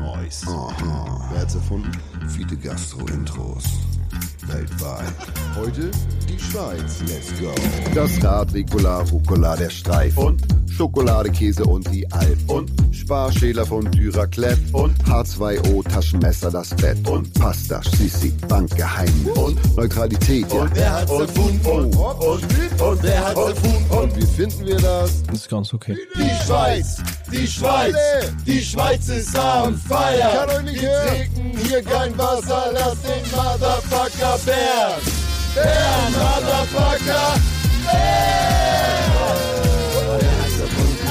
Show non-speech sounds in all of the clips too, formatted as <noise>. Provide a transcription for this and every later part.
Noise. Aha. Wer hat's erfunden? Viele Gastro-Intros. Weltweit. Heute die Schweiz. Let's go. Das Rad, Ricola, Rucola, der Streif. Und Schokolade, Käse und die Alp. Und Sparschäler von Düraclett. Und H2O, Taschenmesser, das Bett. Und Pasta, Sissi, Bankgeheimnis. Und Neutralität, ja. Und wer hat's erfunden? Und, und, und wer hat's erfunden? Und wie finden wir das? Das ist ganz okay. Die Schweiz, die Schweiz, die Schweiz ist on fire. Kann euch nicht Wir hören. trinken hier kein Wasser, lass den Motherfucker Bären. Bären, Motherfucker, Bären. Wer hat's erfunden?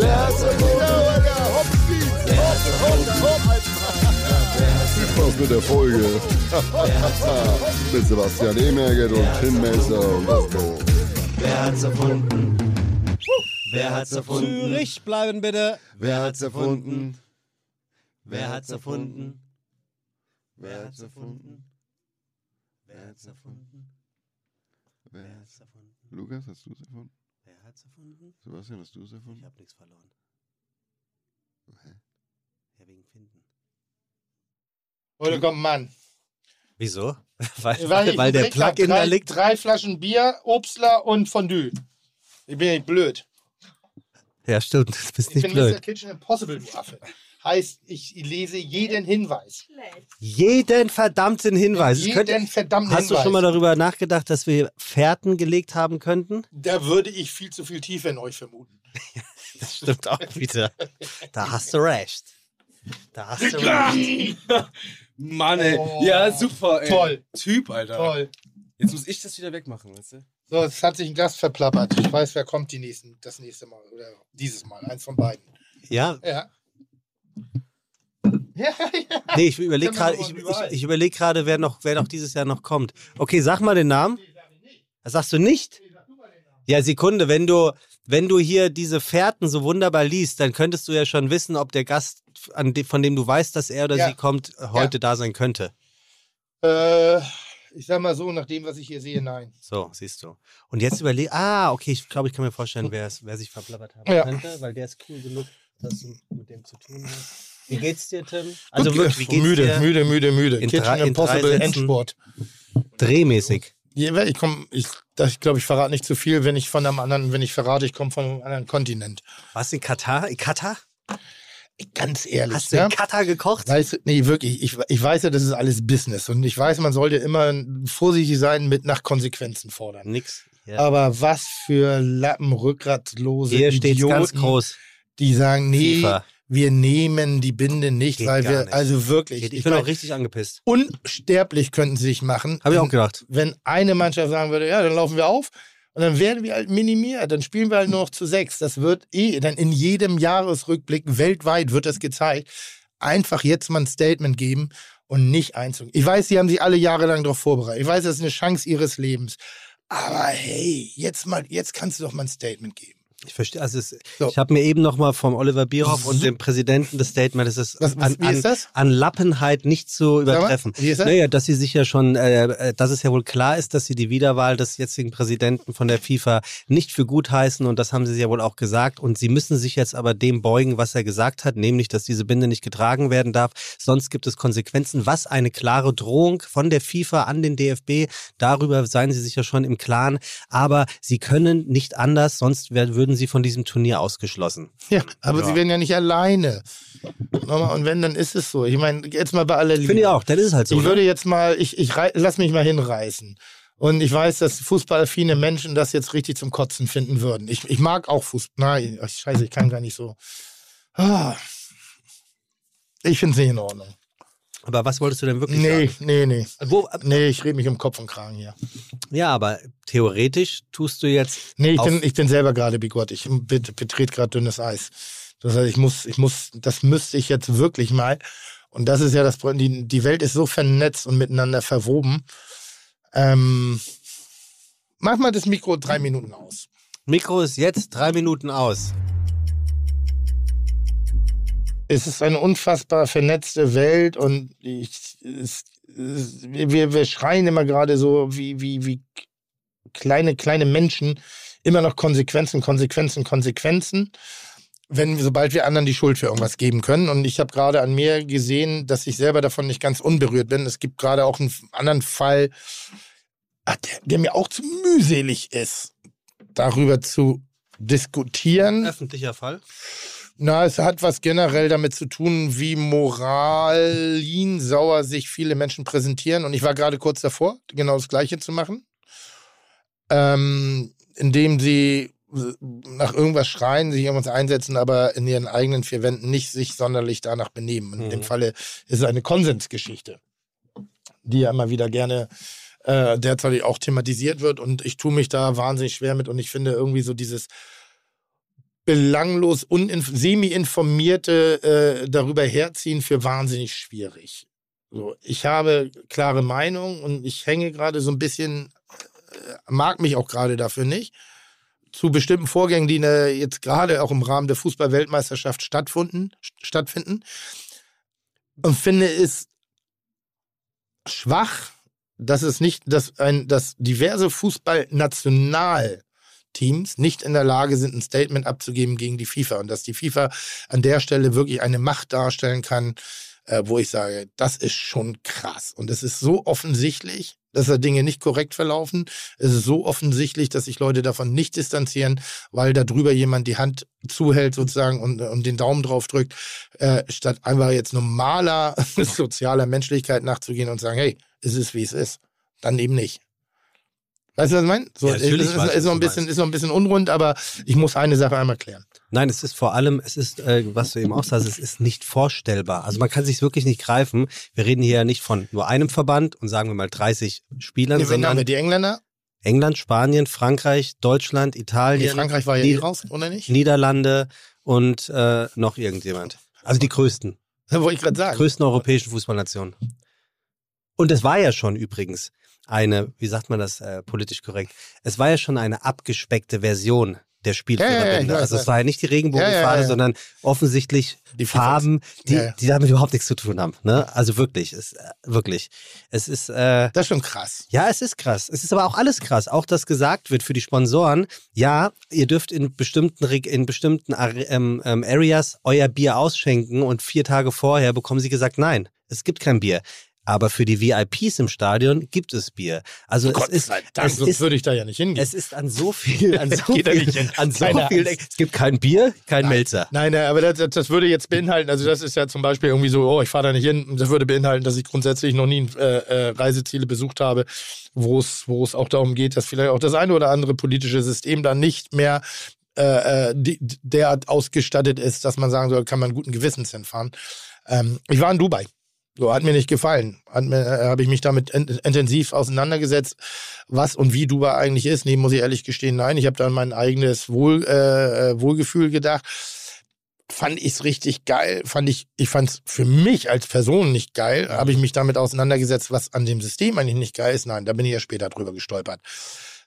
Wer hat's erfunden? Wer hat's erfunden? Was mit der Folge? mit Sebastian Emerget und Tim Messer und Gastro. Wer hat's erfunden? Wer hat's erfunden? Zürich bleiben bitte. Wer hat's erfunden? Wer hat's erfunden? Wer hat's erfunden? Wer hat's erfunden? Wer? Hat's erfunden? Lukas, hast du es erfunden? Wer hat's erfunden? Sebastian, hast du es Ich erfunden? hab nichts verloren. Ja, wegen Finden. Heute kommt ein Mann. Wieso? <laughs> Weil, Ich weil, weil der ich Plug-in da drei, liegt. Drei Flaschen Bier, Obstler und Fondue. Ich bin nicht blöd. Ja, stimmt. Du bist Ich nicht bin Mr. blöd. Kitchen Impossible, du Affe. Heißt, ich lese jeden Hinweis. Jeden verdammten Hinweis. Jeden könnte, verdammten hast du Hinweis. schon mal darüber nachgedacht, dass wir Fährten gelegt haben könnten? Da würde ich viel zu viel Tiefe in euch vermuten. <laughs> Das stimmt auch wieder. Da hast du recht. Da hast du recht. <laughs> Mann, ey. Oh. ja, super, ey. Toll. Typ, Alter. Toll. Jetzt muss ich das wieder wegmachen, weißt du? So, es hat sich ein Gast verplappert. Ich weiß, wer kommt die nächsten, das nächste Mal. Oder dieses Mal. Eins von beiden. Ja, Ja. Ja, ja. nee, ich überlege gerade, ich, ich, ich überlege gerade, wer noch, wer noch dieses Jahr noch kommt. Okay, sag mal den Namen. Das sagst du nicht? Ja, Sekunde, wenn du, wenn du hier diese Fährten so wunderbar liest, dann könntest du ja schon wissen, ob der Gast, de, von dem du weißt, dass er oder Ja. sie kommt, heute da sein könnte. Äh, ich sag mal so, nach dem, was ich hier sehe, nein. So, siehst du. Und jetzt überleg, ah, okay, ich glaube, ich kann mir vorstellen, <laughs> wer, es, wer sich verplappert haben Ja. könnte, weil der ist cool genug, dass du mit dem zu tun hast. Wie geht's dir, Tim? Also Gut, wirklich, wie geht's müde, dir? müde, müde, müde. In Kitchen drei- in drei Impossible. Endsport. Drehmäßig. Ich komme, ich, ich glaube, ich verrate nicht zu viel, wenn ich von einem anderen, wenn ich verrate, ich komme von einem anderen Kontinent. Was in Katar? In Katar? Ganz ehrlich. Hast du ne? in Katar gekocht? Weißt nee, wirklich, ich, ich weiß ja, das ist alles Business und ich weiß, man sollte immer vorsichtig sein mit nach Konsequenzen fordern. Nix. Ja. Aber was für Lappen, rückgratlose Hier steht's Idioten, ganz groß. Die sagen, nee, FIFA. wir nehmen die Binde nicht, Geht weil wir, nicht. also wirklich, Ich, ich bin auch richtig angepisst. unsterblich könnten sie sich machen. Habe ich auch gedacht. wenn eine Mannschaft sagen würde, ja, dann laufen wir auf und dann werden wir halt minimiert, dann spielen wir halt nur noch zu sechs. Das wird eh, dann in jedem Jahresrückblick weltweit wird das gezeigt. Einfach jetzt mal ein Statement geben und nicht einzug. Ich weiß, sie haben sich alle Jahre lang darauf vorbereitet. Ich weiß, das ist eine Chance ihres Lebens. Aber hey, jetzt mal, jetzt kannst du doch mal ein Statement geben. Ich verstehe. Also es, So. ich habe mir eben noch mal vom Oliver Bierhoff und dem Präsidenten des Statement, es ist Was- was- an, wie ist an, das? an Lappenheit nicht zu mal, übertreffen. wie ist das? Naja, dass sie sich ja schon, äh, äh, dass es ja wohl klar ist, dass sie die Wiederwahl des jetzigen Präsidenten von der FIFA nicht für gut heißen und das haben sie ja wohl auch gesagt und sie müssen sich jetzt aber dem beugen, was er gesagt hat, nämlich, dass diese Binde nicht getragen werden darf, sonst gibt es Konsequenzen, was eine klare Drohung von der FIFA an den DFB, darüber seien sie sich ja schon im Klaren, aber sie können nicht anders, sonst wär- würden sie von diesem Turnier ausgeschlossen. Ja, aber Ja. sie werden ja nicht alleine. Und wenn, dann ist es so. Ich meine, jetzt mal bei aller Liebe. Finde ich auch, dann ist es halt so. Ich ne? würde jetzt mal, ich, ich lass mich mal hinreißen. Und ich weiß, dass fußballaffine Menschen das jetzt richtig zum Kotzen finden würden. Ich, ich mag auch Fußball. Nein, scheiße, ich kann gar nicht so. Ah. Ich finde es nicht in Ordnung. Aber was wolltest du denn wirklich Nee, sagen? nee, nee. Wo, Nee, ich rede mich um Kopf und Kragen hier. ja, aber theoretisch tust du jetzt Nee, ich bin, ich bin selber gerade bigott. Ich bet- betrete gerade dünnes Eis. Das heißt, ich muss, ich muss, das müsste ich jetzt wirklich mal. Und das ist ja das Problem. Die, die Welt ist so vernetzt und miteinander verwoben. Ähm, mach mal das Mikro drei Minuten aus. Mikro ist jetzt drei Minuten aus. Es ist eine unfassbar vernetzte Welt und ich, es, es, wir, wir schreien immer gerade so wie, wie, wie kleine, kleine Menschen immer noch Konsequenzen, Konsequenzen, Konsequenzen. wenn sobald wir anderen die Schuld für irgendwas geben können. Und ich habe gerade an mir gesehen, dass ich selber davon nicht ganz unberührt bin. Es gibt gerade auch einen anderen Fall, ach, der, der mir auch zu mühselig ist, darüber zu diskutieren. Öffentlicher Fall. Na, es hat was generell damit zu tun, wie moralinsauer sich viele Menschen präsentieren. Und ich war gerade kurz davor, genau das Gleiche zu machen. Ähm, indem sie nach irgendwas schreien, sich irgendwas einsetzen, aber in ihren eigenen vier Wänden nicht sich sonderlich danach benehmen. In dem Mhm. Falle ist es eine Konsensgeschichte, die ja immer wieder gerne äh, derzeit auch thematisiert wird und ich tue mich da wahnsinnig schwer mit und ich finde irgendwie so dieses belanglos, semi-informierte äh, darüber herziehen für wahnsinnig schwierig. So, ich habe klare Meinung und ich hänge gerade so ein bisschen, äh, mag mich auch gerade dafür nicht, zu bestimmten Vorgängen, die jetzt gerade auch im Rahmen der Fußball-Weltmeisterschaft stattfinden, stattfinden und finde es schwach, dass es nicht, dass ein, dass diverse Fußball-Nationalteams nicht in der Lage sind, ein Statement abzugeben gegen die FIFA und dass die FIFA an der Stelle wirklich eine Macht darstellen kann, äh, wo ich sage, das ist schon krass und es ist so offensichtlich, dass da Dinge nicht korrekt verlaufen. Es ist so offensichtlich, dass sich Leute davon nicht distanzieren, weil da drüber jemand die Hand zuhält sozusagen und, und den Daumen drauf drückt, äh, statt einfach jetzt normaler <laughs> sozialer Menschlichkeit nachzugehen und sagen, hey, es ist wie es ist. Dann eben nicht. Weißt du, was ich meine? So, Ja, natürlich ist, weiß ist, ist, noch ein bisschen, ist noch ein bisschen unrund, aber ich muss eine Sache einmal klären. Nein, es ist vor allem, es ist, äh, was du eben auch sagst, es ist nicht vorstellbar. Also man kann sich wirklich nicht greifen. Wir reden hier ja nicht von nur einem Verband und sagen wir mal 30 Spielern, Nee, wen haben sondern wir? Die Engländer? England, Spanien, Frankreich, Deutschland, Italien, Frankreich war ja die- eh raus, oder nicht? Niederlande und äh, noch irgendjemand. Also die größten, Wollte ich gerade sagen. größten europäischen Fußballnationen. Und es war ja schon übrigens eine, wie sagt man das äh, politisch korrekt? Es war ja schon eine abgespeckte Version der Spielführerbände. Ja, ja, also es war ja nicht die ja. sondern offensichtlich Die Farben, die, die damit überhaupt nichts zu tun haben. Ne? Also wirklich, es, äh, wirklich. Es ist, äh, Das ist schon krass. ja, es ist krass. Es ist aber auch alles krass. Auch dass gesagt wird für die Sponsoren, ja, ihr dürft in bestimmten, in bestimmten ähm, ähm, Areas euer Bier ausschenken und vier Tage vorher bekommen sie gesagt, nein, es gibt kein Bier. Aber für die VIPs im Stadion gibt es Bier. Also Gott es ist, sei Dank, es sonst ist würde ich da ja nicht hingehen. es ist an so viel, <laughs> an so viel, nicht hin. an so Keine viel, Angst. es gibt kein Bier, kein Melzer. Nein, nein, aber das, das- würde jetzt beinhalten, also das ist ja zum Beispiel irgendwie so, oh, ich fahre da nicht hin. Das würde beinhalten, dass ich grundsätzlich noch nie äh, äh, Reiseziele besucht habe, wo es wo es auch darum geht, dass vielleicht auch das eine oder andere politische System da nicht mehr äh, äh, die, derart ausgestattet ist, dass man sagen soll, kann man guten Gewissens hinfahren. Ähm, ich war in Dubai. So, hat mir nicht gefallen. Äh, habe ich mich damit in, intensiv auseinandergesetzt, was und wie Dubai eigentlich ist. Nee, muss ich ehrlich gestehen, nein. Ich habe da an mein eigenes Wohl, äh, äh, Wohlgefühl gedacht. Fand ich es richtig geil. Fand ich, ich fand es für mich als Person nicht geil. Habe ich mich damit auseinandergesetzt, was an dem System eigentlich nicht geil ist? Nein, da bin ich ja später drüber gestolpert.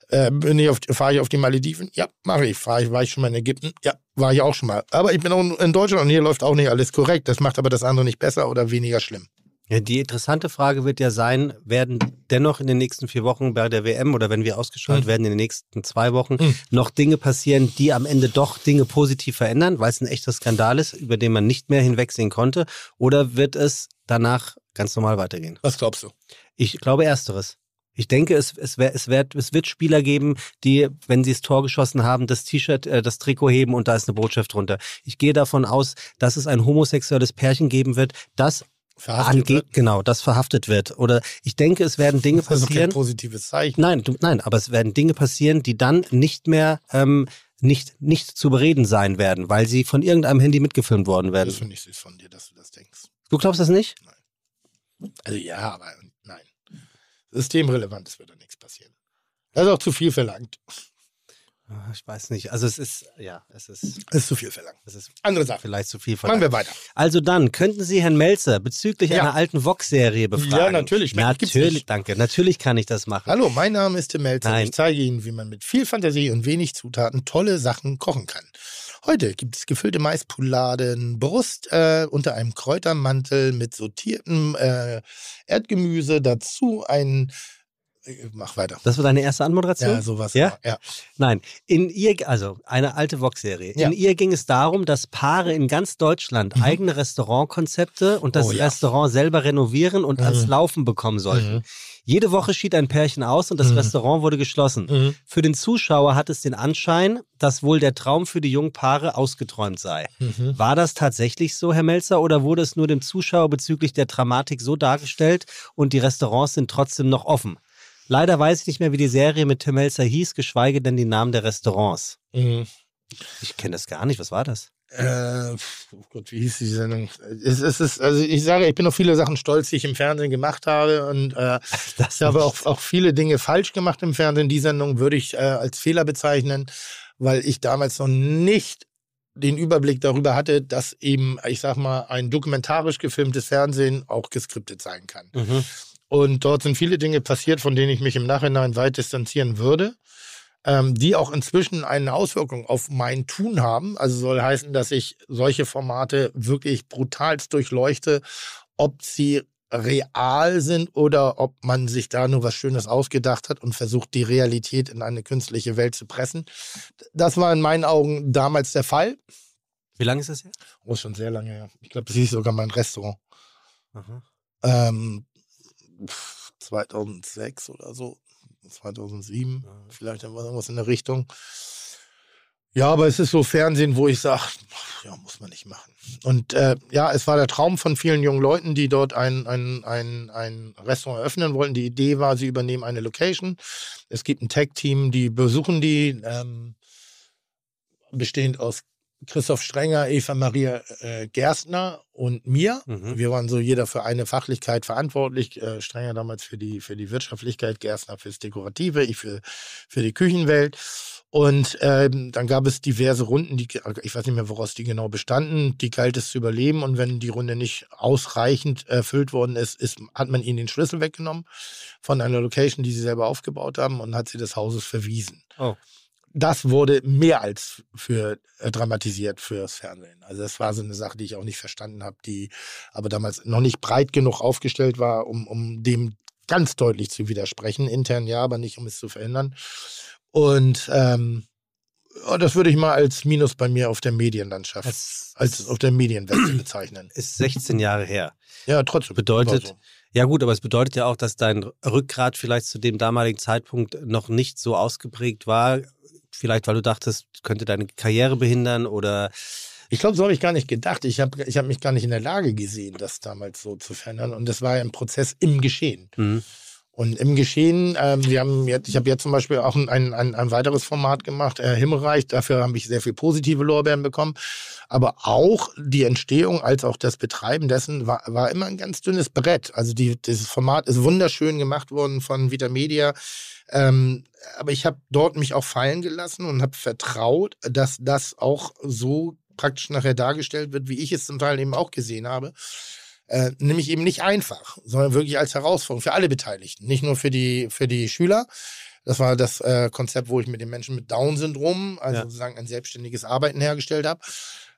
Äh, bin ich auf, fahre ich auf die Malediven? Ja, mache ich. Fahr ich. War ich schon mal in Ägypten? Ja, war ich auch schon mal. Aber ich bin auch in Deutschland und hier läuft auch nicht alles korrekt. Das macht aber das andere nicht besser oder weniger schlimm. Ja, die interessante Frage wird ja sein, werden dennoch in den nächsten vier Wochen bei der WM oder wenn wir ausgestrahlt Hm. werden in den nächsten zwei Wochen Hm. noch Dinge passieren, die am Ende doch Dinge positiv verändern, weil es ein echter Skandal ist, über den man nicht mehr hinwegsehen konnte? Oder wird es danach ganz normal weitergehen? Was glaubst du? Ich glaube ersteres. Ich denke, es, es, wär, es, wird, es wird Spieler geben, die, wenn sie das Tor geschossen haben, das T-Shirt, äh, das Trikot heben und da ist eine Botschaft drunter. Ich gehe davon aus, dass es ein homosexuelles Pärchen geben wird, das Verhaftet angeht, wird? genau, das verhaftet wird. Oder ich denke, es werden Dinge Das ist doch kein passieren. positives Zeichen. Nein, du, nein, aber es werden Dinge passieren, die dann nicht mehr ähm, nicht, nicht zu bereden sein werden, weil sie von irgendeinem Handy mitgefilmt worden Das werden. finde ich süß von dir, dass du das denkst. Du glaubst das nicht? Also ja, aber nein. Systemrelevant, es wird da nichts passieren. Das ist auch zu viel verlangt. Ah, Ich weiß nicht. Also es ist, ja, es ist, Das ist zu viel verlangt. es ist Andere Sache. vielleicht zu viel Machen verlangt. wir weiter. Also dann, könnten Sie Herrn Melzer bezüglich Ja. einer alten Vox-Serie befragen? Ja, natürlich. Natürlich, danke. Natürlich kann ich das machen. Hallo, mein Name ist Tim Melzer. Nein. Ich zeige Ihnen, wie man mit viel Fantasie und wenig Zutaten tolle Sachen kochen kann. Heute gibt es gefüllte Maispoularden, Brust äh, unter einem Kräutermantel mit sortiertem äh, Erdgemüse, dazu ein Mach weiter. Das war deine erste Anmoderation? Ja, sowas. Ja? ja. Nein, in ihr, also eine alte Vox-Serie. Ja. In ihr ging es darum, dass Paare in ganz Deutschland eigene Restaurantkonzepte und das Mhm. Oh ja. Restaurant selber renovieren und ans Mhm. Laufen bekommen sollten. Mhm. Jede Woche schied ein Pärchen aus und das Mhm. Restaurant wurde geschlossen. Mhm. Für den Zuschauer hat es den Anschein, dass wohl der Traum für die jungen Paare ausgeträumt sei. Mhm. War das tatsächlich so, Herr Melzer, oder wurde es nur dem Zuschauer bezüglich der Dramatik so dargestellt und die Restaurants sind trotzdem noch offen? Leider weiß ich nicht mehr, wie die Serie mit Tim Melzer hieß, geschweige denn die Namen der Restaurants. Mhm. Ich kenne das gar nicht. Was war das? Äh, oh Gott, wie hieß die Sendung? Es, es ist, also ich sage, ich bin auf viele Sachen stolz, die ich im Fernsehen gemacht habe. Und äh, <laughs> Das ich habe auch, auch viele Dinge falsch gemacht im Fernsehen. Die Sendung würde ich äh, als Fehler bezeichnen, weil ich damals noch nicht den Überblick darüber hatte, dass eben, ich sag mal, ein dokumentarisch gefilmtes Fernsehen auch geskriptet sein kann. Mhm. Und dort sind viele Dinge passiert, von denen ich mich im Nachhinein weit distanzieren würde, ähm, die auch inzwischen eine Auswirkung auf mein Tun haben. Also soll heißen, dass ich solche Formate wirklich brutalst durchleuchte, ob sie real sind oder ob man sich da nur was Schönes ausgedacht hat und versucht, die Realität in eine künstliche Welt zu pressen. Das war in meinen Augen damals der Fall. Wie lange ist das her? Oh, ist schon sehr lange her. Ich glaube, das hieß sogar mein Restaurant. Aha. Ähm, 2006 oder so, 2007, vielleicht irgendwas in der Richtung. Ja, aber es ist so Fernsehen, wo ich sage, ja, muss man nicht machen. Und äh, ja, es war der Traum von vielen jungen Leuten, die dort ein, ein, ein, ein Restaurant eröffnen wollten. Die Idee war, sie übernehmen eine Location. Es gibt ein Tech-Team, die besuchen die, ähm, bestehend aus Christoph Strenger, Eva Maria äh, Gerstner und mir. Mhm. Wir waren so jeder für eine Fachlichkeit verantwortlich. Äh, Strenger damals für die, für die Wirtschaftlichkeit, Gerstner fürs Dekorative, ich für, für die Küchenwelt. Und ähm, dann gab es diverse Runden, die, ich weiß nicht mehr, woraus die genau bestanden. Die galt es zu überleben. Und wenn die Runde nicht ausreichend erfüllt worden ist, ist hat man ihnen den Schlüssel weggenommen von einer Location, die sie selber aufgebaut haben und hat sie des Hauses verwiesen Oh. Das wurde mehr als für äh, dramatisiert fürs Fernsehen. Also das war so eine Sache, die ich auch nicht verstanden habe, die aber damals noch nicht breit genug aufgestellt war, um, um dem ganz deutlich zu widersprechen. Intern ja, aber nicht, um es zu verhindern. Und ähm, das würde ich mal als Minus bei mir auf der Medienlandschaft, Das als auf der Medienwelt bezeichnen. ist 16 Jahre her. Ja, trotzdem. Bedeutet, so. ja gut, aber es bedeutet ja auch, dass dein Rückgrat vielleicht zu dem damaligen Zeitpunkt noch nicht so ausgeprägt war. Vielleicht, weil du dachtest, könnte deine Karriere behindern oder Ich glaube, so habe ich gar nicht gedacht. Ich habe ich hab mich gar nicht in der Lage gesehen, das damals so zu verändern. Und das war ja ein Prozess im Geschehen. hm, Und im Geschehen, ähm, wir haben jetzt, ich habe jetzt zum Beispiel auch ein, ein, ein, weiteres Format gemacht, äh, Himmelreich. Dafür habe ich sehr viel positive Lorbeeren bekommen. Aber auch die Entstehung als auch das Betreiben dessen war, war immer ein ganz dünnes Brett. Also die, dieses Format ist wunderschön gemacht worden von Vita Media. Ähm, aber ich habe dort mich auch fallen gelassen und habe vertraut, dass das auch so praktisch nachher dargestellt wird, wie ich es zum Teil eben auch gesehen habe. Äh, nämlich eben nicht einfach, sondern wirklich als Herausforderung für alle Beteiligten, nicht nur für die, für die Schüler. Das war das äh, Konzept, wo ich mit den Menschen mit Down-Syndrom, also Ja. sozusagen ein selbstständiges Arbeiten hergestellt habe,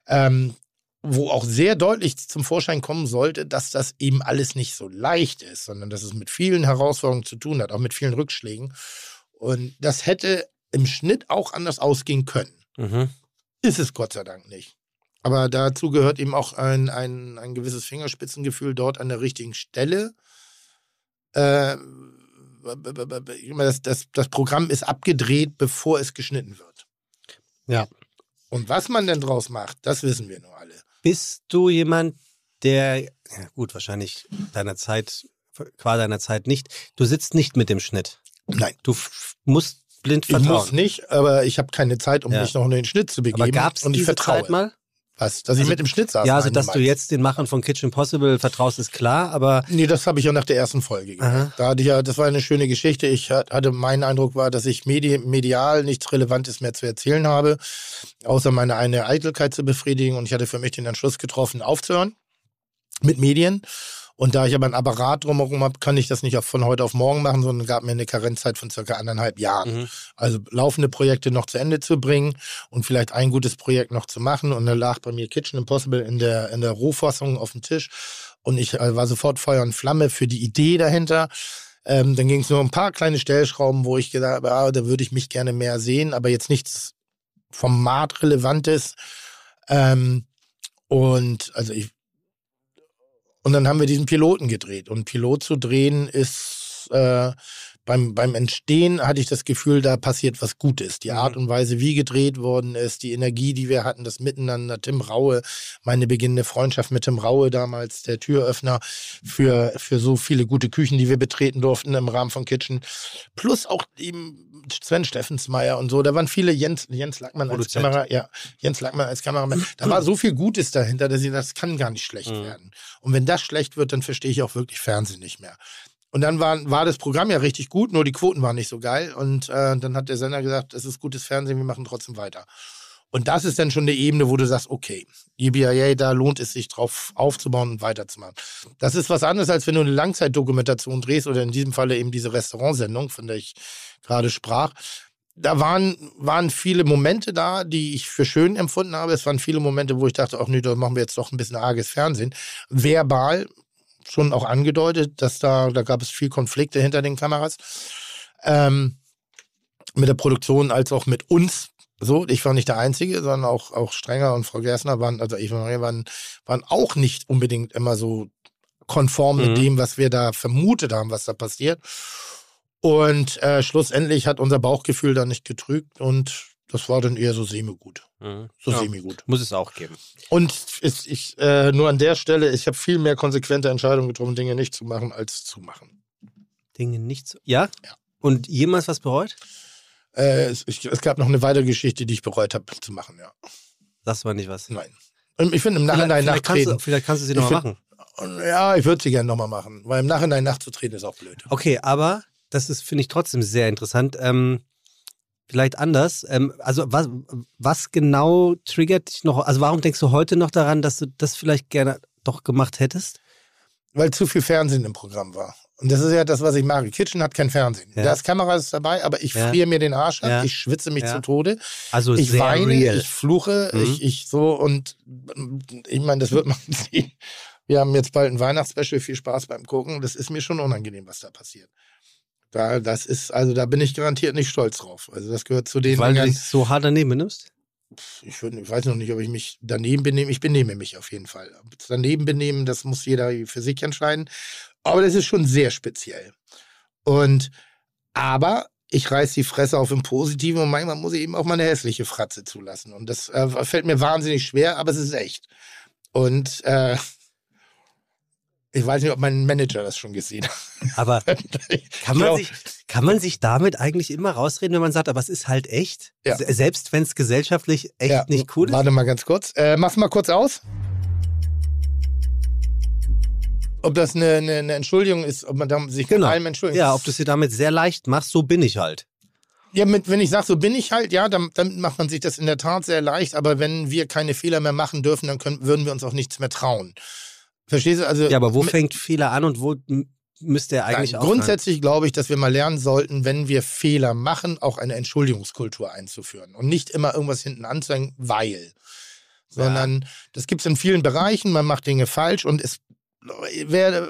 ähm, wo auch sehr deutlich zum Vorschein kommen sollte, dass das eben alles nicht so leicht ist, sondern dass es mit vielen Herausforderungen zu tun hat, auch mit vielen Rückschlägen. Und das hätte im Schnitt auch anders ausgehen können. mhm. Ist es Gott sei Dank nicht. Aber dazu gehört eben auch ein, ein, ein gewisses Fingerspitzengefühl dort an der richtigen Stelle. Äh, das, das, das Programm ist abgedreht, bevor es geschnitten wird. Ja. Und was man denn draus macht, das wissen wir nur alle. Bist du jemand, der, ja gut, wahrscheinlich deiner Zeit, qua deiner Zeit nicht, du sitzt nicht mit dem Schnitt. Nein, Du musst blind ich muss vertrauen. nicht, aber ich habe keine Zeit, um Ja. mich noch in den Schnitt zu begeben. Aber gab es und ich diese vertraue. Zeit mal? Was? Dass ich Also- mit dem Schnitt saß? Ja, also dass du jetzt den Machern von Kitchen Possible vertraust, ist klar, aber Nee, das habe ich ja nach der ersten Folge gemacht. Da hatte ich ja, das war eine schöne Geschichte. Ich hat- hatte, mein Eindruck war, dass ich medi medial nichts Relevantes mehr zu erzählen habe, außer meine eine Eitelkeit zu befriedigen. Und ich hatte für mich den Entschluss getroffen, aufzuhören mit Medien. Und da ich aber ein Apparat drumherum habe, kann ich das nicht von heute auf morgen machen, sondern gab mir eine Karenzzeit von circa anderthalb Jahren. Mhm. Also laufende Projekte noch zu Ende zu bringen und vielleicht ein gutes Projekt noch zu machen. Und dann lag bei mir Kitchen Impossible in der, in der Rohfassung auf dem Tisch. Und ich äh, war sofort Feuer und Flamme für die Idee dahinter. Ähm, dann ging es nur um ein paar kleine Stellschrauben, wo ich gedacht habe, ah, da würde ich mich gerne mehr sehen, aber jetzt nichts formatrelevantes. Ähm, und also ich und dann haben wir diesen Piloten gedreht. Und Pilot zu drehen ist äh, beim, beim Entstehen hatte ich das Gefühl, da passiert was Gutes. Die Art und Weise, wie gedreht worden ist, die Energie, die wir hatten, das Miteinander, Tim Raue, meine beginnende Freundschaft mit Tim Raue damals, der Türöffner für, für so viele gute Küchen, die wir betreten durften im Rahmen von Kitchen. Plus auch eben Sven Steffensmeier und so. Da waren viele Jens, Jens Lackmann als Produzent. Kamera, ja, Jens Lackmann als Kameramann. Da war so viel Gutes dahinter, dass ich das kann gar nicht schlecht Mhm. werden. Und wenn das schlecht wird, dann verstehe ich auch wirklich Fernsehen nicht mehr. Und dann war, war das Programm ja richtig gut, nur die Quoten waren nicht so geil. Und äh, dann hat der Sender gesagt, es ist gutes Fernsehen, wir machen trotzdem weiter. Und das ist dann schon eine Ebene, wo du sagst, okay, EBIA, da lohnt es sich drauf aufzubauen und weiterzumachen. Das ist was anderes, als wenn du eine Langzeitdokumentation drehst oder in diesem Falle eben diese Restaurantsendung, von der ich gerade sprach. Da waren, waren viele Momente da, die ich für schön empfunden habe. Es waren viele Momente, wo ich dachte, ach nee, da machen wir jetzt doch ein bisschen arges Fernsehen. Verbal schon auch angedeutet, dass da, da gab es viel Konflikte hinter den Kameras. Ähm, mit der Produktion als auch mit uns. So, ich war nicht der Einzige, sondern auch, auch Strenger und Frau Gersner waren, also Maria waren, waren auch nicht unbedingt immer so konform Mhm. mit dem, was wir da vermutet haben, was da passiert. Und äh, schlussendlich hat unser Bauchgefühl da nicht getrügt und das war dann eher so semi-gut. Mhm. So Ja. semi-gut. Muss es auch geben. Und ist, ich, äh, nur an der Stelle, ich habe viel mehr konsequente Entscheidungen getroffen, Dinge nicht zu machen, als zu machen. Dinge nicht so. Ja? Ja. Und jemals was bereut? Äh, es, ich, es gab noch eine weitere Geschichte, die ich bereut habe zu machen, ja. Sagst du mal nicht was. Nein. Und ich finde im Nachhinein vielleicht, kannst nachtreten. du, vielleicht kannst du sie Ich noch mal find- machen. Und Ja, ich würde sie gerne nochmal machen, weil im Nachhinein nachzutreten ist auch blöd. Okay, aber das ist, finde ich, trotzdem sehr interessant. Ähm, vielleicht anders. Ähm, also was, was genau triggert dich noch? Also warum denkst du heute noch daran, dass du das vielleicht gerne doch gemacht hättest? Weil zu viel Fernsehen im Programm war. Und das ist ja das, was ich mag. Kitchen hat kein Fernsehen. Ja. Da ist Kameras dabei, aber ich Ja. friere mir den Arsch ab, Ja. ich schwitze mich Ja. zu Tode. Also ich sehr weine, real. ich fluche, Mhm. ich, ich so und ich meine, das wird man <laughs> sehen. Wir haben jetzt bald ein Weihnachtsspecial, viel Spaß beim Gucken. Das ist mir schon unangenehm, was da passiert. Da, das ist, also da bin ich garantiert nicht stolz drauf. Also das gehört zu den Weil du dich so hart daneben benimmst? ich, würd, ich weiß noch nicht, ob ich mich daneben benehme. Ich benehme mich auf jeden Fall. Daneben benehmen, das muss jeder für sich entscheiden. Aber das ist schon sehr speziell. Und aber ich reiß die Fresse auf im Positiven und manchmal muss ich eben auch mal eine hässliche Fratze zulassen. Und das äh, fällt mir wahnsinnig schwer, aber es ist echt. Und äh, ich weiß nicht, ob mein Manager das schon gesehen hat. Aber <laughs> kann man, sich, kann man sich damit eigentlich immer rausreden, wenn man sagt, aber es ist halt echt? Ja. Se- Selbst wenn es gesellschaftlich echt Ja, nicht cool ist? Warte mal ganz kurz. Äh, mach's mal kurz aus. Ob das eine, eine, eine Entschuldigung ist, ob man sich Genau. allem entschuldigt. Ja, ob du es dir damit sehr leicht machst, so bin ich halt. Ja, mit, wenn ich sage, so bin ich halt, ja, dann, dann macht man sich das in der Tat sehr leicht. Aber wenn wir keine Fehler mehr machen dürfen, dann können, würden wir uns auch nichts mehr trauen. Verstehst du? Also, Ja, aber wo fängt Fehler an und wo müsste er eigentlich Nein, grundsätzlich glaube ich, dass wir mal lernen sollten, wenn wir Fehler machen, auch eine Entschuldigungskultur einzuführen und nicht immer irgendwas hinten anzuhängen, weil. Sondern das gibt es in vielen Bereichen, man macht Dinge falsch und es wäre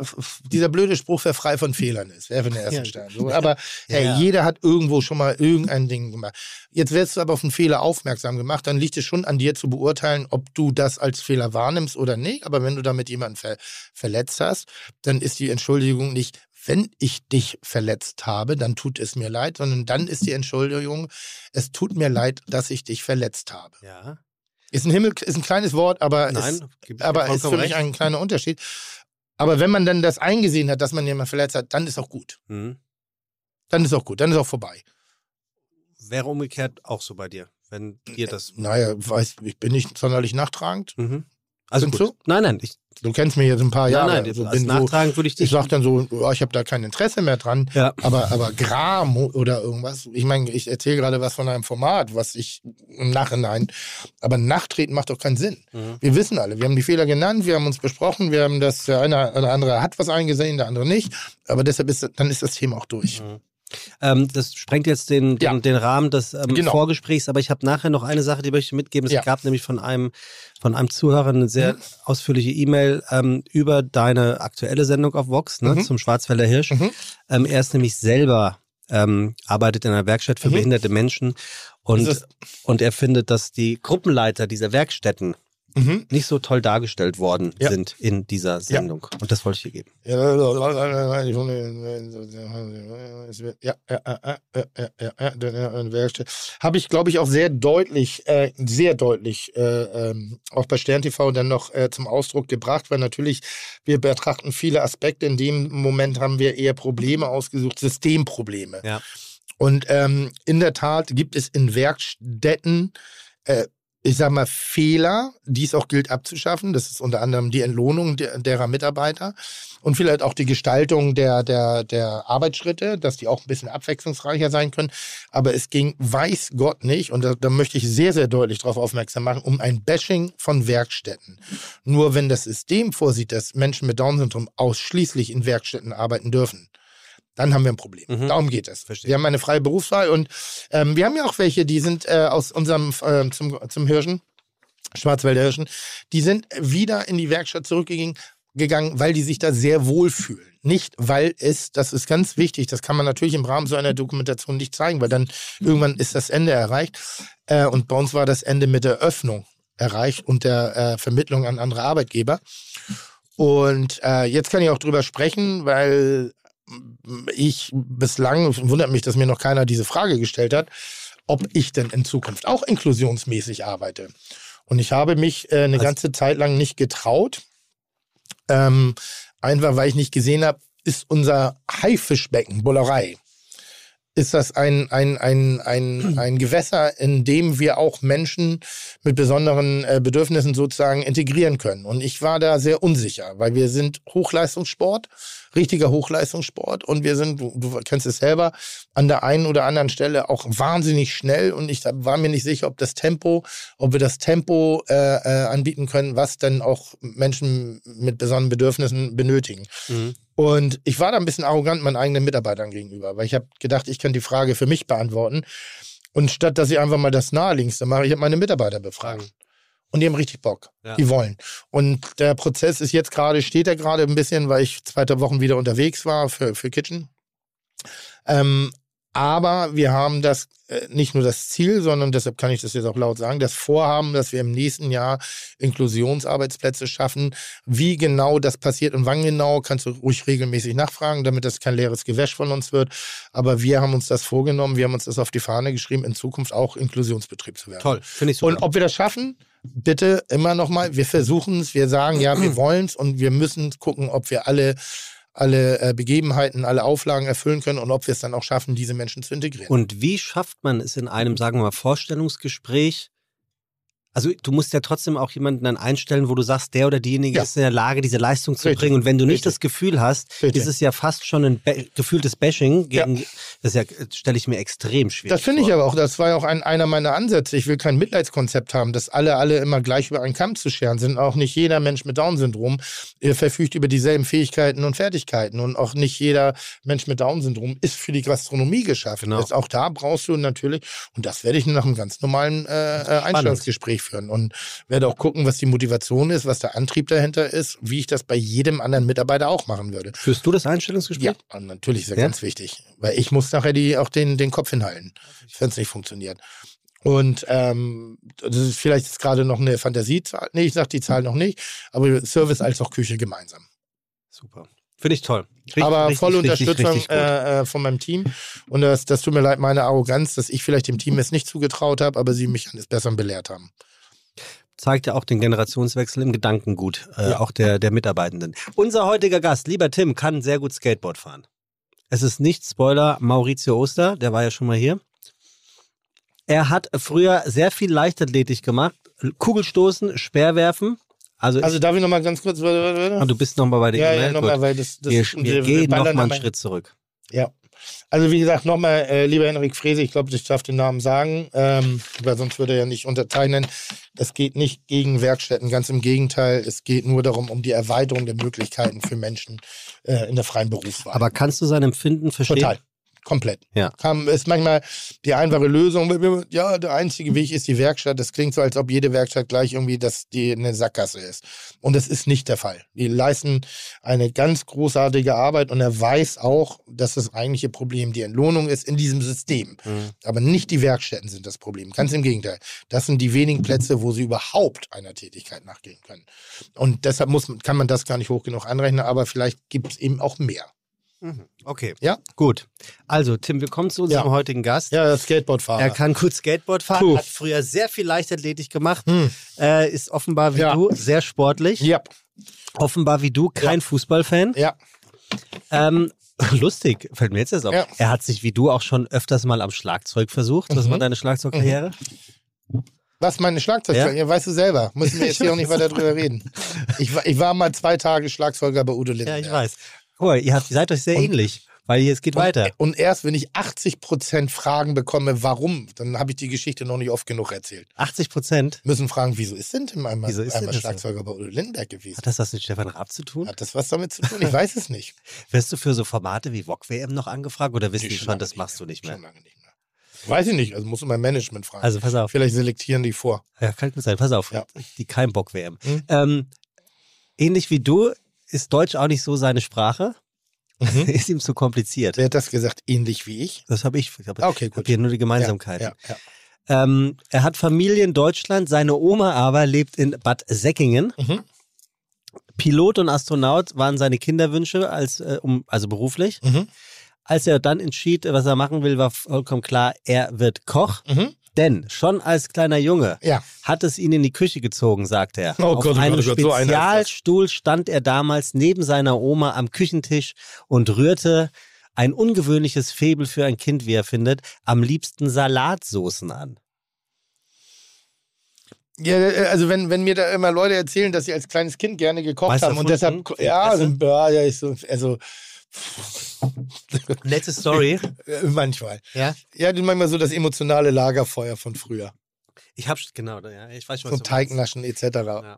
dieser blöde Spruch, wer frei von Fehlern ist, wäre für den ersten Ja. Stern. So, aber <laughs> hey, Ja. jeder hat irgendwo schon mal irgendein Ding gemacht. Jetzt wirst du aber auf einen Fehler aufmerksam gemacht, dann liegt es schon an dir zu beurteilen, ob du das als Fehler wahrnimmst oder nicht. Aber wenn du damit jemanden ver verletzt hast, dann ist die Entschuldigung nicht, wenn ich dich verletzt habe, dann tut es mir leid, sondern dann ist die Entschuldigung, es tut mir leid, dass ich dich verletzt habe. Ja, Ist ein Himmel, ist ein kleines Wort, aber nein, ist, aber ist für mich recht. ein kleiner Unterschied. Aber wenn man dann das eingesehen hat, dass man jemanden verletzt hat, dann ist auch gut. Mhm. Dann ist auch gut, dann ist auch vorbei. Wäre umgekehrt auch so bei dir, wenn dir das. Naja, weiß, ich bin nicht sonderlich nachtragend. Mhm. Also gut. Nein, nein, ich, Du kennst mich jetzt ein paar Jahre. nein, nein, also als so, nachtragen würde ich dich. ich sag dann so, ja, ich habe da kein Interesse mehr dran. ja. Aber, aber Gram oder irgendwas. Ich meine, ich erzähle gerade was von einem Format, was ich im Nachhinein. Aber Nachtreten macht doch keinen Sinn. Mhm. Wir wissen alle, wir haben die Fehler genannt, wir haben uns besprochen, wir haben das, der eine oder andere hat was eingesehen, der andere nicht. Aber deshalb ist, dann ist das Thema auch durch. Mhm. Ähm, das sprengt jetzt den, den, Ja. den Rahmen des ähm, Genau. Vorgesprächs, aber ich habe nachher noch eine Sache, die möchte ich mitgeben. Es Ja. gab nämlich von einem, von einem Zuhörer eine sehr Mhm. ausführliche E-Mail ähm, über deine aktuelle Sendung auf Vox ne, Mhm. zum Schwarzwälder Hirsch. Mhm. Ähm, er ist nämlich selber, ähm, arbeitet in einer Werkstatt für Mhm. behinderte Menschen und, und er findet, dass die Gruppenleiter dieser Werkstätten Mhm. nicht so toll dargestellt worden Ja. sind in dieser Sendung. Und das wollte ich dir geben. Ja, ja, ja, ja, ja, ja, ja, ja, habe ich, glaube ich, auch sehr deutlich, äh, sehr deutlich äh, ähm, auch bei Stern TV dann noch äh, zum Ausdruck gebracht, weil natürlich wir betrachten viele Aspekte. In dem Moment haben wir eher Probleme ausgesucht, Systemprobleme. Ja. Und ähm, in der Tat gibt es in Werkstätten äh, ich sag mal, Fehler, die es auch gilt abzuschaffen. Das ist unter anderem die Entlohnung der, derer Mitarbeiter und vielleicht auch die Gestaltung der, der, der Arbeitsschritte, dass die auch ein bisschen abwechslungsreicher sein können. Aber es ging, weiß Gott nicht, und da, da möchte ich sehr, sehr deutlich darauf aufmerksam machen, um ein Bashing von Werkstätten. Nur wenn das System vorsieht, dass Menschen mit Down-Syndrom ausschließlich in Werkstätten arbeiten dürfen, dann haben wir ein Problem. Mhm. Darum geht es. Verstehe. Wir haben eine freie Berufswahl und ähm, wir haben ja auch welche, die sind äh, aus unserem ähm, zum, zum Hirschen, Schwarzwälder Hirschen, die sind wieder in die Werkstatt zurückgegangen, gegangen, weil die sich da sehr wohl fühlen. Nicht, weil es, das ist ganz wichtig, das kann man natürlich im Rahmen so einer Dokumentation nicht zeigen, weil dann irgendwann ist das Ende erreicht. Äh, und bei uns war das Ende mit der Öffnung erreicht und der äh, Vermittlung an andere Arbeitgeber. Und äh, jetzt kann ich auch drüber sprechen, weil ich bislang, wundert mich, dass mir noch keiner diese Frage gestellt hat, ob ich denn in Zukunft auch inklusionsmäßig arbeite. Und ich habe mich äh, eine Also- ganze Zeit lang nicht getraut. Ähm, einfach, weil ich nicht gesehen habe, ist unser Haifischbecken, Bullerei, ist das ein, ein, ein, ein, ein Gewässer, in dem wir auch Menschen mit besonderen äh, Bedürfnissen sozusagen integrieren können. Und ich war da sehr unsicher, weil wir sind Hochleistungssport, richtiger Hochleistungssport und wir sind, du, du kennst es selber, an der einen oder anderen Stelle auch wahnsinnig schnell und ich war mir nicht sicher, ob das Tempo, ob wir das Tempo äh, äh, anbieten können, was dann auch Menschen mit besonderen Bedürfnissen benötigen. Mhm. Und ich war da ein bisschen arrogant meinen eigenen Mitarbeitern gegenüber, weil ich habe gedacht, ich kann die Frage für mich beantworten. Und statt dass ich einfach mal das Naheliegendste mache, ich habe meine Mitarbeiter befragt. Und die haben richtig Bock. Ja. Die wollen. Und der Prozess ist jetzt gerade, steht er gerade ein bisschen, weil ich zwei drei Wochen wieder unterwegs war für, für Kitchen. Ähm, aber wir haben das äh, nicht nur das Ziel, sondern deshalb kann ich das jetzt auch laut sagen, das Vorhaben, dass wir im nächsten Jahr Inklusionsarbeitsplätze schaffen. Wie genau das passiert und wann genau, kannst du ruhig regelmäßig nachfragen, damit das kein leeres Gewäsch von uns wird. Aber wir haben uns das vorgenommen, wir haben uns das auf die Fahne geschrieben, in Zukunft auch Inklusionsbetrieb zu werden. Toll, finde ich super. Und ob wir das schaffen, bitte immer nochmal, wir versuchen es, wir sagen, ja, wir <clears throat> wollen es und wir müssen gucken, ob wir alle, alle äh, Begebenheiten, alle Auflagen erfüllen können und ob wir es dann auch schaffen, diese Menschen zu integrieren. Und wie schafft man es in einem, sagen wir mal, Vorstellungsgespräch? Also du musst ja trotzdem auch jemanden dann einstellen, wo du sagst, der oder diejenige Ja. ist in der Lage, diese Leistung zu Richtig. bringen. Und wenn du nicht Richtig. das Gefühl hast, Richtig. ist es ja fast schon ein gefühltes Bashing gegen, das ist ja, stelle ich mir extrem schwierig Das finde ich aber auch, das war ja auch ein, einer meiner Ansätze. Ich will kein Mitleidskonzept haben, dass alle, alle immer gleich über einen Kamm zu scheren sind. Auch nicht jeder Mensch mit Down-Syndrom äh, verfügt über dieselben Fähigkeiten und Fertigkeiten. Und auch nicht jeder Mensch mit Down-Syndrom ist für die Gastronomie geschaffen. Genau. Das, auch da brauchst du natürlich, und das werde ich nach einem ganz normalen äh, äh, Einstellungsgespräch führen. Und werde auch gucken, was die Motivation ist, was der Antrieb dahinter ist, wie ich das bei jedem anderen Mitarbeiter auch machen würde. Führst du das Einstellungsgespräch? Ja, natürlich ist ja, Ja? ganz wichtig, weil ich muss nachher die, auch den, den Kopf hinhalten, wenn es nicht funktioniert. Und ähm, das ist vielleicht jetzt gerade noch eine Fantasiezahl. Nee, ich sage die Zahl noch nicht, aber Service als auch Küche gemeinsam. Super. Finde ich toll. Richtig, aber richtig, volle richtig, Unterstützung äh, äh, von meinem Team. Und das, das tut mir leid, meine Arroganz, dass ich vielleicht dem Team <laughs> es nicht zugetraut habe, aber sie mich eines Besseren belehrt haben. Zeigt ja auch den Generationswechsel im Gedankengut, äh, Ja. auch der, der Mitarbeitenden. Unser heutiger Gast, lieber Tim, kann sehr gut Skateboard fahren. Es ist nicht Spoiler Maurizio Oster, der war ja schon mal hier. Er hat früher sehr viel Leichtathletik gemacht, Kugelstoßen, Speerwerfen. Also, Also darf ich nochmal ganz kurz. Warte, warte, warte. ah, du bist noch mal bei der ja, E-Mail. ja, nochmal, weil das, das wir wir gehen noch mal einen Schritt zurück. Ja. Also wie gesagt, nochmal, äh, lieber Henrik Frese, ich glaube, ich darf den Namen sagen, ähm, weil sonst würde er ja nicht unterzeichnen. Es geht nicht gegen Werkstätten, ganz im Gegenteil. Es geht nur darum, um die Erweiterung der Möglichkeiten für Menschen äh, in der freien Berufswahl. Aber kannst du sein Empfinden verstehen? Total. Komplett. Ja. Kam, ist manchmal die einfache Lösung. Ja, der einzige Weg ist die Werkstatt. Das klingt so, als ob jede Werkstatt gleich irgendwie dass die eine Sackgasse ist. Und das ist nicht der Fall. Die leisten eine ganz großartige Arbeit und er weiß auch, dass das eigentliche Problem die Entlohnung ist in diesem System. Mhm. Aber nicht die Werkstätten sind das Problem. Ganz im Gegenteil. Das sind die wenigen Plätze, wo sie überhaupt einer Tätigkeit nachgehen können. Und deshalb muss, kann man das gar nicht hoch genug anrechnen, aber vielleicht gibt es eben auch mehr. Mhm. Okay. Ja. Gut. Also, Tim, willkommen zu unserem Ja. heutigen Gast. Ja, das Skateboardfahrer. Er kann gut Skateboard fahren, Puh. hat früher sehr viel Leichtathletik gemacht, Hm. äh, ist offenbar wie Ja. du sehr sportlich. Ja, Offenbar wie du kein Fußballfan. ja. Ähm, <laughs> lustig, fällt mir jetzt erst auf. Ja. Er hat sich wie du auch schon öfters mal am Schlagzeug versucht. Was Mhm. war deine Schlagzeugkarriere? Was meine Schlagzeugkarriere? Ja? Ja? weißt du selber. Müssen wir jetzt hier auch nicht weiter drüber reden. <laughs> Ich war, ich war mal zwei Tage Schlagzeuger bei Udo Lindenberg. Ja, ich weiß. Guck mal, ihr, habt, ihr seid euch sehr Und- ähnlich, weil es geht Und, weiter. und erst wenn ich 80% Fragen bekomme, warum, dann habe ich die Geschichte noch nicht oft genug erzählt. 80 Prozent. Müssen fragen, wieso ist denn einmal, Wieso ist denn einmal so? Schlagzeuger bei Udo Lindenberg gewesen? Hat das was mit Stefan Raab zu tun? Hat das was damit zu tun? Ich weiß es nicht. <laughs> Wirst du für so Formate wie VOG WM noch angefragt oder wissen Nee, die schon das machst du nicht mehr? Schon lange nicht mehr. Weiß ich nicht, also muss mein Management fragen. Also pass auf. Vielleicht selektieren die vor. Ja, kann gut sein. Pass auf. Ja. Die kein Bock WM. Mhm. Ähm, ähnlich wie du ist Deutsch auch nicht so seine Sprache. <laughs> ist ihm zu kompliziert. Wer hat das gesagt? Ähnlich wie ich? Das habe ich. Ich habe Ah, okay, hab hier nur die Gemeinsamkeiten. Ja, ja. Ähm, er hat Familie in Deutschland, seine Oma aber lebt in Bad Säckingen. Mhm. Pilot und Astronaut waren seine Kinderwünsche, als, äh, um, also beruflich. Mhm. Als er dann entschied, was er machen will, war vollkommen klar, er wird Koch. Denn schon als kleiner Junge Ja. hat es ihn in die Küche gezogen, sagt er. Oh Auf Gott, oh einem Gott, oh Gott. Spezialstuhl stand er damals neben seiner Oma am Küchentisch und rührte ein ungewöhnliches Faible für ein Kind, wie er findet, am liebsten Salatsoßen an. Ja, also wenn, wenn mir da immer Leute erzählen, dass sie als kleines Kind gerne gekocht Meister haben und deshalb, ja, also, ja, ich so, also Nette Story. äh, <laughs> manchmal. ja. Ja, manchmal so das emotionale Lagerfeuer von früher. Ich hab's, genau, ja, ich weiß schon, So. Teignaschen etc.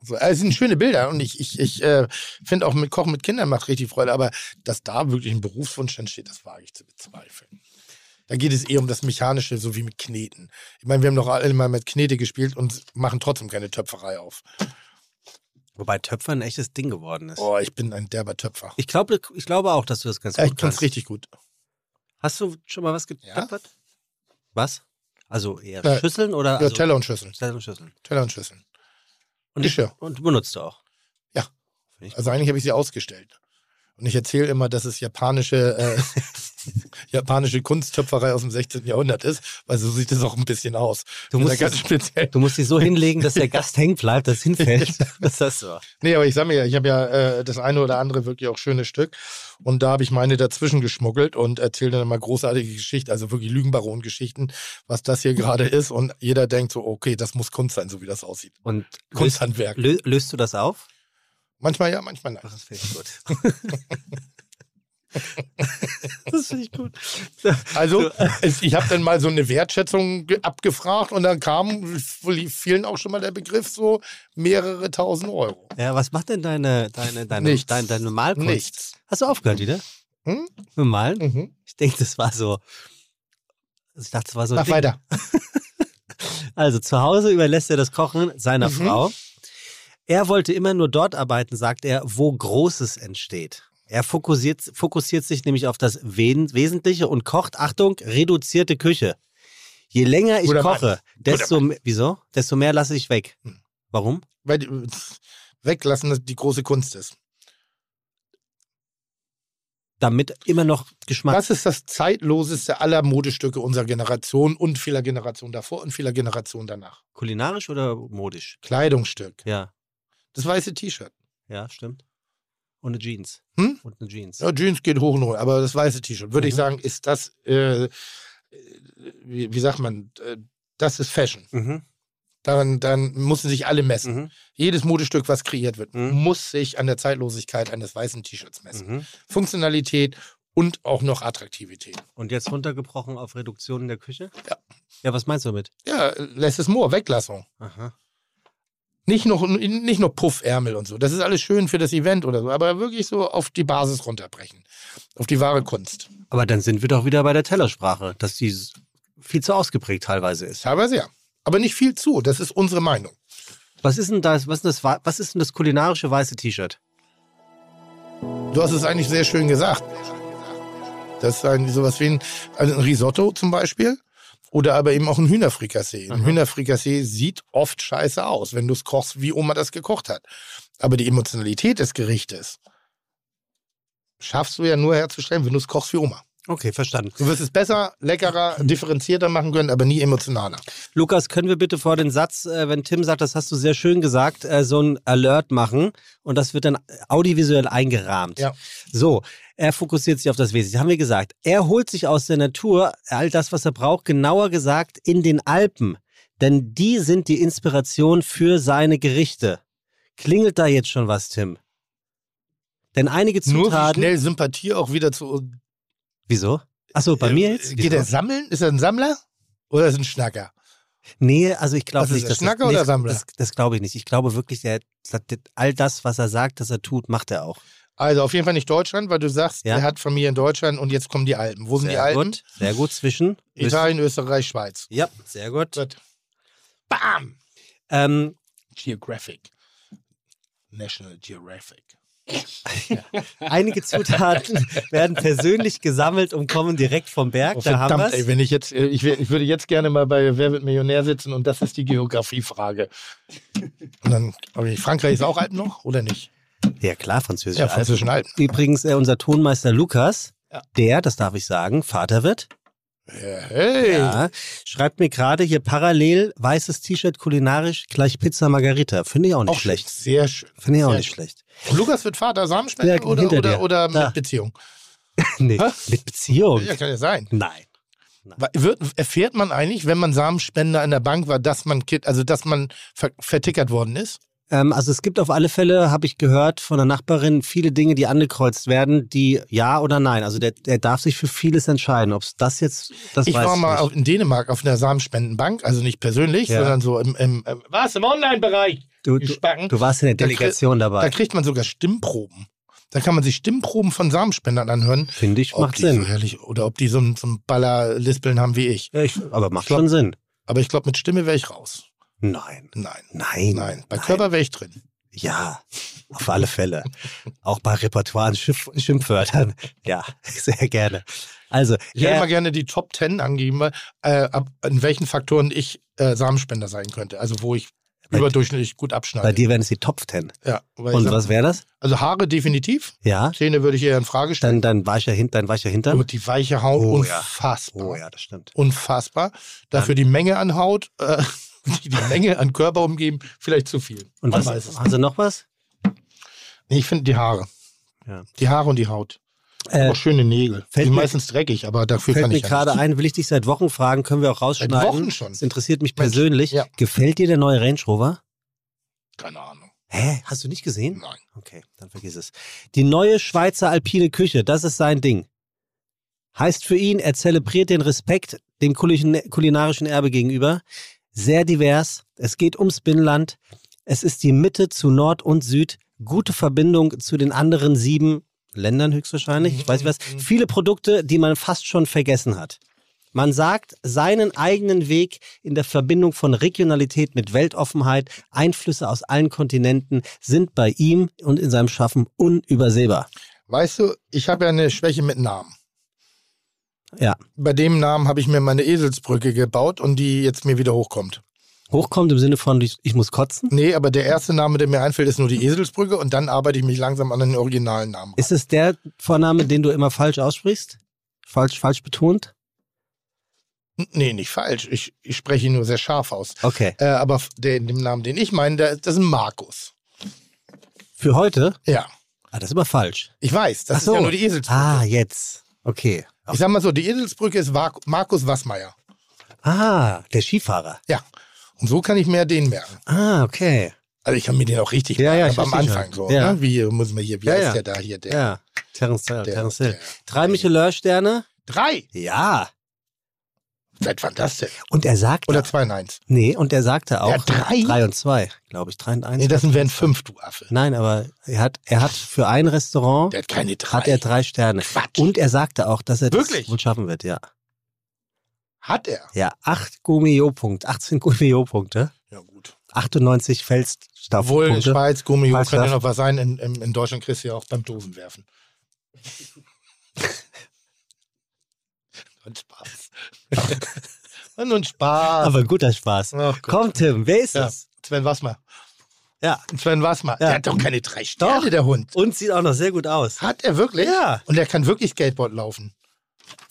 So, also es sind schöne Bilder und ich, ich, ich äh, finde auch mit Kochen mit Kindern macht richtig Freude, aber dass da wirklich ein Berufswunsch entsteht, das wage ich zu bezweifeln. Da geht es eher um das Mechanische, so wie mit Kneten. Ich meine, wir haben doch alle mal mit Knete gespielt und machen trotzdem keine Töpferei auf. Wobei Töpfer ein echtes Ding geworden ist. Oh, ich bin ein derber Töpfer. Ich, glaube, ich glaube auch, dass du das ganz Ja, gut ich kann kannst. es richtig gut. Hast du schon mal was getöpfert? Was? Also eher Ja. Schüsseln oder? Ja, also, Teller und Schüsseln. Teller und Schüsseln. Teller und Schüsseln. Und, Geschirr. und benutzt du auch? Ja. Ich Also eigentlich habe ich sie ausgestellt. Und ich erzähle immer, dass es japanische, äh, <laughs> japanische Kunsttöpferei aus dem 16. Jahrhundert ist, weil so sieht es auch ein bisschen aus. Du musst ganz speziell. Du musst sie so hinlegen, dass der <laughs> Gast hängen bleibt, dass hinfällt. <laughs> Das ist das so. Nee, aber ich sag mir ja, ich habe ja äh, das eine oder andere wirklich auch schönes Stück. Und da habe ich meine dazwischen geschmuggelt und erzähle dann immer großartige Geschichten, also wirklich Lügenbaron-Geschichten, was das hier gerade ist. Und jeder denkt so, okay, das muss Kunst sein, so wie das aussieht. Und löst, Kunsthandwerk. lö, löst du das auf? Manchmal ja, manchmal nein. Das finde ich gut. <laughs> das finde ich gut. Also, ich habe dann mal so eine Wertschätzung ge- abgefragt und dann kam vielen auch schon mal der Begriff so mehrere tausend Euro. Ja, was macht denn deine, deine, deine, Nichts. deine, deine Malkunst? Nichts. Hast du aufgehört wieder? Hm? Mit Malen? Mhm. Ich denke, das war so. also Ich dachte, das war so. Mach Ding. weiter. <laughs> Also zu Hause überlässt er das Kochen seiner Mhm. Frau. Er wollte immer nur dort arbeiten, sagt er, wo Großes entsteht. Er fokussiert, fokussiert sich nämlich auf das Wesentliche und kocht, Achtung, reduzierte Küche. Je länger ich Guter koche, Mann. desto, me- wieso? Desto mehr lasse ich weg. Hm. Warum? Weil weglassen das die große Kunst ist. Damit immer noch Geschmack. Was ist das zeitloseste aller Modestücke unserer Generation und vieler Generationen davor und vieler Generationen danach? Kulinarisch oder modisch? Kleidungsstück. Ja, Das weiße T-Shirt. ja, stimmt. Und eine Jeans. Hm? Und eine Jeans. Ja, Jeans geht hoch und runter, aber das weiße T-Shirt, würde ich Mhm. sagen, ist das, äh, wie, wie sagt man, äh, das ist Fashion. Mhm. Daran, dann müssen sich alle messen. Mhm. Jedes Modestück, was kreiert wird, Mhm. muss sich an der Zeitlosigkeit eines weißen T-Shirts messen. Mhm. Funktionalität und auch noch Attraktivität. Und jetzt runtergebrochen auf Reduktion in der Küche? Ja. Ja, was meinst du damit? Ja, less is more, Weglassung. Aha. Nicht noch, nicht noch Puffärmel und so. Das ist alles schön für das Event oder so, aber wirklich so auf die Basis runterbrechen. Auf die wahre Kunst. Aber dann sind wir doch wieder bei der Tellersprache, dass die viel zu ausgeprägt teilweise ist. Teilweise ja. Aber nicht viel zu. Das ist unsere Meinung. Was ist denn das, was ist denn das, wa- was ist denn das kulinarische weiße T-Shirt? Du hast es eigentlich sehr schön gesagt. Das ist ein, sowas wie ein, also ein Risotto zum Beispiel. Oder aber eben auch ein Hühnerfrikassee. Ein Hühnerfrikassee sieht oft scheiße aus, wenn du es kochst, wie Oma das gekocht hat. Aber die Emotionalität des Gerichtes schaffst du ja nur herzustellen, wenn du es kochst wie Oma. Okay, verstanden. Du wirst es besser, leckerer, differenzierter machen können, aber nie emotionaler. Lukas, können wir bitte vor den Satz, äh, wenn Tim sagt, das hast du sehr schön gesagt, äh, so ein Alert machen und das wird dann audiovisuell eingerahmt. Ja. So, er fokussiert sich auf das Wesentliche. Haben wir gesagt. Er holt sich aus der Natur all das, was er braucht, genauer gesagt in den Alpen. Denn die sind die Inspiration für seine Gerichte. Klingelt da jetzt schon was, Tim? Denn einige Nur wie Zutaten. schnell Sympathie auch wieder zu. Wieso? Achso, bei mir Äh, jetzt? Geht er sammeln? Ist er ein Sammler? Oder ist er ein Schnacker? Nee, also ich glaube ist nicht, er, dass Schnacker das, oder Sammler? Das, das glaube ich nicht. Ich glaube wirklich, der, all das, was er sagt, dass er tut, macht er auch. Also auf jeden Fall nicht Deutschland, weil du sagst, Ja. er hat Familie in Deutschland und jetzt kommen die Alpen. Wo sind die Sehr Alpen? gut, sehr gut zwischen. Italien, Österreich, Schweiz. Ja, sehr gut. Gut. Bam! Ähm, Geographic. National Geographic. <laughs> einige Zutaten <laughs> werden persönlich gesammelt und kommen direkt vom Berg. Oh, da haben verdammt, wir's. ey, wenn ich jetzt, äh, ich, wär- ich würde jetzt gerne mal bei Wer wird Millionär sitzen und das ist die Geografiefrage. Und dann, okay, Frankreich ist auch Alpen noch oder nicht? Ja, klar, französisch. Ja, französischen Alpen. Übrigens, äh, unser Tonmeister Lukas, Ja. der, das darf ich sagen, Vater wird. Ja, hey. Ja, schreibt mir gerade hier parallel weißes T-Shirt kulinarisch gleich Pizza Margarita. Finde ich auch nicht auch schlecht. Sehr schön. Finde ich auch Sehr nicht schlecht. Lukas wird Vater Samenspender Ja, oder, oder, oder Da. mit Beziehung? <laughs> nee, Hä? mit Beziehung. Ja, kann ja sein. Nein. Wa- Wird, erfährt man eigentlich, wenn man Samenspender an der Bank war, dass man, also dass man ver vertickert worden ist? Ähm, also es gibt auf alle Fälle, habe ich gehört von einer Nachbarin, viele Dinge, die angekreuzt werden, die ja oder nein. Also der, der darf sich für vieles entscheiden. Ob es das jetzt, das Ich weiß war ich mal auf, in Dänemark auf einer Samenspendenbank, also nicht persönlich, Ja. sondern so im, im, im was im Online-Bereich. du, du, Spacken. du warst in der Da krieg- Delegation Da dabei. kriegt man sogar Stimmproben. Da kann man sich Stimmproben von Samenspendern anhören. Finde ich, macht die so Sinn. herrlich oder ob die so ein, so ein Ballerlispeln haben wie ich. Ja, ich, aber macht Ich glaub- schon Sinn. Aber ich glaube, mit Stimme wäre ich raus. Nein. Nein. Nein. Nein. Bei Körper wäre ich drin. Ja, auf alle Fälle. Auch bei Repertoire Schimpf Schimpfwörtern. Ja, sehr gerne. Also, Ich hätte er- mal gerne die Top 10 angeben, weil, äh, ab, in welchen Faktoren ich äh, Samenspender sein könnte. Also wo ich Bei- überdurchschnittlich gut bei abschneide. dir wären es die Top Ten. ja, Und sag, was wäre das? also Haare definitiv. Ja, Zähne würde ich eher in Frage stellen. dann dein weicher, Hin dein weicher Hintern. Und die weiche Haut, Oh, ja. unfassbar. Oh ja, das stimmt. Unfassbar. Dafür die Menge an Haut, äh, die, die Menge an Körper umgeben, vielleicht zu viel. Und was, weiß es nicht. hast du noch was? Nee, ich finde die Haare. Ja. Die Haare und die Haut. Äh, auch schöne Nägel. Die fällt sind mir- meistens dreckig, aber dafür Fällt kann mir ich ja gerade ein, will ich dich seit Wochen fragen, können wir auch rausschneiden. Seit Wochen schon. Das interessiert mich persönlich. ja. Gefällt dir der neue Range Rover? Keine Ahnung. Hä? Hast du nicht gesehen? Nein. Okay, dann vergiss es. Die neue Schweizer alpine Küche, das ist sein Ding. Heißt für ihn, er zelebriert den Respekt dem kulin- kulinarischen Erbe gegenüber. Sehr divers. Es geht ums Binnenland. Es ist die Mitte zu Nord und Süd. Gute Verbindung zu den anderen sieben Ländern höchstwahrscheinlich. Ich weiß nicht was. Viele Produkte, die man fast schon vergessen hat. Man sagt, seinen eigenen Weg in der Verbindung von Regionalität mit Weltoffenheit, Einflüsse aus allen Kontinenten sind bei ihm und in seinem Schaffen unübersehbar. Weißt du, ich habe ja eine Schwäche mit Namen. Ja. Bei dem Namen habe ich mir meine Eselsbrücke gebaut und die jetzt mir wieder hochkommt. Hochkommt im Sinne von, ich, ich muss kotzen. Nee, aber der erste Name, der mir einfällt, ist nur die Eselsbrücke und dann arbeite ich mich langsam an den originalen Namen. Ist es der Vorname, den du immer falsch aussprichst? Falsch, falsch betont? Nee, nicht falsch. Ich, ich spreche ihn nur sehr scharf aus. Okay. Äh, aber der, dem Namen, den ich meine, der, das ist Markus. Für heute? Ja, Ah, das ist aber falsch. ich weiß. Das Ach so. ist ja nur die Eselsbrücke. Ah, jetzt. Okay. Ich sag mal so, die Eselsbrücke ist Markus Wassmeier. Ah, der Skifahrer. Ja. Und so kann ich mir den merken. Ah, okay. Also ich kann mir den auch richtig Ja, ja, merken, ich aber am Anfang schon. so. Ja. Ne? Wie muss man hier, wie Ja, heißt ja. der da hier? Der, Ja. Terence Hill. Terence Hill. Drei Michelin-Sterne? Drei. Ja. Seit wann das denn? Und er sagte, Oder 2 in 1? nee, und er sagte auch, Ja, drei? drei und zwei, glaube ich, drei und eins. Nee, das wären fünf, du Affe. Nein, aber er hat, er hat für ein Restaurant Der hat keine drei. hat er drei Sterne. Quatsch. Und er sagte auch, dass er Wirklich? das wohl schaffen wird, ja. Hat er? Ja, acht Gummio-Punkte, 18 Gummio-Punkte, Ja, gut. 98 Obwohl, Feldstaffpunkte. Schweiz, Gummio, könnte ja. noch was sein. In, in, in Deutschland kriegst du ja auch beim Dosen werfen. Und Spaß. War nur ein Spaß. Aber guter Spaß. Ach. Komm, Tim, wer ist Ja, das? Sven Wassmer. Ja. Sven Wassmer. Ja. Der hat doch keine drei Sterne, Doch. der Hund. Und sieht auch noch sehr gut aus. Hat er wirklich? Ja. Und der kann wirklich Skateboard laufen.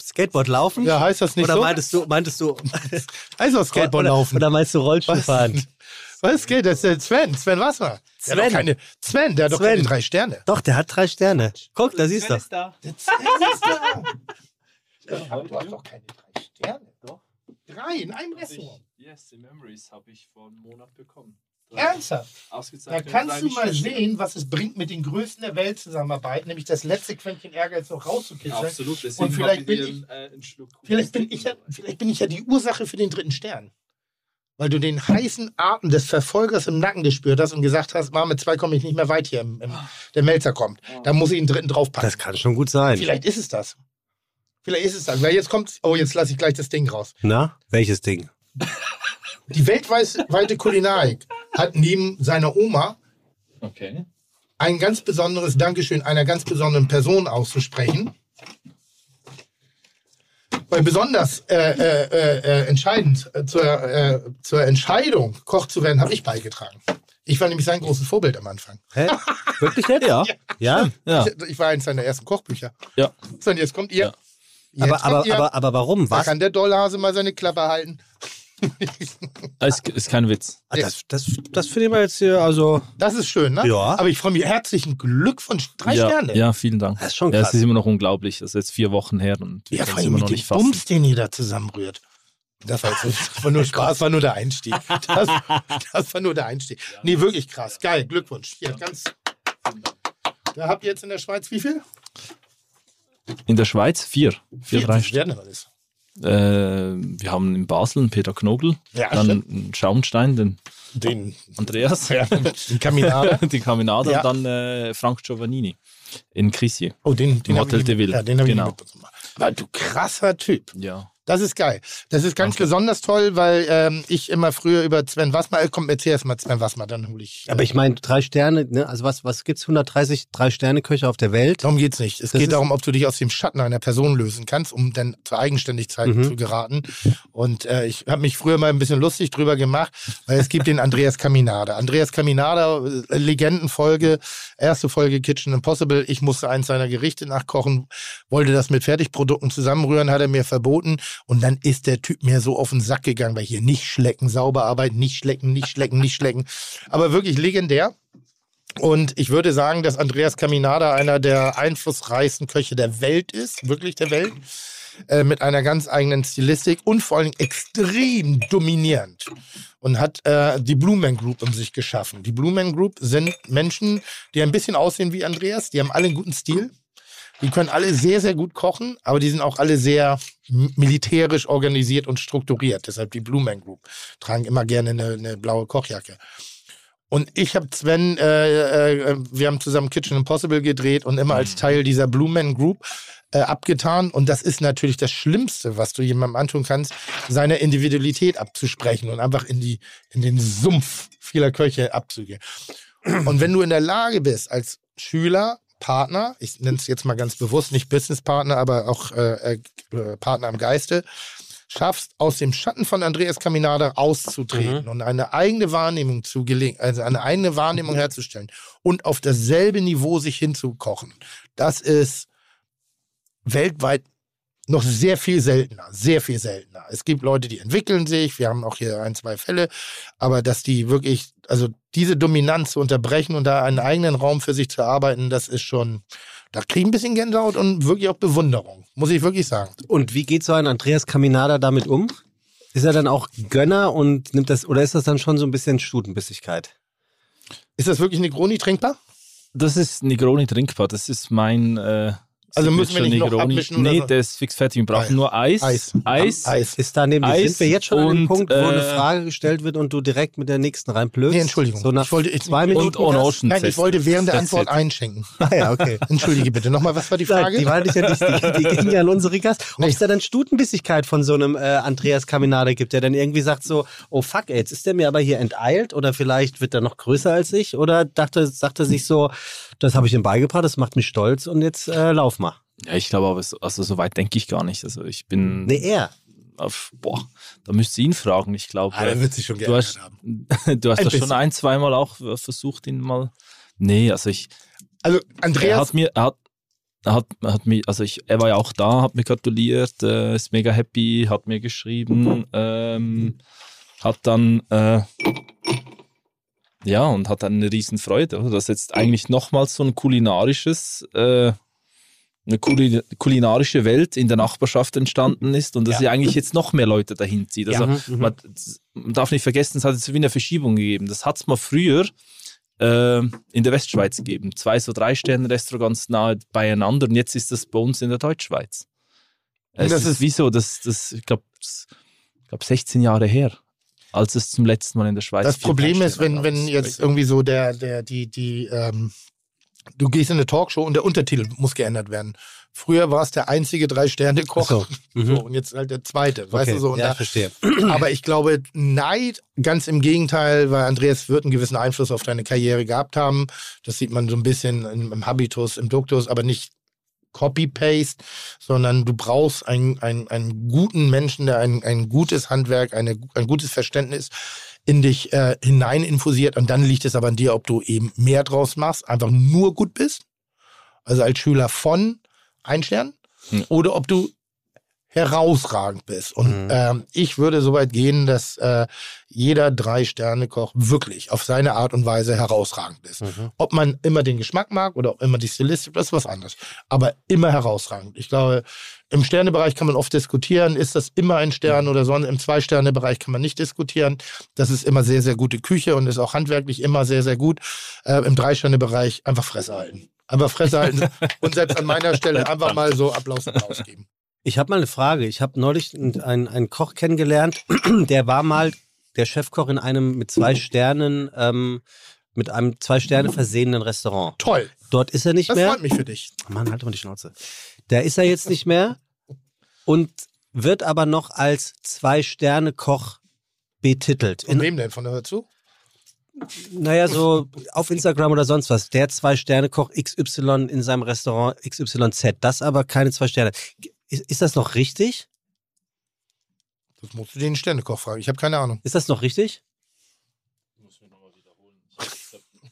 Skateboard laufen? Ja, heißt das nicht Oder so? meintest du, meintest du <laughs> heißt das Skateboard oder, laufen? Oder meinst du Rollschuh Was? fahren? <laughs> Was geht? Das ist der Sven. Sven Wassmer. Der hat Sven. doch keine, Sven, der hat doch Sven. keine drei Sterne. Doch, der hat drei Sterne. Guck, da siehst du. da. Der Sven ist da. <laughs> Du hast doch keine drei Sterne. Doch. Drei in einem Restaurant. Yes, the Memories habe ich vor einem Monat bekommen. Ernsthaft? Da kannst du mal sehen, was es bringt, mit den Größten der Welt zusammenarbeiten, nämlich das letzte Quäntchen Ehrgeiz noch rauszukitzeln. Absolut. Deswegen Und vielleicht hab ich bin dir ich- einen, äh, einen Vielleicht bin, ich ja, vielleicht bin ich ja die Ursache für den dritten Stern. Weil du den heißen Atem des Verfolgers im Nacken gespürt hast und gesagt hast, mal mit zwei komme ich nicht mehr weit hier, im, im, der Melzer kommt. Da muss ich einen dritten draufpacken. Das kann schon gut sein. Vielleicht ist es das. Vielleicht ist es das. Weil jetzt kommt, oh, jetzt lasse ich gleich das Ding raus. Na, welches Ding? Die weltweite Kulinarik hat neben seiner Oma Okay. ein ganz besonderes Dankeschön einer ganz besonderen Person auszusprechen. Weil besonders äh, äh, äh, äh, entscheidend äh, zur, äh, zur Entscheidung, Koch zu werden, habe ich beigetragen. Ich war nämlich sein großes Vorbild am Anfang. Hä? Wirklich jetzt? <laughs> Ja. Ja? Ja. Ich, ich war eins seiner ersten Kochbücher. Ja. So, und jetzt kommt ihr. Ja. Jetzt Aber, aber, ihr. aber, aber warum? da Was? kann der Dollhase mal seine Klappe halten. <laughs> Es ist kein Witz. Ah, das, das, das finde ich mal jetzt hier, also, Das ist schön, ne? Ja. Aber ich freue mich. Herzlichen Glückwunsch. Drei ja, Sterne. Ja, vielen Dank. das ist schon Ja, krass. es ist immer noch unglaublich. Das ist jetzt vier Wochen her und wir Ja, können vor es allem immer noch mit nicht fassen. Bums, den ihr da zusammenrührt. Das war, jetzt, das war nur Spaß, war nur der Einstieg. <laughs> Das, das war nur der Einstieg. Nee, wirklich krass. Geil, Glückwunsch. Hier, ganz. Da habt ihr jetzt in der Schweiz wie viel? In der Schweiz vier. Vier, drei Wie Stück. Sterne alles. Äh, wir haben in Basel einen Peter Knobel, Ja, dann einen Schaumstein, den Den, Andreas, ja, <laughs> den Kaminade. <laughs> die Caminada Ja. und dann äh, Frank Giovannini in Crissier. Oh, den, den Hotel ich de Ville. Ja, den habe ich Genau. nicht mitbekommen. Aber du krasser Typ. Ja. Das ist geil. Das ist ganz besonders toll, weil ähm, ich immer früher über Sven Wassmer, äh, komm, erzähl erst mal Sven Wassmer, dann hole ich. äh, Aber ich meine, drei Sterne, ne? also was, was gibt's? 130 Drei-Sterne-Köche auf der Welt? Darum geht's nicht. Es Das geht darum, ob du dich aus dem Schatten einer Person lösen kannst, um dann zur Eigenständigkeit Mhm. zu geraten. Und äh, ich habe mich früher mal ein bisschen lustig drüber gemacht, weil es gibt den Andreas Caminada. Andreas Caminada, äh, Legendenfolge, erste Folge Kitchen Impossible. Ich musste eins seiner Gerichte nachkochen, wollte das mit Fertigprodukten zusammenrühren, hat er mir verboten. Und dann ist der Typ mir so auf den Sack gegangen, weil hier nicht schlecken, sauber arbeiten, nicht schlecken, nicht schlecken, nicht schlecken. Aber wirklich legendär. Und ich würde sagen, dass Andreas Caminada einer der einflussreichsten Köche der Welt ist, wirklich der Welt, äh, mit einer ganz eigenen Stilistik und vor allem extrem dominierend. Und hat äh, die Blue Man Group um sich geschaffen. Die Blue Man Group sind Menschen, die ein bisschen aussehen wie Andreas, die haben alle einen guten Stil. Die können alle sehr, sehr gut kochen, aber die sind auch alle sehr militärisch organisiert und strukturiert. Deshalb die Blue Man Group. Tragen immer gerne eine, eine blaue Kochjacke. Und ich habe Sven, äh, äh, wir haben zusammen Kitchen Impossible gedreht und immer als Teil dieser Blue Man Group äh, abgetan. Und das ist natürlich das Schlimmste, was du jemandem antun kannst, seine Individualität abzusprechen und einfach in, die, in den Sumpf vieler Köche abzugehen. Und wenn du in der Lage bist, als Schüler, Partner, ich nenne es jetzt mal ganz bewusst, nicht Businesspartner, aber auch äh, äh, Partner im Geiste, schaffst, aus dem Schatten von Andreas Caminada auszutreten und eine eigene Wahrnehmung zu gelingen, also eine eigene Wahrnehmung herzustellen und auf dasselbe Niveau sich hinzukochen. Das ist weltweit noch sehr viel seltener, sehr viel seltener. Es gibt Leute, die entwickeln sich, wir haben auch hier ein, zwei Fälle, aber dass die wirklich, also diese Dominanz zu unterbrechen und da einen eigenen Raum für sich zu arbeiten, das ist schon, da kriege ich ein bisschen Gänsehaut und wirklich auch Bewunderung, muss ich wirklich sagen. Und wie geht so ein Andreas Caminada damit um? Ist er dann auch Gönner und nimmt das, oder ist das dann schon so ein bisschen Stutenbissigkeit? Ist das wirklich Negroni trinkbar? Das ist Negroni trinkbar. Das ist mein äh, Also müssen wir nicht noch Negroni. abmischen oder Nee, so? der ist fix fertig. Wir brauchen Eis. nur Eis. Eis. Eis. Eis. Ist da nämlich, Eis sind wir jetzt schon an dem und, Punkt, wo eine äh, Frage gestellt wird und du direkt mit der nächsten reinplögst? Nee, Entschuldigung. So nach Ich wollte- ich- zwei und Minuten. Und das? Orangen. Nein, ich wollte während der That's Antwort it. einschenken. Ah ja, okay. Entschuldige bitte. Nochmal, was war die Nein, Frage? die war nicht ja nicht, die, die ging ja an unsere Gast. Ob Nee. es da dann Stutenbissigkeit von so einem äh, Andreas Kaminade gibt, der dann irgendwie sagt so, oh fuck, ey, jetzt ist der mir aber hier enteilt oder vielleicht wird er noch größer als ich oder dachte, sagt er sich so, das habe ich ihm beigebracht, das macht mich stolz und jetzt äh, lauf mal. Ja, ich glaube aber, so- also so weit denke ich gar nicht. Also ich bin Nee, er. auf, boah, da müsst ihr ihn fragen. Ich glaube, Ah, der wird sich schon du geändert hast, haben. <laughs> du hast Ein das schon ein, zweimal auch versucht, ihn mal. Nee, also ich, Also, er Andreas, hat mir, er hat, er hat, er hat mir, also ich, er war ja auch da, hat mir gratuliert, äh, ist mega happy, hat mir geschrieben, ähm, hat dann, äh, ja, und hat dann eine riesen Freude, dass jetzt eigentlich nochmals so ein kulinarisches, äh, eine Kuli kulinarische Welt in der Nachbarschaft entstanden ist und dass Ja. ja eigentlich jetzt noch mehr Leute dahin zieht. Also Ja, mhm. man, man darf nicht vergessen, es hat jetzt wie eine Verschiebung gegeben. Das hat es mal früher äh, in der Westschweiz gegeben. Zwei so drei Sterne Restaurants nahe beieinander und jetzt ist das bei uns in der Deutschschweiz. Es Das ist, ist- wieso, das, das, ich glaube, glaub 16 Jahre her, als es zum letzten Mal in der Schweiz das Problem ist, wenn, wenn jetzt irgendwie so der, der, die, die, ähm, du gehst in eine Talkshow und der Untertitel muss geändert werden. Früher war es der einzige Drei-Sterne-Koch. So. Mhm. So, und jetzt halt der zweite. Weißt Okay, du so? Und ja, da, verstehe. aber ich glaube, Neid, ganz im Gegenteil, weil Andreas wird einen gewissen Einfluss auf deine Karriere gehabt haben. Das sieht man so ein bisschen im, im Habitus, im Duktus, aber nicht Copy-Paste, sondern du brauchst einen, einen, einen guten Menschen, der ein, ein gutes Handwerk, eine, ein gutes Verständnis in dich äh, hinein infusiert. Und dann liegt es aber an dir, ob du eben mehr draus machst, einfach nur gut bist, also als Schüler von ein Stern, Ja. oder ob du herausragend bist. Und Mhm. ähm, ich würde so weit gehen, dass äh, jeder Drei-Sterne-Koch wirklich auf seine Art und Weise herausragend ist. Mhm. Ob man immer den Geschmack mag oder ob immer die Stilistik, das ist was anderes. Aber immer herausragend. Ich glaube, im Sternebereich kann man oft diskutieren, ist das immer ein Stern oder sonst. Im Zwei-Sterne-Bereich kann man nicht diskutieren. Das ist immer sehr, sehr gute Küche und ist auch handwerklich immer sehr, sehr gut. Äh, Im Drei-Sterne-Bereich einfach Fresse halten. Einfach Fresse halten <laughs> und selbst an meiner Stelle einfach mal so Applaus Applaus geben. Ich habe mal eine Frage. Ich habe neulich einen, einen, Koch kennengelernt, <clears throat> der war mal der Chefkoch in einem mit zwei Sternen, ähm, mit einem zwei Sterne versehenen Restaurant. Toll. Dort ist er nicht Das mehr. freut mich für dich. Mann, halt mal die Schnauze. Da ist er jetzt nicht mehr und wird aber noch als Zwei-Sterne-Koch betitelt. Von wem denn? Von der Hör zu? naja, so auf Instagram oder sonst was. Der Zwei-Sterne-Koch XY in seinem Restaurant XYZ. Das aber keine zwei Sterne. Ist, ist das noch richtig? Das musst du den Sternekoch fragen. Ich habe keine Ahnung. Ist das noch richtig?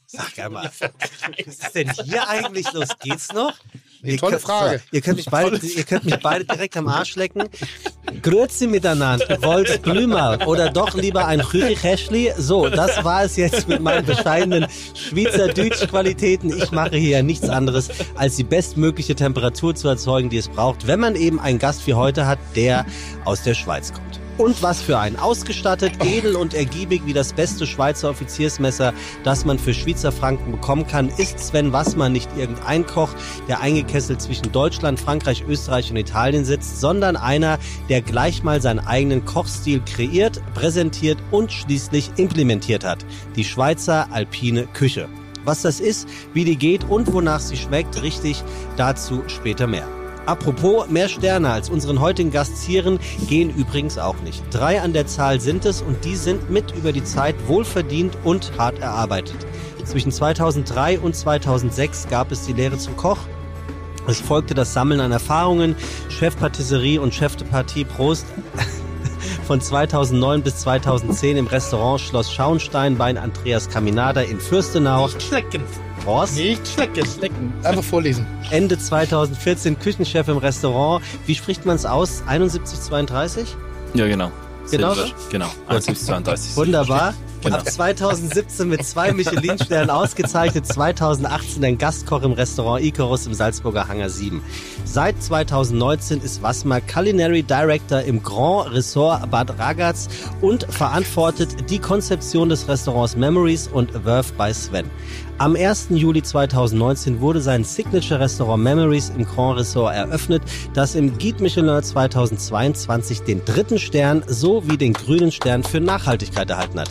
Sag einmal. Was ist denn hier eigentlich los? Geht's noch? Ihr tolle könnt- Frage. Ihr, könnt mich beide, ihr könnt mich beide direkt am Arsch lecken. <laughs> Grüezi miteinander, wollt Blümer oder doch lieber ein Chürichäschli? So, das war es jetzt mit meinen bescheidenen Schweizerdeutsch-Qualitäten. Ich mache hier nichts anderes, als die bestmögliche Temperatur zu erzeugen, die es braucht, wenn man eben einen Gast wie heute hat, der aus der Schweiz kommt. Und was für ein ausgestattet, edel und ergiebig wie das beste Schweizer Offiziersmesser, das man für Schweizer Franken bekommen kann, ist Sven Wassmann nicht irgendein Koch, der eingekesselt zwischen Deutschland, Frankreich, Österreich und Italien sitzt, sondern einer, der gleich mal seinen eigenen Kochstil kreiert, präsentiert und schließlich implementiert hat. Die Schweizer alpine Küche. Was das ist, wie die geht und wonach sie schmeckt, richtig, dazu später mehr. Apropos, mehr Sterne als unseren heutigen Gast zieren gehen übrigens auch nicht. Drei an der Zahl sind es und die sind mit über die Zeit wohlverdient und hart erarbeitet. Zwischen 2003 und 2006 gab es die Lehre zum Koch. Es folgte das Sammeln an Erfahrungen, Chefpatisserie und Chef de Partie Prost <laughs> von 2009 bis 2010 im Restaurant Schloss Schauenstein bei Andreas Caminada in Fürstenau. Nicht schlecken. Was? Nicht schlecken. Einfach vorlesen. Ende 2014 Küchenchef im Restaurant. Wie spricht man es aus? 7132? Ja, genau. Genau Silber. Genau. 1 bis 32. Wunderbar. Genau. Ab 2017 mit zwei Michelin-Sternen ausgezeichnet, 2018 ein Gastkoch im Restaurant Icarus im Salzburger Hangar 7. Seit 2019 ist Wassmer Culinary Director im Grand Ressort Bad Ragaz und verantwortet die Konzeption des Restaurants Memories und Verve by Sven. Am 1. Juli 2019 wurde sein Signature-Restaurant Memories im Grand Ressort eröffnet, das im Guide Michelin 2022 den dritten Stern sowie den grünen Stern für Nachhaltigkeit erhalten hat.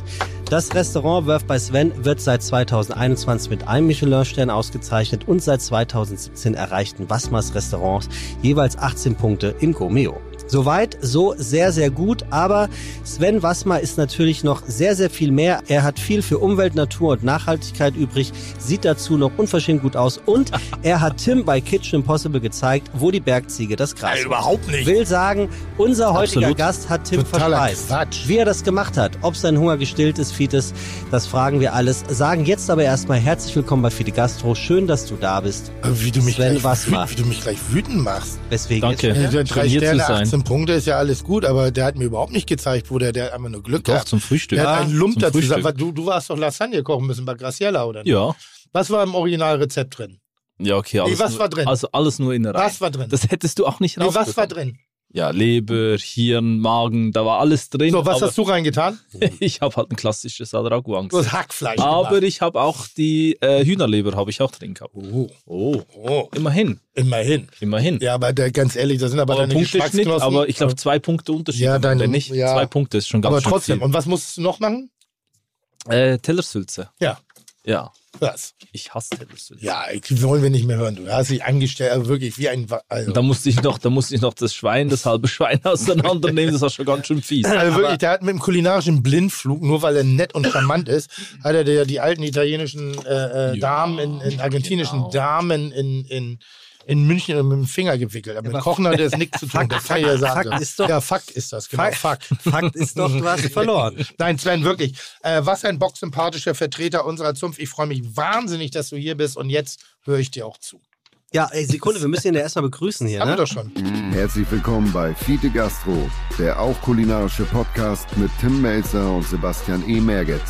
Das Restaurant Worth by Sven wird seit 2021 mit einem Michelin-Stern ausgezeichnet und seit 2017 erreichten Wassmers Restaurants jeweils 18 Punkte in Gomeo. Soweit, so sehr, sehr gut. Aber Sven Wassmer ist natürlich noch sehr, sehr viel mehr. Er hat viel für Umwelt, Natur und Nachhaltigkeit übrig, sieht dazu noch unverschämt gut aus und <laughs> er hat Tim bei Kitchen Impossible gezeigt, wo die Bergziege das Gras Nein, überhaupt nicht. Will sagen, unser heutiger Absolut. Gast hat Tim Totaler verspeist. Quatsch. Wie er das gemacht hat, ob sein Hunger gestillt ist, Fites, das fragen wir alles. Sagen jetzt aber erstmal herzlich willkommen bei Fide Gastro. Schön, dass du da bist. Wie du mich, Sven gleich, Wassmer. wie du mich gleich wütend machst. Weswegen Danke. ist- Ja, drei trainiert zu Sterne, sein. 18 Punkte ist ja alles gut, aber der hat mir überhaupt nicht gezeigt, wo der, der hat einfach nur Glück Doch, gehabt. zum Frühstück. Der hat einen Lump dazu gesagt. Du, du warst doch Lasagne kochen müssen bei Graciela, oder nicht? Ja. Was war im Originalrezept drin? Ja, okay. Alles was nur, war drin? Also alles nur in der Was war drin? Das hättest du auch nicht Nee, was war drin? Ja, Leber, Hirn, Magen, da war alles drin. So, was hast du reingetan? <laughs> ich habe halt ein klassisches Adraguang. Du hast Hackfleisch Aber gemacht. ich habe auch die äh, Hühnerleber habe ich auch drin gehabt. Oh, Oh, oh, immerhin, immerhin. immerhin. Ja, aber der, ganz ehrlich, da sind aber, aber deine Geschmacksknospen. aber ich glaube zwei Punkte Unterschied. Ja, deine- Wenn nicht, ja. zwei Punkte ist schon ganz aber trotzdem. Viel. Und was musstest du noch machen? Äh, Tellersülze. Ja. Ja, Was? ich hasse Tellersülze. Ja, wollen wir nicht mehr hören. Du hast dich angestellt, also wirklich wie ein. Also, Da musste ich noch, da musste ich noch das Schwein, das halbe Schwein <laughs> auseinandernehmen. Das war schon ganz schön fies. also wirklich, der hat mit dem kulinarischen Blindflug, nur weil er nett und charmant ist, hat er die alten italienischen äh, äh, Ja, Damen, in, in argentinischen genau. Damen in, in, in München mit dem Finger gewickelt. Aber mit Kochen hat das <laughs> nichts zu tun. Das kann ich ja sagen. Fakt ist doch- ja, Fakt ist das, genau. Fakt. Fakt <laughs> ist doch, du hast <laughs> verloren. Nein, Sven, wirklich. Äh, was ein boxsympathischer Vertreter unserer Zunft. Ich freue mich wahnsinnig, dass du hier bist und jetzt höre ich dir auch zu. Ja, ey, Sekunde, wir müssen ihn ja erstmal begrüßen hier. Haben wir Ne? doch schon. Herzlich willkommen bei Fiete Gastro, der auch kulinarische Podcast mit Tim Melzer und Sebastian E. Merget.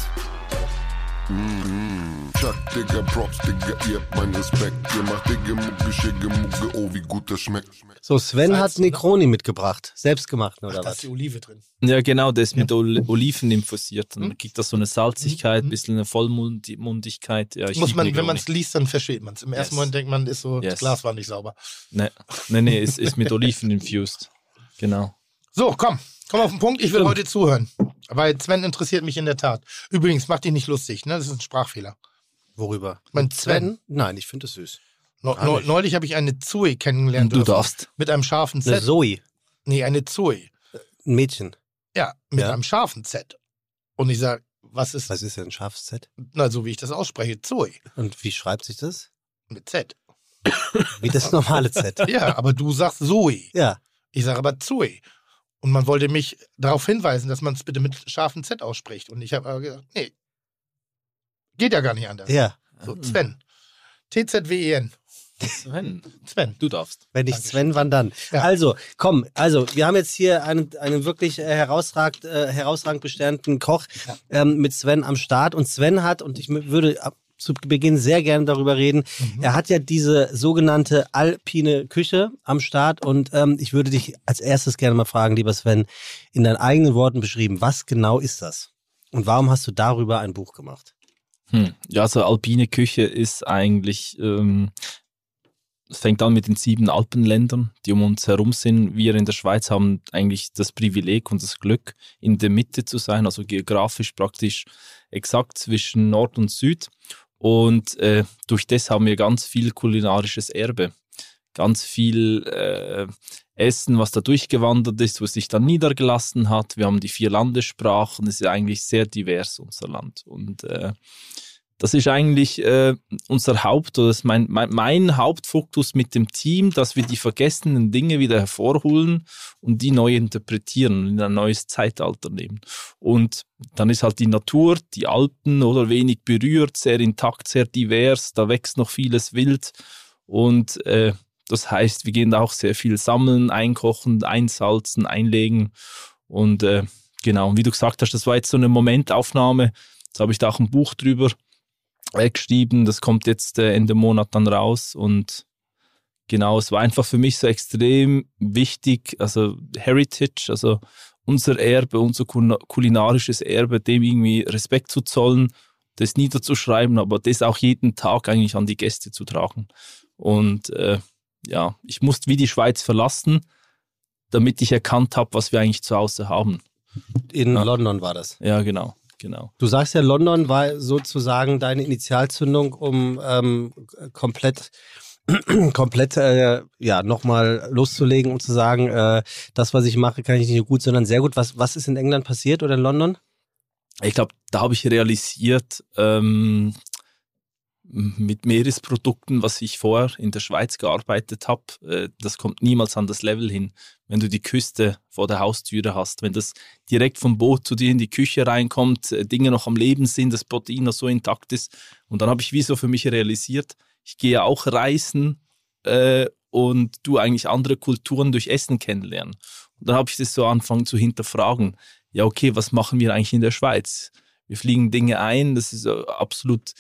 Chuck, Digga, Props, Digga, ihr habt meinen Respekt. Ihr macht Digga, Mucke, Schicke, Mucke, oh, wie gut das schmeckt. So, Sven Salz, hat Negroni mitgebracht. Selbstgemachten oder Da ist was? die Olive drin. Ja, genau, der ist mit Ol Oliven infusiert. Dann Hm? gibt das so eine Salzigkeit, ein bisschen eine Vollmundigkeit. Ja, ich Muss man, wenn man es liest, dann versteht man es. Im ersten Yes. Moment denkt man, ist so, das Yes. Glas war nicht sauber. Nee, nee, nee ist, ist mit Oliven infused. Genau. So, komm, komm auf den Punkt. Ich will heute zuhören. Weil Sven interessiert mich in der Tat. Übrigens, mach dich nicht lustig, ne? Das ist ein Sprachfehler. Worüber? Mein Sven. Nein, ich finde es süß. Ne- nicht. neulich habe ich eine Zoe kennengelernt. Du dürfen. darfst. Mit einem scharfen Eine Z. Zoe, Nee, eine Zoe. ein Mädchen. Ja, mit Ja. einem scharfen Z. Und ich sage, was ist, Was ist denn ein scharfes Z? na, so wie ich das ausspreche, Zoe. Und wie schreibt sich das? Mit Z. Wie das normale Z. <laughs> Ja, aber du sagst Zoe. Ja. Ich sage aber Zoe. Und man wollte mich darauf hinweisen, dass man es bitte mit scharfem Z ausspricht. Und ich habe aber gesagt, nee. Geht ja gar nicht anders. Ja. So, Sven. T-Z-W-E-N. Sven, Sven. du darfst. Wenn nicht Dankeschön. Sven, wann dann? Ja. Also, komm, also, wir haben jetzt hier einen, einen wirklich äh, herausragend, äh, herausragend besternten Koch Ja. ähm, mit Sven am Start. Und Sven hat, und ich würde zu Beginn sehr gerne darüber reden, Mhm. er hat ja diese sogenannte alpine Küche am Start. Und ähm, ich würde dich als erstes gerne mal fragen, lieber Sven, in deinen eigenen Worten beschrieben, was genau ist das? Und warum hast du darüber ein Buch gemacht? Hm. Ja, also alpine Küche ist eigentlich, ähm, es fängt an mit den sieben Alpenländern, die um uns herum sind. Wir in der Schweiz haben eigentlich das Privileg und das Glück, in der Mitte zu sein, also geografisch praktisch exakt zwischen Nord und Süd. Und äh, durch das haben wir ganz viel kulinarisches Erbe. Ganz viel äh, Essen, was da durchgewandert ist, was sich dann niedergelassen hat. Wir haben die vier Landessprachen. Es ist eigentlich sehr divers, unser Land. Und äh, das ist eigentlich äh, unser Haupt, oder mein, mein, mein Hauptfokus mit dem Team, dass wir die vergessenen Dinge wieder hervorholen und die neu interpretieren und in ein neues Zeitalter nehmen. Und dann ist halt die Natur, die Alpen oder wenig berührt, sehr intakt, sehr divers, da wächst noch vieles wild und äh, das heißt, wir gehen da auch sehr viel sammeln, einkochen, einsalzen, einlegen und äh, genau, und wie du gesagt hast, das war jetzt so eine Momentaufnahme. Jetzt habe ich da auch ein Buch drüber geschrieben. Das kommt jetzt äh, Ende Monat dann raus. Und genau, es war einfach für mich so extrem wichtig, also Heritage, also unser Erbe, unser kul- kulinarisches Erbe, dem irgendwie Respekt zu zollen, das niederzuschreiben, aber das auch jeden Tag eigentlich an die Gäste zu tragen. Und äh, ja, ich musste wie die Schweiz verlassen, damit ich erkannt habe, was wir eigentlich zu Hause haben. In Ja. London war das. Ja, genau, genau. Du sagst ja, London war sozusagen deine Initialzündung, um ähm, komplett <clears throat> komplett äh, ja nochmal loszulegen und zu sagen, äh, das, was ich mache, kann ich nicht nur gut, sondern sehr gut. Was, was ist in England passiert oder in London? Ich glaube, da habe ich realisiert, ähm, mit Meeresprodukten, was ich vorher in der Schweiz gearbeitet habe, äh, das kommt niemals an das Level hin. Wenn du die Küste vor der Haustüre hast, wenn das direkt vom Boot zu dir in die Küche reinkommt, äh, Dinge noch am Leben sind, das Protein noch so intakt ist. Und dann habe ich wie für mich realisiert, ich gehe auch reisen äh, und du eigentlich andere Kulturen durch Essen kennenlernen. Und dann habe ich das so angefangen zu hinterfragen. Ja, okay, was machen wir eigentlich in der Schweiz? Wir fliegen Dinge ein, das ist äh, absolut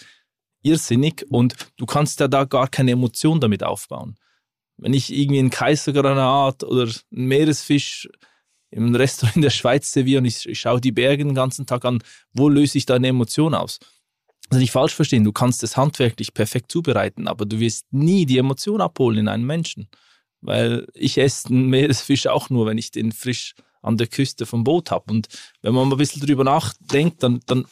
irrsinnig und du kannst ja da gar keine Emotion damit aufbauen. Wenn ich irgendwie einen Kaisergranat oder einen Meeresfisch im Restaurant in der Schweiz serviere und ich, schaue die Berge den ganzen Tag an, wo löse ich da eine Emotion aus? Also nicht falsch verstehen, du kannst es handwerklich perfekt zubereiten, aber du wirst nie die Emotion abholen in einem Menschen. Weil ich esse einen Meeresfisch auch nur, wenn ich den frisch an der Küste vom Boot habe. Und wenn man mal ein bisschen drüber nachdenkt, dann, dann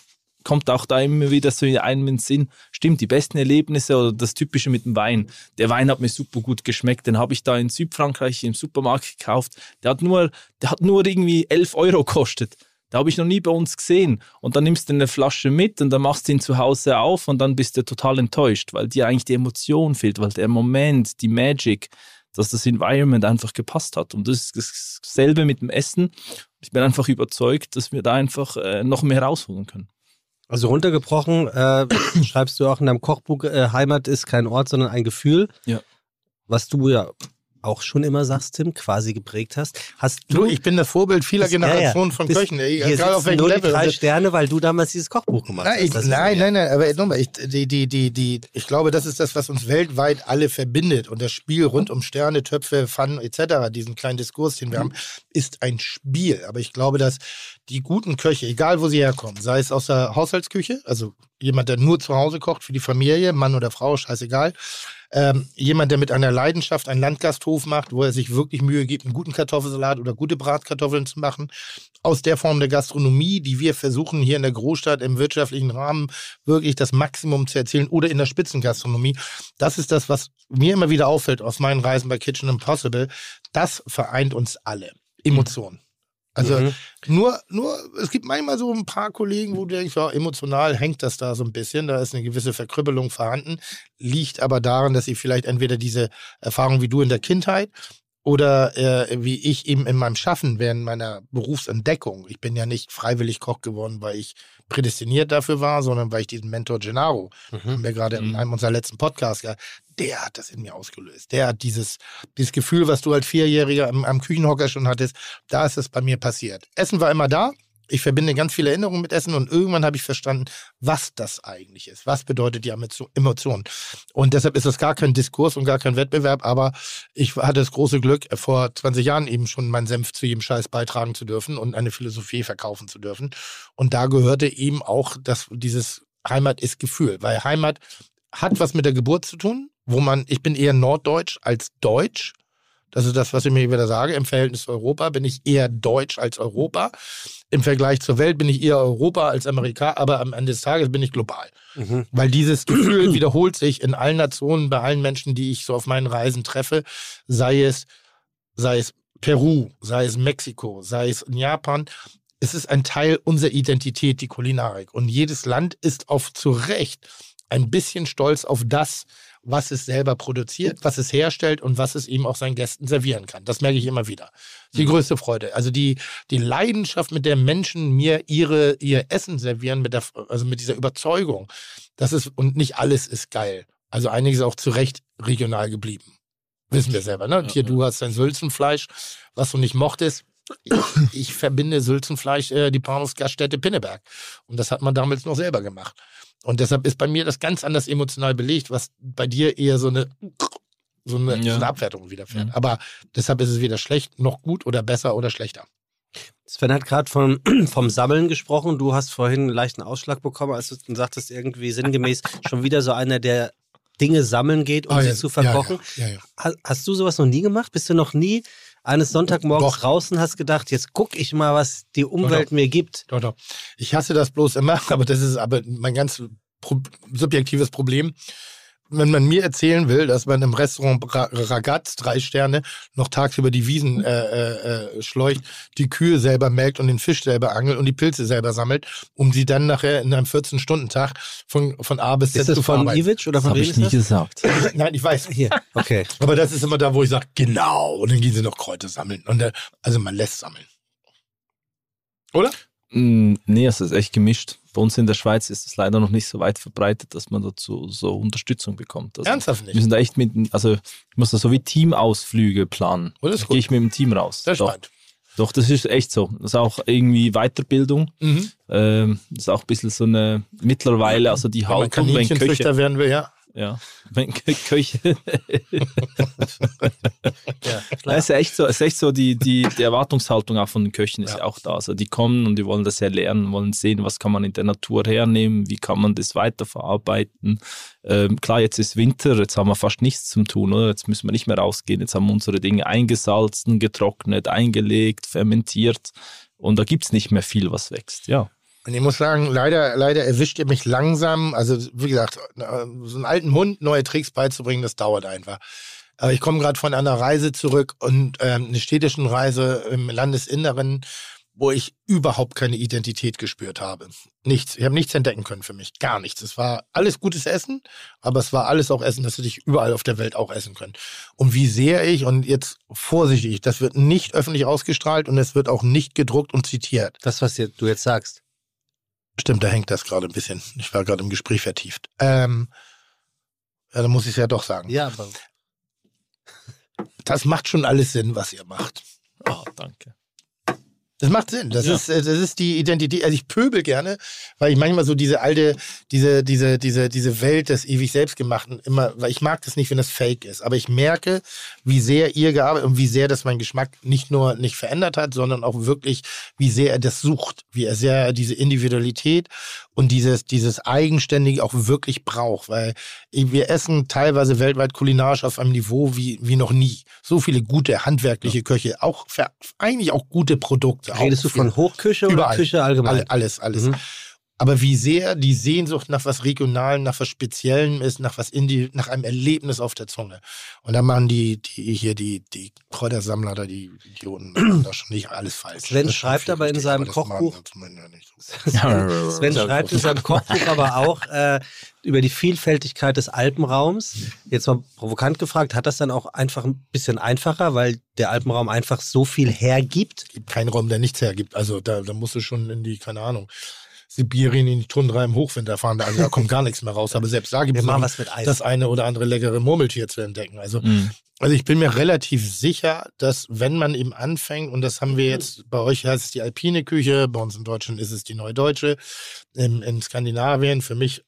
kommt auch da immer wieder so in den Sinn, stimmt, die besten Erlebnisse oder das Typische mit dem Wein. Der Wein hat mir super gut geschmeckt, den habe ich da in Südfrankreich im Supermarkt gekauft. Der hat nur, der hat nur irgendwie 11 Euro gekostet. Da habe ich noch nie bei uns gesehen. Und dann nimmst du eine Flasche mit und dann machst du ihn zu Hause auf und dann bist du total enttäuscht, weil dir eigentlich die Emotion fehlt, weil der Moment, die Magic, dass das Environment einfach gepasst hat. Und das ist dasselbe mit dem Essen. Ich bin einfach überzeugt, dass wir da einfach äh, noch mehr rausholen können. Also runtergebrochen, äh, <coughs> schreibst du auch in deinem Kochbuch, äh, Heimat ist kein Ort, sondern ein Gefühl. Ja. Was du ja auch schon immer sagst, Tim, quasi geprägt hast. Hast Du, du, ich bin das Vorbild vieler Das- ja, Generationen ja. von Köchen, ey, egal auf welchem nur Level. drei Sterne, weil du damals dieses Kochbuch gemacht Nein, hast. ich, nein, nein, nein, aber nochmal, ich, die, die, die, die, ich glaube, das ist das, was uns weltweit alle verbindet. Und das Spiel rund um Sterne, Töpfe, Pfannen etc., diesen kleinen Diskurs, den wir haben, ist ein Spiel. Aber ich glaube, dass die guten Köche, egal wo sie herkommen, sei es aus der Haushaltsküche, also jemand, der nur zu Hause kocht für die Familie, Mann oder Frau, scheißegal, ähm, jemand, der mit einer Leidenschaft einen Landgasthof macht, wo er sich wirklich Mühe gibt, einen guten Kartoffelsalat oder gute Bratkartoffeln zu machen, aus der Form der Gastronomie, die wir versuchen hier in der Großstadt im wirtschaftlichen Rahmen wirklich das Maximum zu erzielen oder in der Spitzengastronomie. Das ist das, was mir immer wieder auffällt aus meinen Reisen bei Kitchen Impossible. Das vereint uns alle. Emotionen. Also Mhm. nur, nur, es gibt manchmal so ein paar Kollegen, wo du denkst, ja, emotional hängt das da so ein bisschen, da ist eine gewisse Verkrüppelung vorhanden, liegt aber daran, dass sie vielleicht entweder diese Erfahrung wie du in der Kindheit oder äh, wie ich eben in meinem Schaffen während meiner Berufsentdeckung. Ich bin ja nicht freiwillig Koch geworden, weil ich prädestiniert dafür war, sondern weil ich diesen Mentor Gennaro, haben wir gerade in Mhm. einem unserer letzten Podcasts gehabt, der hat das in mir ausgelöst. Der hat dieses, dieses Gefühl, was du als Vierjähriger am, am Küchenhocker schon hattest, da ist es bei mir passiert. Essen war immer da. Ich verbinde ganz viele Erinnerungen mit Essen und irgendwann habe ich verstanden, was das eigentlich ist. Was bedeutet die Emotio- Emotion? Und deshalb ist das gar kein Diskurs und gar kein Wettbewerb, aber ich hatte das große Glück, vor 20 Jahren eben schon meinen Senf zu jedem Scheiß beitragen zu dürfen und eine Philosophie verkaufen zu dürfen. Und da gehörte eben auch das, dieses Heimat ist Gefühl, weil Heimat hat was mit der Geburt zu tun, wo man, ich bin eher norddeutsch als deutsch. Das ist das, was ich mir wieder sage. Im Verhältnis zu Europa bin ich eher deutsch als Europa. Im Vergleich zur Welt bin ich eher Europa als Amerika, aber am Ende des Tages bin ich global. Mhm. Weil dieses Gefühl <clears throat> wiederholt sich in allen Nationen, bei allen Menschen, die ich so auf meinen Reisen treffe, sei es, sei es Peru, sei es Mexiko, sei es in Japan. Es ist ein Teil unserer Identität, die Kulinarik. Und jedes Land ist auf zu Recht ein bisschen stolz auf das, was es selber produziert, was es herstellt und was es eben auch seinen Gästen servieren kann. Das merke ich immer wieder. Die größte Freude. Also die, die Leidenschaft, mit der Menschen mir ihre, ihr Essen servieren, mit der, also mit dieser Überzeugung. Das ist, und nicht alles ist geil. Also einiges auch zu Recht regional geblieben. Wissen wir selber, ne? Ja, Hier, du hast dein Sülzenfleisch, was du nicht mochtest. ich, ich verbinde Sülzenfleisch, äh, die Bahnhofsgaststätte Pinneberg. Und das hat man damals noch selber gemacht. Und deshalb ist bei mir das ganz anders emotional belegt, was bei dir eher so eine, so eine, Ja. so eine Abwertung widerfährt. Mhm. Aber deshalb ist es weder schlecht, noch gut oder besser oder schlechter. Sven hat gerade vom, <clears throat> vom Sammeln gesprochen. Du hast vorhin einen leichten Ausschlag bekommen, als du sagtest, irgendwie sinngemäß <laughs> schon wieder so einer, der Dinge sammeln geht, um Ah, sie ja, zu verkochen. Ja, ja, ja. Ha- Hast du sowas noch nie gemacht? Bist du noch nie eines Sonntagmorgens Doch. draußen, hast gedacht, jetzt guck ich mal, was die Umwelt doch. mir gibt? Doch, doch. Ich hasse das bloß immer, <laughs> aber das ist aber mein ganz pro subjektives Problem. Wenn man mir erzählen will, dass man im Restaurant Ra Ragaz, drei Sterne, noch tagsüber die Wiesen äh, äh, äh, schleucht, die Kühe selber melkt und den Fisch selber angelt und die Pilze selber sammelt, um sie dann nachher in einem 14-Stunden-Tag von, von A bis Z Ist das zu von. Ivic oder Das von habe ich nie gesagt. <laughs> Nein, ich weiß. Hier, okay. Aber das ist immer da, wo ich sage, genau. Und dann gehen sie noch Kräuter sammeln. Und, äh, also man lässt sammeln. Oder? Mm, Nee, es ist echt gemischt. Bei uns in der Schweiz ist es leider noch nicht so weit verbreitet, dass man dazu so Unterstützung bekommt. Also, Ernsthaft wir nicht. müssen da echt mit, also ich muss da so wie Teamausflüge planen. Oh, gehe ich mit dem Team raus. Das ist Doch, spannend. doch, das ist echt so. Das ist auch irgendwie Weiterbildung. Mhm. Ähm, das ist auch ein bisschen so eine mittlerweile, also die Haltung, wenn Köche, werden will, ja. Ja, <laughs> Kö- Köche, ja. Ja, ist ja echt so, ist echt so die, die, die Erwartungshaltung auch von den Köchen ist ja. Auch da. Also die kommen und die wollen das ja lernen, wollen sehen, was kann man in der Natur hernehmen, wie kann man das weiterverarbeiten. Ähm, klar, jetzt ist Winter, jetzt haben wir fast nichts zum tun, oder? Jetzt müssen wir nicht mehr rausgehen, jetzt haben wir unsere Dinge eingesalzen, getrocknet, eingelegt, fermentiert und da gibt's nicht mehr viel, was wächst, ja. Und ich muss sagen, leider, leider erwischt ihr mich langsam. Also, wie gesagt, äh, so einen alten Hund neue Tricks beizubringen, das dauert einfach. Aber ich komme gerade von einer Reise zurück und ähm, eine städtischen Reise im Landesinneren, wo ich überhaupt keine Identität gespürt habe. Nichts. Ich habe nichts entdecken können für mich. Gar nichts. Es war alles gutes Essen, aber es war alles auch Essen, das hätte ich überall auf der Welt auch essen können. Und wie sehr ich, und jetzt vorsichtig, das wird nicht öffentlich ausgestrahlt und es wird auch nicht gedruckt und zitiert. Das, was du jetzt sagst. Stimmt, da hängt das gerade ein bisschen. Ich war gerade im Gespräch vertieft. Ähm, ja, dann muss ich es ja doch sagen. Ja, aber Das macht schon alles Sinn, was ihr macht. Oh, danke. Das macht Sinn. Das, Ja. ist, äh, das ist die Identität. Also ich pöbel gerne, weil ich manchmal so diese alte, diese, diese, diese, diese Welt des ewig Selbstgemachten immer, weil ich mag das nicht, wenn das fake ist. Aber ich merke, wie sehr ihr gearbeitet und wie sehr das meinen Geschmack nicht nur nicht verändert hat, sondern auch wirklich, wie sehr er das sucht, wie er sehr diese Individualität und dieses, dieses Eigenständige auch wirklich braucht. Weil wir essen teilweise weltweit kulinarisch auf einem Niveau wie, wie noch nie. So viele gute handwerkliche Köche, auch für, eigentlich auch gute Produkte. Redest du von. Hochküche oder Überall. Küche allgemein? Alle, alles, alles. Mhm. Aber wie sehr die Sehnsucht nach was Regionalen, nach was Speziellem ist, nach was Indi nach einem Erlebnis auf der Zunge. Und da machen die, die hier die, die Kräutersammler da, die Idioten, da schon nicht alles falsch. Sven Das schreibt aber in seinem Kochbuch- so. Sven schreibt in seinem Kochbuch aber auch äh, über die Vielfältigkeit des Alpenraums. Jetzt mal provokant gefragt, hat das dann auch einfach ein bisschen einfacher, weil der Alpenraum einfach so viel hergibt? gibt keinen Raum, der nichts hergibt. Also da, da musst du schon in die, keine Ahnung, Sibirien in die Tundra im Hochwinter fahren. Da, also da kommt gar nichts mehr raus. Aber selbst da gibt es das eine oder andere leckere Murmeltier zu entdecken. Also Mhm. Also ich bin mir relativ sicher, dass wenn man eben anfängt, und das haben wir jetzt, bei euch heißt es die alpine Küche, bei uns in Deutschland ist es die neudeutsche, in, in Skandinavien für mich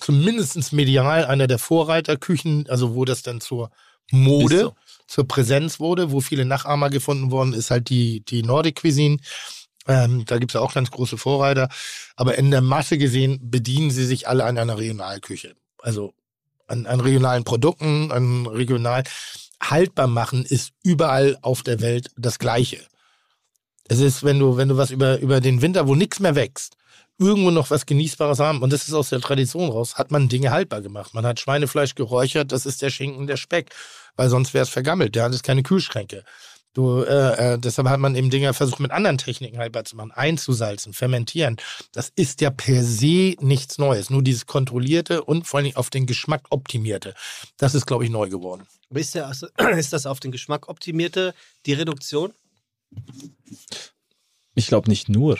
zumindest medial einer der Vorreiterküchen, also wo das dann zur Mode, so. zur Präsenz wurde, wo viele Nachahmer gefunden worden, ist halt die, die Nordic Cuisine. Ähm, da gibt es ja auch ganz große Vorreiter. Aber in der Masse gesehen bedienen sie sich alle an einer Regionalküche. Also an, an regionalen Produkten, an regional haltbar machen ist überall auf der Welt das Gleiche. Es ist, wenn du, wenn du was über, über den Winter, wo nichts mehr wächst, irgendwo noch was Genießbares haben, und das ist aus der Tradition raus, hat man Dinge haltbar gemacht. Man hat Schweinefleisch geräuchert, das ist der Schinken, der Speck, weil sonst wäre es vergammelt. Der hat es keine Kühlschränke. Du, äh, äh, deshalb hat man eben Dinge versucht, mit anderen Techniken haltbar zu machen, einzusalzen, fermentieren. Das ist ja per se nichts Neues. Nur dieses kontrollierte und vor allen Dingen auf den Geschmack optimierte. Das ist, glaube ich, neu geworden. Ist, der, <clears throat> ist das auf den Geschmack optimierte, die Reduktion? Ich glaube nicht nur.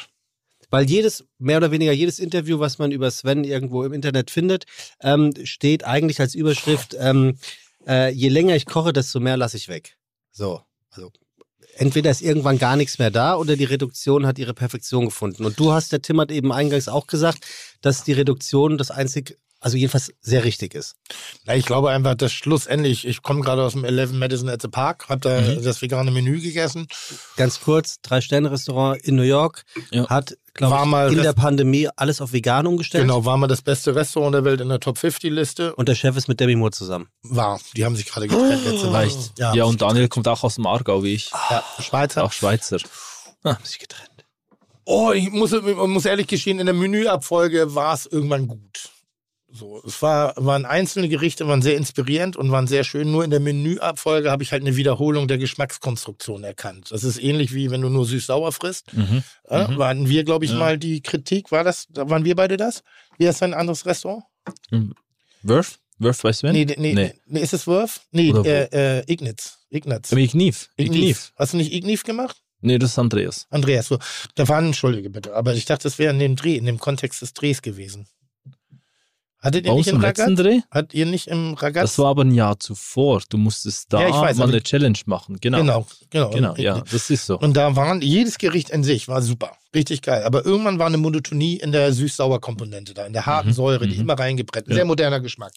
Weil jedes, mehr oder weniger jedes Interview, was man über Sven irgendwo im Internet findet, ähm, steht eigentlich als Überschrift, ähm, äh, je länger ich koche, desto mehr lasse ich weg. So, also entweder ist irgendwann gar nichts mehr da oder die Reduktion hat ihre Perfektion gefunden. Und du hast, der Tim hat eben eingangs auch gesagt, dass die Reduktion das einzig, also jedenfalls sehr richtig ist. Na, ich glaube einfach, dass schlussendlich, ich komme gerade aus dem 11 Madison at the Park, habe da Mhm. das vegane Menü gegessen. Ganz kurz, Drei-Sterne-Restaurant in New York Ja. hat, glaube War ich, mal in Rest- der Pandemie alles auf vegan umgestellt. Genau, war mal das beste Restaurant der Welt in der Top 50-Liste. Und der Chef ist mit Demi Moore zusammen. War. Die haben sich gerade getrennt letzte Woche. Echt? Ja, Ja, und Daniel kommt auch aus dem Aargau wie ich. ja, Schweizer. Auch Schweizer. Haben sich getrennt. Oh, ich muss, ich muss ehrlich gestehen, in der Menüabfolge war es irgendwann gut. So, es war, waren einzelne Gerichte, waren sehr inspirierend und waren sehr schön. Nur in der Menüabfolge habe ich halt eine Wiederholung der Geschmackskonstruktion erkannt. Das ist ähnlich wie wenn du nur süß-sauer frisst. Mhm. Äh, Mhm. Waren wir, glaube ich, Ja. mal die Kritik. War das, da waren wir beide das? Wie heißt dein anderes Restaurant? Wurf? Wurf bei Sven? Nee, nee, nee, Nee. ist es Wurf? Nee, äh, äh, Ignitz. Ignatz. Igniv. Igniv. Hast du nicht Igniv gemacht? Nee, das ist Andreas. Andreas, so. Da waren, entschuldige bitte, aber ich dachte, das wäre in dem Dreh, in dem Kontext des Drehs gewesen. Hattet ihr nicht im letzten? Dreh? Hat ihr nicht im Ragaz? Das war aber ein Jahr zuvor. Du musstest da Ja, weiß, mal eine Challenge machen. Genau. genau, genau. Genau, ja, das ist so. Und da waren, jedes Gericht in sich war super, richtig geil. Aber irgendwann war eine Monotonie in der süß-sauer-Komponente da, in der harten Mhm, Säure, die mhm. immer reingebrennt. Ja. Sehr moderner Geschmack.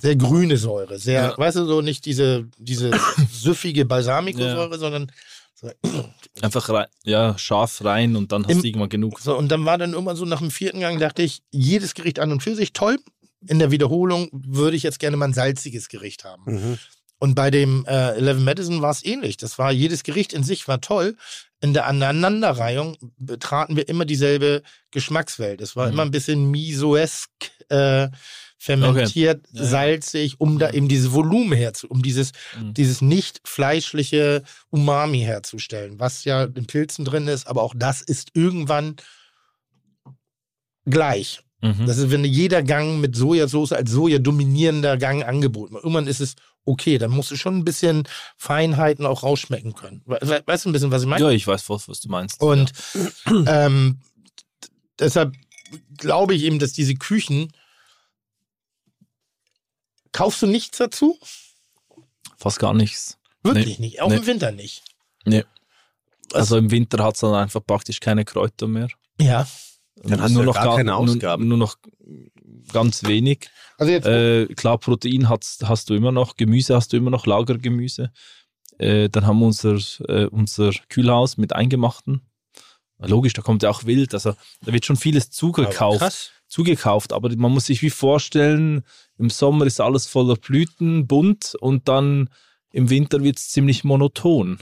Sehr grüne Säure. Sehr, weißt du, so nicht diese, diese <coughs> süffige Balsamico-Säure, sondern so, <coughs> Einfach rein, ja, scharf rein und dann hast Im- du irgendwann genug. So, und dann war dann irgendwann so nach dem vierten Gang, dachte ich, jedes Gericht an und für sich toll. In der Wiederholung würde ich jetzt gerne mal ein salziges Gericht haben. Mhm. Und bei dem äh, Eleven Madison war es ähnlich. Das war, jedes Gericht in sich war toll. In der Aneinanderreihung betraten wir immer dieselbe Geschmackswelt. Es war Mhm. immer ein bisschen misoesk, äh, fermentiert, Ja. salzig, um da eben dieses Volumen herzu, um dieses, Mhm. dieses nicht fleischliche Umami herzustellen, was ja in Pilzen drin ist, aber auch das ist irgendwann gleich. Mhm. Das ist, wenn jeder Gang mit Sojasauce als Soja dominierender Gang angeboten wird. Irgendwann ist es okay, dann musst du schon ein bisschen Feinheiten auch rausschmecken können. We we weißt du ein bisschen, was ich meine? Ja, ich weiß, was, was du meinst. Und <clears throat> ähm, deshalb glaube ich eben, dass diese Küchen. Kaufst du nichts dazu? ja, fast gar nichts. Wirklich nicht. Auch Nee. im Winter nicht. Also im Winter hat es dann einfach praktisch keine Kräuter mehr. Ja. Dann hast du ja gar ga- keine Ausgaben. Nur, nur noch ganz wenig. Also jetzt. Äh, klar, Protein hast, hast du immer noch, Gemüse hast du immer noch, Lagergemüse. Äh, dann haben wir unser, äh, unser Kühlhaus mit Eingemachten. Logisch, da kommt ja auch Wild. Also da wird schon vieles zugekauft. Krass. zugekauft, aber man muss sich wie vorstellen, im Sommer ist alles voller Blüten, bunt und dann im Winter wird es ziemlich monoton.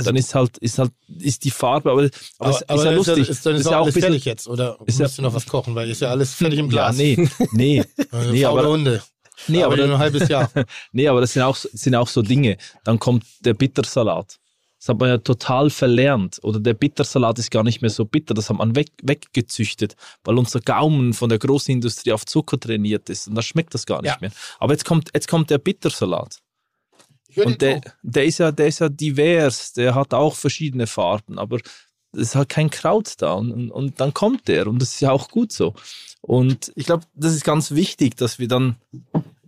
Also- dann ist halt, ist halt, ist die Farbe, aber, aber, es ist ja lustig. Ist, dann ist, ist auch ja auch alles bisschen, fertig jetzt. Oder ist ja- musst du noch was kochen, weil ist ja alles fertig im ja, Glas. nee, nee, <laughs> Äh, nee, aber- Hunde. nee, aber, aber nur ein halbes Jahr. <laughs> nee, aber das sind auch, sind auch so Dinge. Dann kommt der Bittersalat. Das hat man ja total verlernt. Oder der Bittersalat ist gar nicht mehr so bitter. Das hat man weg, weggezüchtet, weil unser Gaumen von der Großindustrie auf Zucker trainiert ist. Und da schmeckt das gar nicht Ja. mehr. Aber jetzt kommt, jetzt kommt der Bittersalat. Und der, der, ist ja, der ist ja divers, der hat auch verschiedene Farben, aber es ist halt kein Kraut da. Und, und, und dann kommt der und das ist ja auch gut so. Und ich glaube, das ist ganz wichtig, dass wir dann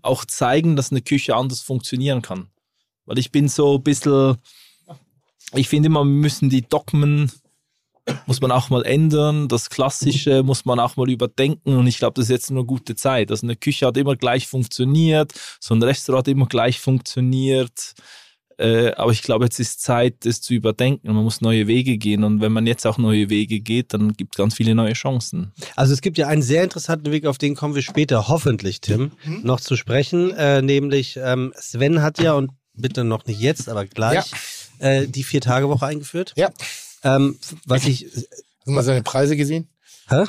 auch zeigen, dass eine Küche anders funktionieren kann. Weil ich bin so ein bisschen, ich finde immer, wir müssen die Dogmen, muss man auch mal ändern, das Klassische muss man auch mal überdenken und ich glaube, das ist jetzt eine gute Zeit. Also eine Küche hat immer gleich funktioniert, so ein Restaurant hat immer gleich funktioniert. Äh, aber ich glaube, jetzt ist Zeit, das zu überdenken. Man muss neue Wege gehen. Und wenn man jetzt auch neue Wege geht, dann gibt es ganz viele neue Chancen. Also es gibt ja einen sehr interessanten Weg, auf den kommen wir später, hoffentlich, Tim, noch zu sprechen. Äh, nämlich ähm, Sven hat ja, und bitte noch nicht jetzt, aber gleich, äh, die Vier-Tage-Woche eingeführt. Ja. Ähm, was ich. Hast du mal seine Preise gesehen? Hä?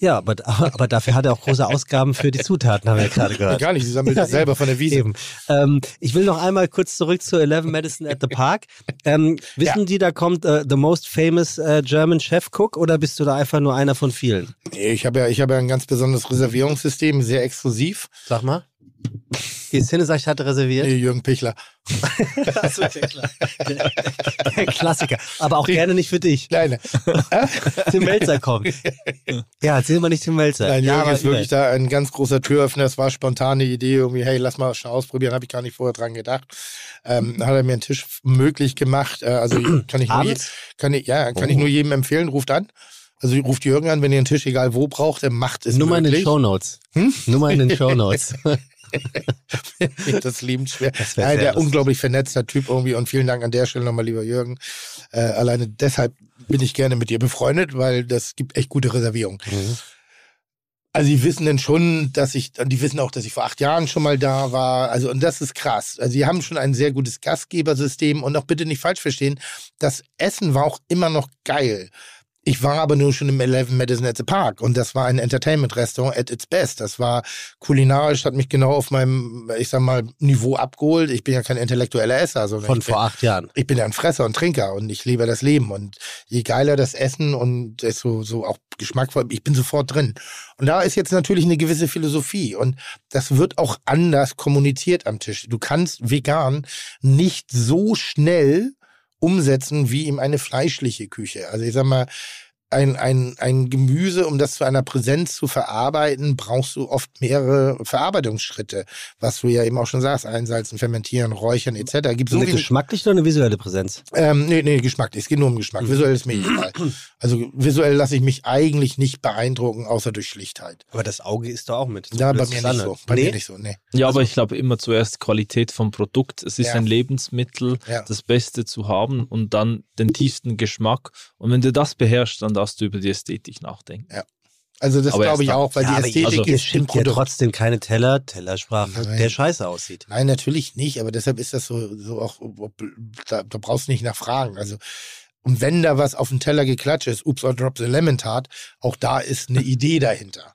Ja, aber, aber, dafür hat er auch große Ausgaben für die Zutaten, haben wir ja gerade gehört. Gar nicht, sie sammelt das selber von der Wiese. Eben. Ähm, ich will noch einmal kurz zurück zu 11 Madison at the Park. Ähm, wissen die, da kommt äh, the most famous äh, German Chef Cook oder bist du da einfach nur einer von vielen? Nee, ich habe ja, ich habe ja ein ganz besonderes Reservierungssystem, sehr exklusiv. Sag mal. Die Cinesacht hatte reserviert. Nee, Jürgen Pichler. Achso, ja klar. Der, der Klassiker. Aber auch gerne nicht für dich. Nein, Tim Melzer kommt. <laughs> Ja, erzähl mal nicht Tim Melzer. Nein, ja, Jürgen aber ist wirklich da ein ganz großer Türöffner. Es war spontane Idee, irgendwie, hey, lass mal schon ausprobieren, habe ich gar nicht vorher dran gedacht. Ähm, hat er mir einen Tisch möglich gemacht. Äh, also <clears throat> kann ich nur, kann ich, ja, kann ich Oh. nur jedem empfehlen, ruft an. Also ruft Jürgen an, wenn ihr einen Tisch egal wo braucht, er macht es Nummer in den. Shownotes. Hm? Nummer in den Shownotes. <laughs> das liebend schwer. Das Nein, sehr der lustig. unglaublich vernetzter Typ irgendwie und vielen Dank an der Stelle nochmal, lieber Jürgen. Äh, alleine deshalb bin ich gerne mit dir befreundet, weil das gibt echt gute Reservierungen. Mhm. Also die wissen denn schon, dass ich, die wissen auch, dass ich vor acht Jahren schon mal da war. Also und das ist krass. Also die haben schon ein sehr gutes Gastgebersystem und auch bitte nicht falsch verstehen, das Essen war auch immer noch geil. Ich war aber nur schon im 11 Madison at the Park und das war ein Entertainment-Restaurant at its best. Das war kulinarisch, hat mich genau auf meinem, ich sag mal, Niveau abgeholt. Ich bin ja kein intellektueller Esser. sondern Von ich bin, vor acht Jahren. ich bin ja ein Fresser und Trinker und ich liebe das Leben. Und je geiler das Essen und es so, so auch geschmackvoll, ich bin sofort drin. Und da ist jetzt natürlich eine gewisse Philosophie und das wird auch anders kommuniziert am Tisch. Du kannst vegan nicht so schnell umsetzen wie in eine fleischliche Küche. Also ich sag mal, ein, ein, ein Gemüse, um das zu einer Präsenz zu verarbeiten, brauchst du oft mehrere Verarbeitungsschritte, was du ja eben auch schon sagst, einsalzen, fermentieren, räuchern etc. Gibt so eine geschmackliche oder eine visuelle Präsenz? ähm, nee, nee, Geschmack. Es geht nur um Geschmack. Visuell ist mir egal. Also visuell lasse ich mich eigentlich nicht beeindrucken, außer durch Schlichtheit. Aber das Auge ist doch auch mit. Ja, bei mir ist nicht so. Bei nee? mir nicht so, nee. Ja, aber ich glaube immer zuerst Qualität vom Produkt. Es ist Ja. ein Lebensmittel, Ja. das Beste zu haben und dann den tiefsten Geschmack. Und wenn du das beherrschst, dann darfst du über die Ästhetik nachdenken. Also das glaube ich auch, weil Ja, die Ästhetik also, ist im schickt ja trotzdem keine Teller, Tellersprache, Nein. der scheiße aussieht. Nein, natürlich nicht, aber deshalb ist das so, so auch, da, da brauchst du nicht nachfragen. Also, und wenn da was auf den Teller geklatscht ist, Oops, I dropped the lemon tart, auch da ist eine <laughs> Idee dahinter.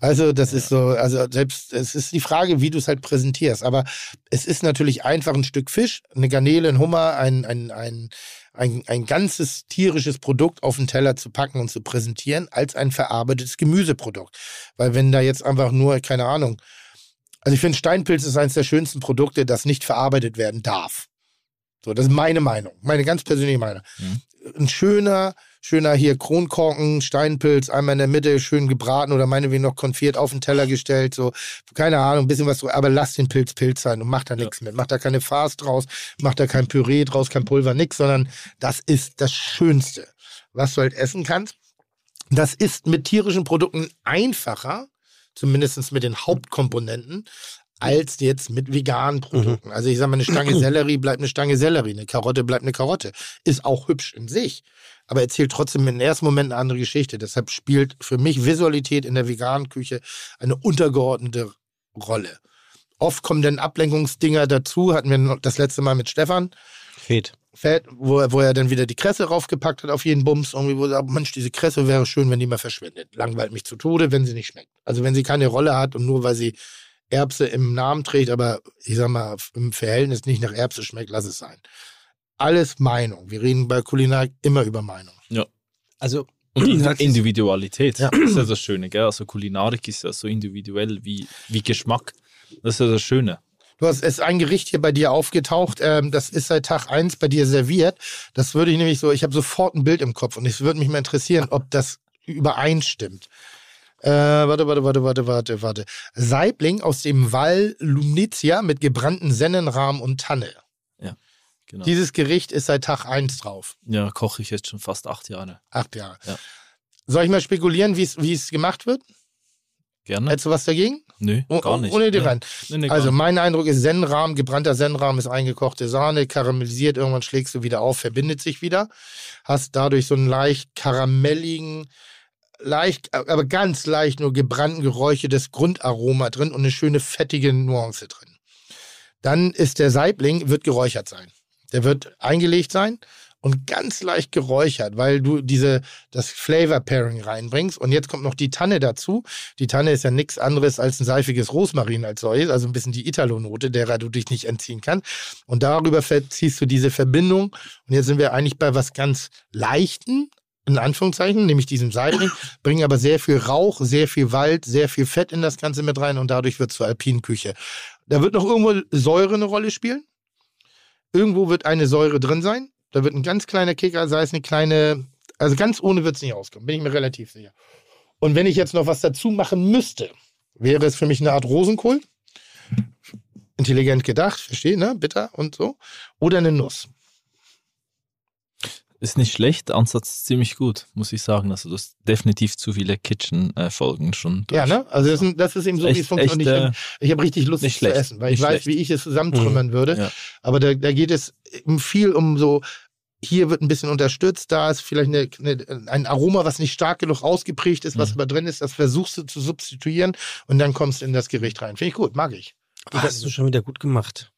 Also, das ist so, also selbst, es ist die Frage, wie du es halt präsentierst. Aber es ist natürlich einfach ein Stück Fisch, eine Garnele, ein Hummer, ein, ein, ein, ein, ein ganzes tierisches Produkt auf den Teller zu packen und zu präsentieren, als ein verarbeitetes Gemüseprodukt. Weil wenn da jetzt einfach nur, keine Ahnung, also ich finde, Steinpilz ist eines der schönsten Produkte, das nicht verarbeitet werden darf. So, das ist meine Meinung, meine ganz persönliche Meinung. Mhm. Ein schöner, schöner hier Kronkorken, Steinpilz, einmal in der Mitte schön gebraten oder meinetwegen noch konfiert auf den Teller gestellt, so, keine Ahnung, ein bisschen was, so, aber lass den Pilz Pilz sein und mach da nichts mit. Mach da keine Farce draus, mach da kein Püree draus, kein Pulver, nix, sondern das ist das Schönste, was du halt essen kannst. Das ist mit tierischen Produkten einfacher, zumindest mit den Hauptkomponenten, als jetzt mit veganen Produkten. Also ich sage mal, eine Stange <clears throat> Sellerie bleibt eine Stange Sellerie, eine Karotte bleibt eine Karotte. Ist auch hübsch in sich, aber erzählt trotzdem im ersten Moment eine andere Geschichte. Deshalb spielt für mich Visualität in der veganen Küche eine untergeordnete Rolle. Oft kommen dann Ablenkungsdinger dazu, hatten wir das letzte Mal mit Stefan, Fehlt. Fett, wo, er- wo er dann wieder die Kresse raufgepackt hat auf jeden Bums. Irgendwie, wo er sagt, Mensch, diese Kresse wäre schön, wenn die mal verschwindet. Langweilt mich zu Tode, wenn sie nicht schmeckt. Also wenn sie keine Rolle hat und nur weil sie Erbse im Namen trägt, aber ich sag mal, im Verhältnis nicht nach Erbse schmeckt, lass es sein. Alles Meinung. Wir reden bei Kulinarik immer über Meinung. Also, Und Individualität, Ja. das ist ja das Schöne, gell? Also Kulinarik ist ja so individuell wie, wie Geschmack. Das ist ja das Schöne. Du hast es ist ein Gericht hier bei dir aufgetaucht, ähm, das ist seit Tag eins bei dir serviert. Das würde ich nämlich so, ich habe sofort ein Bild im Kopf und es würde mich mal interessieren, ob das übereinstimmt. Äh, warte, warte, warte, warte, warte, warte. Saibling aus dem Wall Lumnizia mit gebrannten Sennenrahmen und Tanne. Genau. Dieses Gericht ist seit Tag eins drauf. Ja, koche ich jetzt schon fast acht Jahre. Acht Jahre. Ja. Soll ich mal spekulieren, wie es- gemacht wird? Gerne? Hättest du was dagegen? Nö, Oh, gar oh, nicht. Ohne dir Ja. rein. Nee, nee, Also mein Eindruck ist Sennenrahmen, gebrannter Sennenrahmen ist eingekochte Sahne, karamellisiert, irgendwann schlägst du wieder auf, verbindet sich wieder. Hast dadurch so einen leicht karamelligen, leicht, aber ganz leicht nur gebrannten geräuchertes Grundaroma drin und eine schöne fettige Nuance drin. Dann ist der Saibling, wird geräuchert sein. Der wird eingelegt sein und ganz leicht geräuchert, weil du diese, das Flavor Pairing reinbringst. Und jetzt kommt noch die Tanne dazu. Die Tanne ist ja nichts anderes als ein seifiges Rosmarin als solches, also ein bisschen die Italo-Note, derer du dich nicht entziehen kannst. Und darüber verziehst du diese Verbindung. Und jetzt sind wir eigentlich bei was ganz Leichten, in Anführungszeichen, nämlich diesen Seitling, bringen aber sehr viel Rauch, sehr viel Wald, sehr viel Fett in das Ganze mit rein und dadurch wird es zur alpinen Küche. Da wird noch irgendwo Säure eine Rolle spielen. Irgendwo wird eine Säure drin sein. Da wird ein ganz kleiner Kicker, sei es eine kleine, also ganz ohne wird es nicht rauskommen, bin ich mir relativ sicher. Und wenn ich jetzt noch was dazu machen müsste, wäre es für mich eine Art Rosenkohl. Intelligent gedacht, verstehe, ne? Bitter und so. Oder eine Nuss. Ist nicht schlecht, Ansatz ist ziemlich gut, muss ich sagen. Also du hast definitiv zu viele Kitchen-Folgen schon durch. Ja, ne? Also das ist, das ist eben so, Echt- wie es funktioniert. Und echt, ich, ich habe richtig Lust nicht zu schlecht. essen, weil ich weiß, schlecht. wie ich es zusammentrümmern würde. Ja. Aber da, da geht es viel um so, hier wird ein bisschen unterstützt, da ist vielleicht eine, eine, ein Aroma, was nicht stark genug ausgeprägt ist, was Mhm. aber drin ist, das versuchst du zu substituieren und dann kommst du in das Gericht rein. Finde ich gut, mag ich. Ah, hast du schon wieder gut gemacht.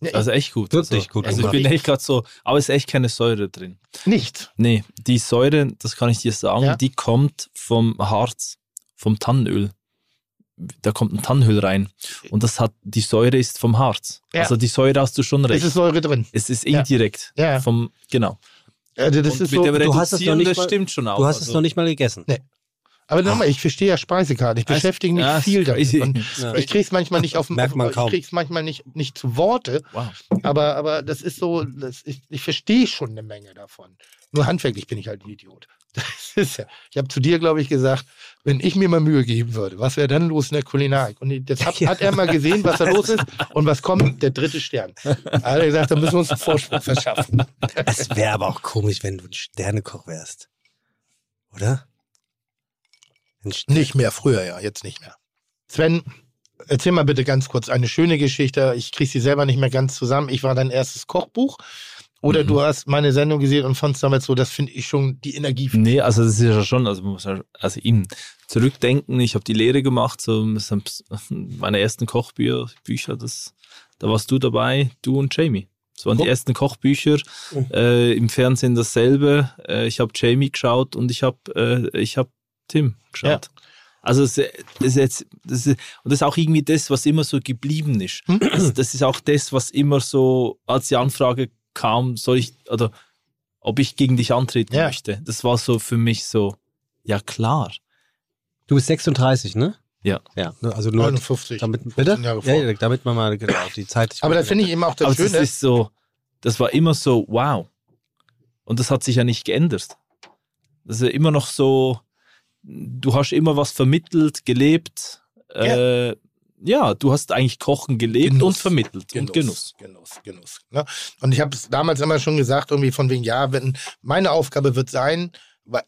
Ja, Also echt gut. Wirklich also, gut Also ich bin echt gerade so, aber es ist echt keine Säure drin. Nicht. Nee, die Säure, das kann ich dir sagen, Ja. die kommt vom Harz, vom Tannenöl. Da kommt ein Tannenöl rein. Und das hat, die Säure ist vom Harz. Ja. Also die Säure hast du schon Es recht. ist Säure drin. Es ist indirekt. Ja. Vom, genau. Also das Und ist so, du hast es noch nicht mal- stimmt schon auch. Du hast es also, noch nicht mal gegessen. Nee. Aber nochmal, ich verstehe ja Speisekarten. Ich beschäftige mich ja, es viel ist damit. <laughs> Ja. ich krieg's manchmal nicht auf dem, Merkt man ich krieg's manchmal nicht, nicht zu Worte. Wow. Aber, aber das ist so, das ich, ich verstehe schon eine Menge davon. Nur handwerklich bin ich halt ein Idiot. <laughs> Das ist ja, ich habe zu dir, glaube ich, gesagt, wenn ich mir mal Mühe geben würde, was wäre dann los in der Kulinarik? Und das hat, <laughs> Ja. hat er mal gesehen, was da los ist und was kommt, der dritte Stern. Da hat er gesagt, da müssen wir uns einen Vorsprung verschaffen. Es wäre aber auch komisch, wenn du ein Sternekoch wärst. Oder? Nicht mehr, früher ja, jetzt nicht mehr. Sven, erzähl mal bitte ganz kurz eine schöne Geschichte. Ich kriege sie selber nicht mehr ganz zusammen. Ich war dein erstes Kochbuch. Oder Mhm. du hast meine Sendung gesehen und fandst damals so, das finde ich schon die Energie. Nee, also das ist ja schon, also man muss ja, also im Zurückdenken, ich habe die Lehre gemacht, so <laughs> meine ersten Kochbücher, Bücher, das, da warst du dabei, du und Jamie. Das waren die Guck. ersten Kochbücher. Mhm. Äh, Im Fernsehen dasselbe. Äh, ich habe Jamie geschaut und ich habe äh, ich hab Tim geschaut. Also das, das ist jetzt, das ist, und das ist auch irgendwie das, was immer so geblieben ist. Hm? <clears throat> Also das ist auch das, was immer so, als die Anfrage kam, soll ich, oder ob ich gegen dich antreten Ja. möchte. Das war so für mich so, ja klar. Du bist 36, ne? Ja. Ja, ne, also nur 59. damit, 15 bitte? Jahre Ja, vor. ja, damit man mal genau die Zeit. Aber das finde ich eben auch das Aber das Schöne. ist so, das war immer so, wow. Und das hat sich ja nicht geändert. Das ist ja immer noch so, du hast immer was vermittelt, gelebt. Ja, äh, ja du hast eigentlich Kochen gelebt Genuss. und vermittelt und Genuss. Genuss, Genuss. Ne? Und ich habe es damals immer schon gesagt, irgendwie von wegen, ja, wenn meine Aufgabe wird sein,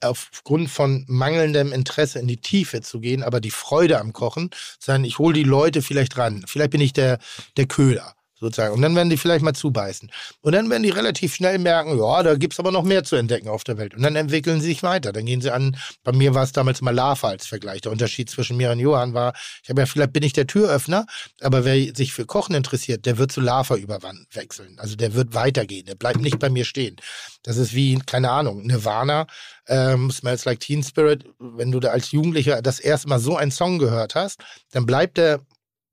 aufgrund von mangelndem Interesse in die Tiefe zu gehen, aber die Freude am Kochen, sein, ich hole die Leute vielleicht ran. Vielleicht bin ich der, der Köder. Sozusagen. Und dann werden die vielleicht mal zubeißen. Und dann werden die relativ schnell merken, ja, da gibt es aber noch mehr zu entdecken auf der Welt. Und dann entwickeln sie sich weiter. Dann gehen sie an, bei mir war es damals mal Lava als Vergleich. Der Unterschied zwischen mir und Johann war, ich habe ja, vielleicht bin ich der Türöffner, aber wer sich für Kochen interessiert, der wird zu Lava überwechseln. Also der wird weitergehen. Der bleibt nicht bei mir stehen. Das ist wie, keine Ahnung, Nirvana, ähm, Smells Like Teen Spirit. Wenn du da als Jugendlicher das erste Mal so einen Song gehört hast, dann bleibt der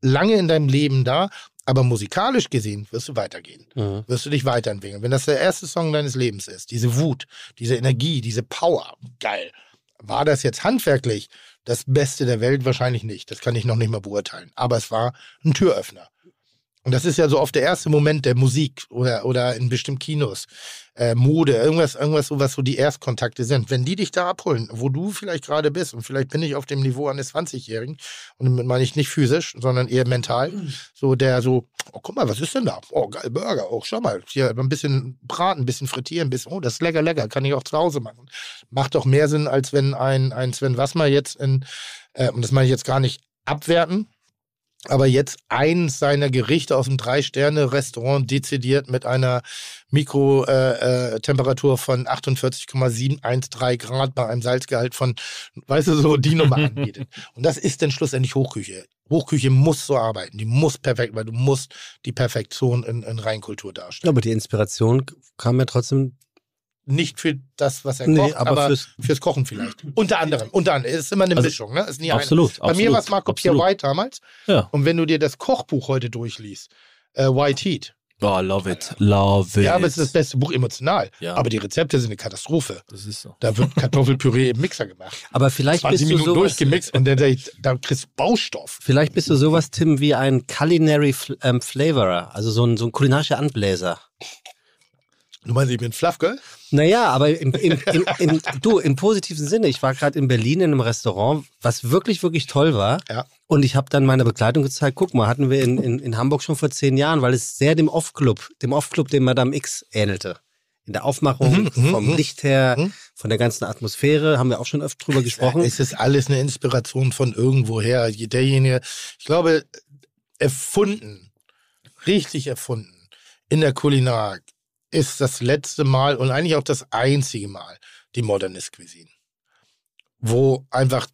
lange in deinem Leben da, aber musikalisch gesehen wirst du weitergehen Mhm. wirst du dich weiterentwickeln. Wenn das der erste Song deines Lebens ist, diese Wut, diese Energie, diese Power, geil. War das jetzt handwerklich das Beste der Welt? Wahrscheinlich nicht. Das kann ich noch nicht mal beurteilen. Aber es war ein Türöffner. Und das ist ja so oft der erste Moment der Musik oder, oder in bestimmten Kinos, äh, Mode, irgendwas, irgendwas, so was so die Erstkontakte sind. Wenn die dich da abholen, wo du vielleicht gerade bist, und vielleicht bin ich auf dem Niveau eines 20-Jährigen, und damit meine ich nicht physisch, sondern eher mental, so der so, oh, guck mal, was ist denn da? Oh, geil, Burger, oh, schau mal, hier ein bisschen braten, ein bisschen frittieren, ein bisschen, oh, das ist lecker, lecker, kann ich auch zu Hause machen. Macht doch mehr Sinn, als wenn ein, ein Sven Wassmer jetzt in, äh, und das meine ich jetzt gar nicht abwerten, aber jetzt eins seiner Gerichte aus dem Drei-Sterne-Restaurant dezidiert mit einer Mikrotemperatur äh, Temperatur von 48,713 Grad bei einem Salzgehalt von, weißt du, so die Nummer anbietet. <laughs> Und das ist dann schlussendlich Hochküche. Hochküche muss so arbeiten, die muss perfekt, weil du musst die Perfektion in, in Reinkultur darstellen. Aber die Inspiration kam ja trotzdem. Nicht für das, was er Nee, kocht, aber aber, fürs- fürs, Kochen vielleicht. <laughs> Unter anderem. Unter anderem. Es ist immer eine Also, Mischung, ne? Ist nie eine. Absolut. Bei mir war es Marco Pierre absolut. White damals. Ja. Und wenn du dir das Kochbuch heute durchliest, äh, White Heat, Oh, love it. Love it. Ja, aber es ist das beste Buch emotional. Ja. Aber die Rezepte sind eine Katastrophe. Das ist so. Da wird Kartoffelpüree im Mixer gemacht. Aber vielleicht 20 bist du Minuten sowas, durchgemixt und dann, da kriegst du Baustoff. vielleicht bist du sowas, Tim, wie ein Culinary ähm, Flavorer, also so ein, so ein kulinarischer Anbläser. Du meinst, ich bin Fluffgirl? Naja, aber im, im, im, im, du, im positiven Sinne. Ich war gerade in Berlin in einem Restaurant, was wirklich, wirklich toll war. Ja. Und ich habe dann meiner Begleitung gezeigt, guck mal, hatten wir in, in, in Hamburg schon vor zehn Jahren, weil es sehr dem Off-Club, dem Off-Club, dem Madame X ähnelte. In der Aufmachung, Mhm, mhm, vom mhm. Licht her, Mhm. von der ganzen Atmosphäre, haben wir auch schon öfter drüber gesprochen. Es ist alles eine Inspiration von irgendwoher. Derjenige, ich glaube, erfunden, richtig erfunden in der Kulinarik ist das letzte Mal und eigentlich auch das einzige Mal die Modernist Cuisine. Wo einfach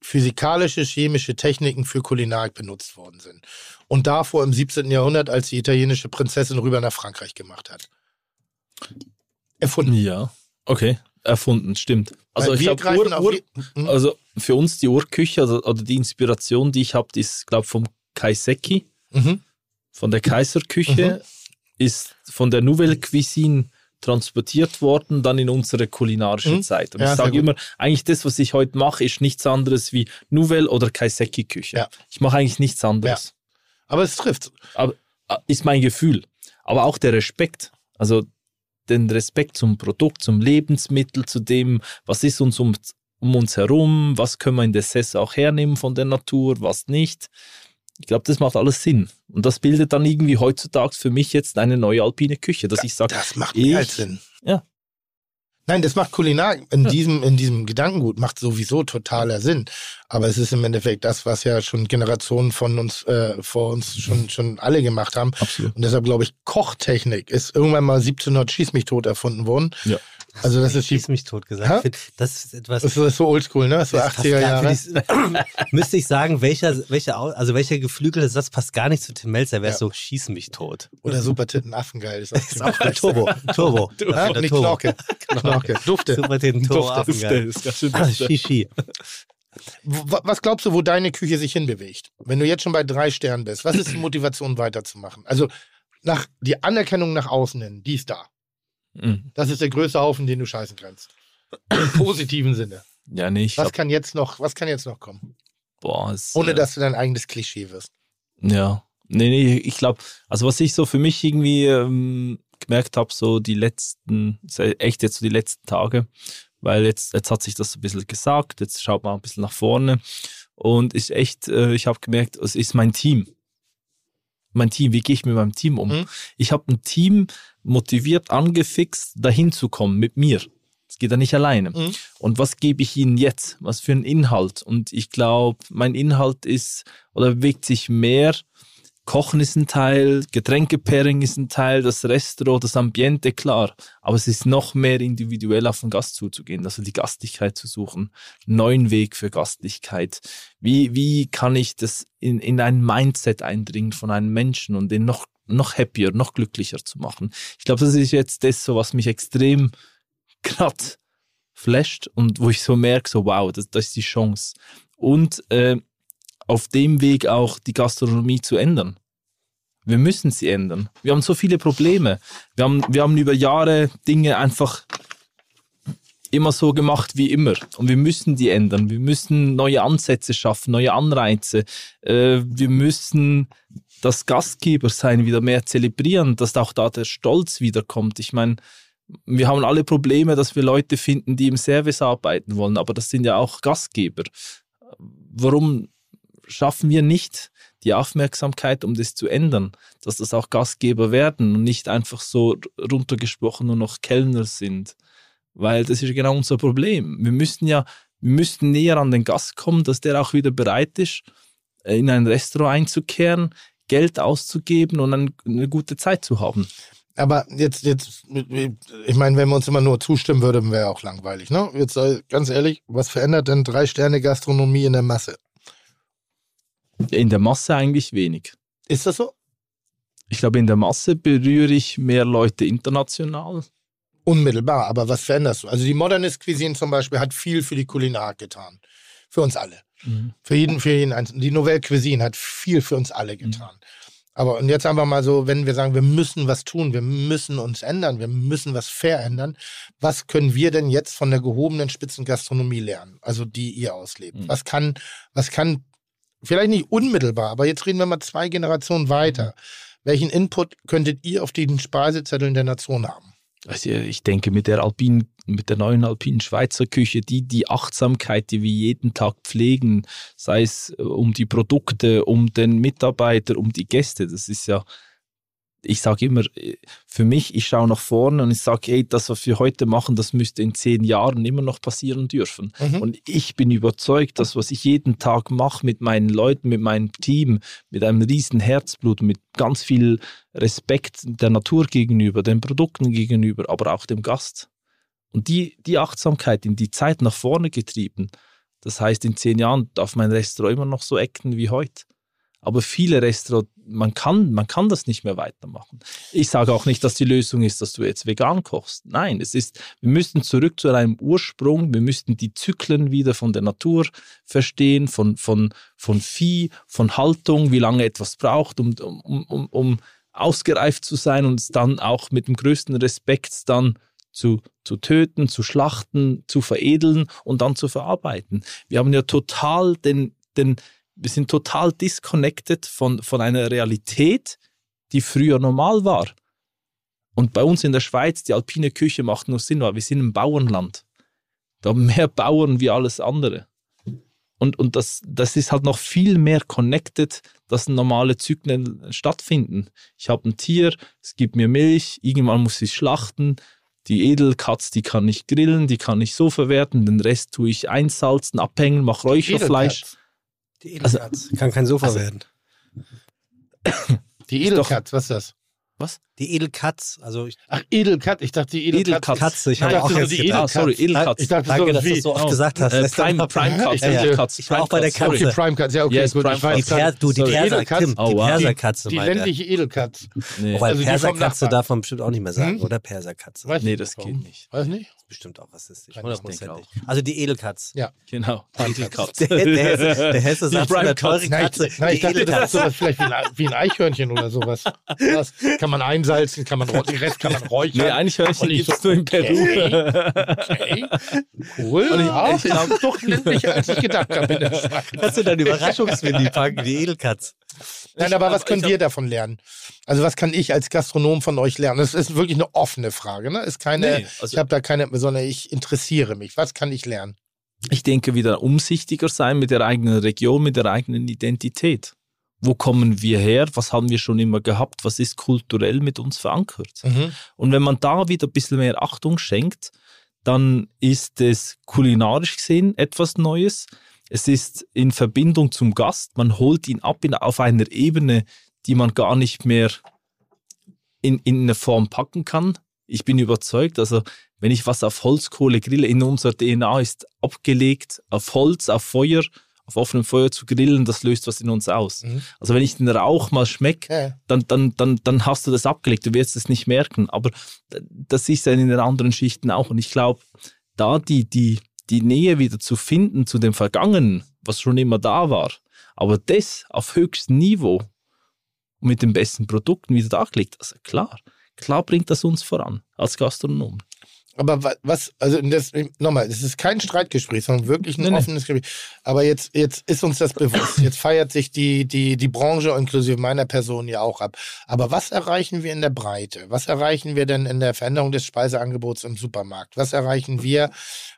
physikalische, chemische Techniken für Kulinarik benutzt worden sind. Und davor im 17. Jahrhundert, als die italienische Prinzessin rüber nach Frankreich gemacht hat. Erfunden. Ja. Okay. Erfunden, stimmt. Also Weil ich glaube, Mhm. also für uns die Urküche oder, oder die Inspiration, die ich habe, ist, glaube vom Kaiseki, Mhm. von der Kaiserküche, ist von der Nouvelle Cuisine transportiert worden, dann in unsere kulinarische Mhm. Zeit. Und Ja, ich sage immer, eigentlich das, was ich heute mache, ist nichts anderes wie Nouvelle oder Kaiseki-Küche. Ja. Ich mache eigentlich nichts anderes. Aber es trifft. Aber, äh, ist mein Gefühl. Aber auch der Respekt. Also den Respekt zum Produkt, zum Lebensmittel, zu dem, was ist uns um, um uns herum, was können wir in der Sesse auch hernehmen von der Natur, was nicht. Ich glaube, das macht alles Sinn. Und das bildet dann irgendwie heutzutage für mich jetzt eine neue alpine Küche, dass ich sage, Das macht ich- mehr als Sinn. Ja. Nein, das macht Kulinar in diesem, in diesem Gedankengut macht sowieso totaler Sinn. Aber es ist im Endeffekt das, was ja schon Generationen von uns, äh, vor uns schon, schon alle gemacht haben. absolut. Und deshalb glaube ich, Kochtechnik ist irgendwann mal 1700 Schieß mich tot erfunden worden. Ja. Also das ist die, Schieß mich tot gesagt. Find, Das ist etwas. das ist so oldschool, ne? So das passt 80er gar- Jahre. <laughs> Müsste ich sagen, welcher, welcher, also welcher geflügelte Satz passt gar nicht zu Tim Melzer, wäre Ja. so, schieß mich tot. Oder Super Titten Affengeil. Ist auch, <laughs> Ist auch ein Turbo. Turbo. <laughs> Ja, nicht Turbo. Knorke. Knorke. Dufte. Super Titten, Turbo, Dufte. Affengeil. ist ganz schön Ah, Shishi. W- Was glaubst du, wo deine Küche sich hinbewegt? Wenn du jetzt schon bei drei Sternen bist, was ist die Motivation weiterzumachen? Also nach die Anerkennung nach außen hin, die ist da. Mhm. Das ist der größte Haufen, den du scheißen kannst. Im <coughs> positiven Sinne. Ja, nee, ich Was glaub, kann jetzt noch, was kann jetzt noch kommen? boah, es, Ohne äh, dass du dein eigenes Klischee wirst. Ja, nee, nee, ich glaube, also was ich so für mich irgendwie ähm, gemerkt habe, so die letzten, echt jetzt so die letzten Tage, weil jetzt, jetzt hat sich das so ein bisschen gesagt, jetzt schaut man ein bisschen nach vorne und ist echt, äh, ich habe gemerkt, es ist mein Team. Mein Team, wie gehe ich mit meinem Team um? Mhm. Ich habe ein Team motiviert, angefixt, dahin zu kommen mit mir. Es geht ja nicht alleine. Mhm. Und was gebe ich ihnen jetzt? Was für einen Inhalt? Und ich glaube, mein Inhalt ist oder bewegt sich mehr. Kochen ist ein Teil, Getränke-Pairing ist ein Teil, das Restaurant, das Ambiente, klar. Aber es ist noch mehr individuell auf den Gast zuzugehen, also die Gastlichkeit zu suchen, neuen Weg für Gastlichkeit. Wie, wie kann ich das in, in ein Mindset eindringen von einem Menschen und den noch, noch happier, noch glücklicher zu machen? Ich glaube, das ist jetzt das, so, was mich extrem gerade flasht und wo ich so merke, so wow, das, das ist die Chance. Und äh, auf dem Weg auch die Gastronomie zu ändern. Wir müssen sie ändern. Wir haben so viele Probleme. Wir haben, wir haben über Jahre Dinge einfach immer so gemacht wie immer. Und wir müssen die ändern. Wir müssen neue Ansätze schaffen, neue Anreize. Äh, wir müssen das Gastgebersein wieder mehr zelebrieren, dass auch da der Stolz wiederkommt. Ich meine, wir haben alle Probleme, dass wir Leute finden, die im Service arbeiten wollen, aber das sind ja auch Gastgeber. Warum schaffen wir nicht die Aufmerksamkeit, um das zu ändern, dass das auch Gastgeber werden und nicht einfach so runtergesprochen nur noch Kellner sind? Weil das ist genau unser Problem. Wir müssen ja, wir müssten näher an den Gast kommen, dass der auch wieder bereit ist, in ein Restaurant einzukehren, Geld auszugeben und ein, eine gute Zeit zu haben. Aber jetzt, jetzt, ich meine, wenn wir uns immer nur zustimmen würden, wäre auch langweilig, ne? Jetzt äh, ganz ehrlich, was verändert denn drei Sterne Gastronomie in der Masse? In der Masse eigentlich wenig. Ist das so? Ich glaube, in der Masse berühre ich mehr Leute international. Unmittelbar, aber was veränderst du? Also die Modernist Cuisine zum Beispiel hat viel für die Kulinarik getan. Für uns alle. Für jeden, für jeden Einzelnen. Die Nouvelle Cuisine hat viel für uns alle getan. Aber und jetzt einfach mal so, wenn wir sagen, wir müssen was tun, wir müssen uns ändern, wir müssen was verändern, was können wir denn jetzt von der gehobenen Spitzengastronomie lernen, also die ihr auslebt? Mhm. Was kann, was kann, vielleicht nicht unmittelbar, aber jetzt reden wir mal zwei Generationen weiter. Welchen Input könntet ihr auf den Speisezetteln der Nation haben? Also ich denke, mit der alpinen, mit der neuen alpinen Schweizer Küche, die, die Achtsamkeit, die wir jeden Tag pflegen, sei es äh, um die Produkte, um den Mitarbeiter, um die Gäste, das ist ja, ich sage immer, äh, für mich, ich schaue nach vorne und ich sage, hey, das, was wir heute machen, das müsste in zehn Jahren immer noch passieren dürfen. Mhm. Und ich bin überzeugt, dass was ich jeden Tag mache mit meinen Leuten, mit meinem Team, mit einem riesen Herzblut, mit ganz viel Respekt der Natur gegenüber, den Produkten gegenüber, aber auch dem Gast. Und die, die Achtsamkeit in die Zeit nach vorne getrieben, das heißt, in zehn Jahren darf mein Restaurant immer noch so acten wie heute. Aber viele Restaurants, man kann, man kann das nicht mehr weitermachen. Ich sage auch nicht, dass die Lösung ist, dass du jetzt vegan kochst. Nein, es ist, wir müssten zurück zu einem Ursprung, wir müssten die Zyklen wieder von der Natur verstehen, von, von, von Vieh, von Haltung, wie lange etwas braucht, um, um, um, um ausgereift zu sein und es dann auch mit dem größten Respekt dann zu, zu töten, zu schlachten, zu veredeln und dann zu verarbeiten. Wir haben ja total den, den, wir sind total disconnected von, von einer Realität, die früher normal war. Und bei uns in der Schweiz, die alpine Küche macht nur Sinn, weil wir sind ein Bauernland. Da haben mehr Bauern wie alles andere. Und, und das, das ist halt noch viel mehr connected, dass normale Zyklen stattfinden. Ich habe ein Tier, es gibt mir Milch, irgendwann muss ich schlachten. Die Edelkatz, die kann ich grillen, die kann ich so verwerten, den Rest tue ich einsalzen, abhängen, mache Räucherfleisch. Edelkatz. Die Edelkatz. Kann kein Sofa werden. <coughs> Die Edelkatz, was ist das? Die Edelkatz, also ich, Ach, Edelkatz, ich dachte die Edelkatz. Edelkatz. Katze, ich Ich habe auch so jetzt die gedacht. Ah, sorry, Edelkatz. Ich dachte Danke, so dass du es so oft Oh, gesagt hast. Äh, Prime, Prime Katz, Ja, ja. Edelkatz. Ich war auch bei der Prime Katz, Okay, Katze. Prime Katz, ja, okay, Yes, gut. Prime ich weiß Die, Katz. gar per, nicht. du, die. Perser, Edelkatz. Tim, Oh, die wow. Perserkatze Die er. ländliche Edelkatz. Nee, Wobei Also die Perserkatze darf man bestimmt auch nicht mehr sagen, Hm? oder? Perserkatze. Weiß nee, nicht, das geht nicht. Weiß nicht? ist bestimmt auch rassistisch, hundertprozentig. denke Also die Edelkatz. Ja. Genau, Edelkatz. <laughs> Der, der, Hesse, der Hesse Die sagt so eine teure Katze. ich, nein, ich die dachte, das ist sowas vielleicht wie ein, Eichhörnchen oder sowas. Das <laughs> kann man einsalzen, kann man, den Rest kann man <laughs> räuchern. Nee, Eichhörnchen Und ich gibt es so, nur in Peru. Okay, cool. Und ich- ja, ich das ist doch ländlicher, als ich gedacht habe. in der Schweiz. Kannst du dann Überraschungswindy packen, <laughs> die Edelkatz. Nein, aber was können wir davon lernen? Also was kann ich als Gastronom von euch lernen? Das ist wirklich eine offene Frage. Ne? Ist keine, Nee, also- ich habe da keine, sondern ich interessiere mich. Was kann ich lernen? Ich denke, wieder umsichtiger sein mit der eigenen Region, mit der eigenen Identität. Wo kommen wir her? Was haben wir schon immer gehabt? Was ist kulturell mit uns verankert? Mhm. Und wenn man da wieder ein bisschen mehr Achtung schenkt, dann ist es kulinarisch gesehen etwas Neues. Es ist in Verbindung zum Gast. Man holt ihn ab in, auf einer Ebene, die man gar nicht mehr in, in eine Form packen kann. Ich bin überzeugt, also wenn ich was auf Holzkohle grille, in unserer DNA ist abgelegt, auf Holz, auf Feuer, auf offenem Feuer zu grillen, das löst was in uns aus. Mhm. Also wenn ich den Rauch mal schmecke, Ja, dann, dann, dann, dann hast du das abgelegt, du wirst es nicht merken. Aber das ist ja in den anderen Schichten auch. Und ich glaube, da die, die, die Nähe wieder zu finden zu dem Vergangenen, was schon immer da war, aber das auf höchstem Niveau und mit den besten Produkten wieder dargelegt, also klar, klar bringt das uns voran als Gastronomen. Aber wa- was, also das, nochmal, es ist kein Streitgespräch, sondern wirklich ein Nee, nee. offenes Gespräch. Aber jetzt, jetzt ist uns das bewusst. Jetzt feiert sich die, die, die Branche inklusive meiner Person ja auch ab. Aber was erreichen wir in der Breite? Was erreichen wir denn in der Veränderung des Speiseangebots im Supermarkt? Was erreichen wir?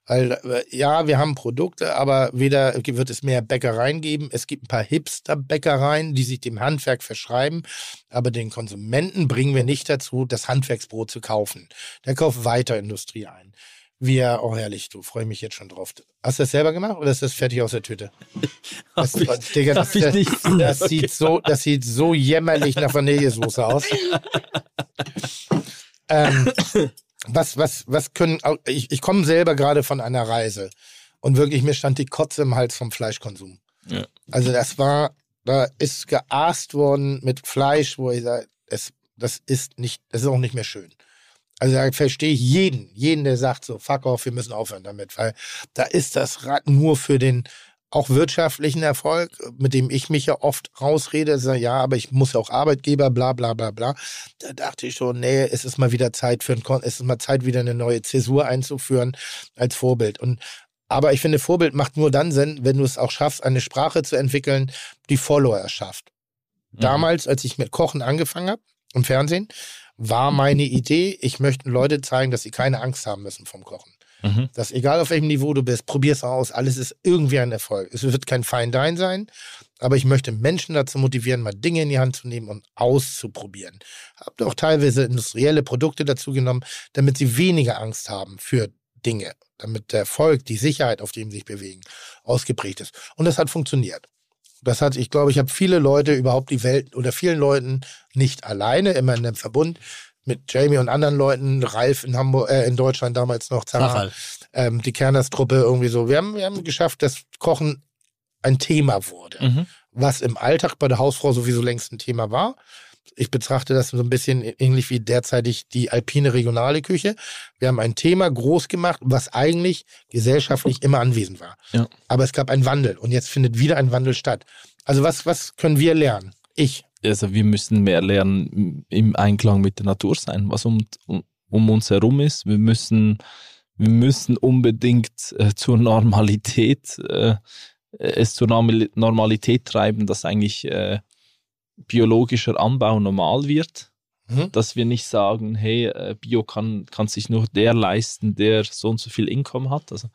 Weil, äh, ja, wir haben Produkte, aber weder wird es mehr Bäckereien geben. Es gibt ein paar Hipster-Bäckereien, die sich dem Handwerk verschreiben. Aber den Konsumenten bringen wir nicht dazu, das Handwerksbrot zu kaufen. Der kauft weiter Industrie ein. Wir, oh herrlich, du, freue mich jetzt schon drauf. Hast du das selber gemacht oder ist das fertig aus der Tüte? <laughs> Das, ich- Digga, das, ich das, das, sieht so, das sieht so jämmerlich nach Vanillesoße aus. ähm, was, was, was können, ich, ich komme selber gerade von einer Reise und wirklich, mir stand die Kotze im Hals vom Fleischkonsum. Ja. Also das war, da ist geaßt worden mit Fleisch, wo ich sage, es, das ist nicht, das ist auch nicht mehr schön. Also da verstehe ich jeden, jeden, der sagt so, fuck off, wir müssen aufhören damit, weil da ist das Rad nur für den auch wirtschaftlichen Erfolg, mit dem ich mich ja oft rausrede, sage, ja, aber ich muss ja auch Arbeitgeber, bla bla bla bla. Da dachte ich schon, nee, es ist mal wieder Zeit für ein es ist mal Zeit, wieder eine neue Zäsur einzuführen als Vorbild. Und aber ich finde, Vorbild macht nur dann Sinn, wenn du es auch schaffst, eine Sprache zu entwickeln, die Follower schafft. Mhm. Damals, als ich mit Kochen angefangen habe, im Fernsehen, war meine Idee, ich möchte Leute zeigen, dass sie keine Angst haben müssen vom Kochen. Mhm. Dass egal auf welchem Niveau du bist, probier's aus, alles ist irgendwie ein Erfolg. Es wird kein Fine Dine sein, aber ich möchte Menschen dazu motivieren, mal Dinge in die Hand zu nehmen und auszuprobieren. Hab auch teilweise industrielle Produkte dazu genommen, damit sie weniger Angst haben für Dinge, damit der Erfolg, die Sicherheit, auf dem sie sich bewegen, ausgeprägt ist. Und das hat funktioniert. Das hat, ich glaube, ich habe viele Leute überhaupt die Welt oder vielen Leuten nicht alleine, immer in einem Verbund mit Jamie und anderen Leuten, Ralf in Hamburg, äh, in Deutschland damals noch, Zara, ähm, die Kerners-Truppe irgendwie so. Wir haben, wir haben geschafft, dass Kochen ein Thema wurde, Mhm. was im Alltag bei der Hausfrau sowieso längst ein Thema war. Ich betrachte das so ein bisschen ähnlich wie derzeitig die alpine regionale Küche. Wir haben ein Thema groß gemacht, was eigentlich gesellschaftlich immer anwesend war. Ja. Aber es gab einen Wandel und jetzt findet wieder ein Wandel statt. Also was, was können wir lernen? Ich. Also wir müssen mehr lernen, im Einklang mit der Natur sein, was um, um, um uns herum ist. Wir müssen, wir müssen unbedingt äh, zur Normalität, äh, es zur Normal- Normalität treiben, dass eigentlich äh, biologischer Anbau normal wird. Mhm. Dass wir nicht sagen, hey, äh, Bio kann, kann sich nur der leisten, der so und so viel Income hat. Also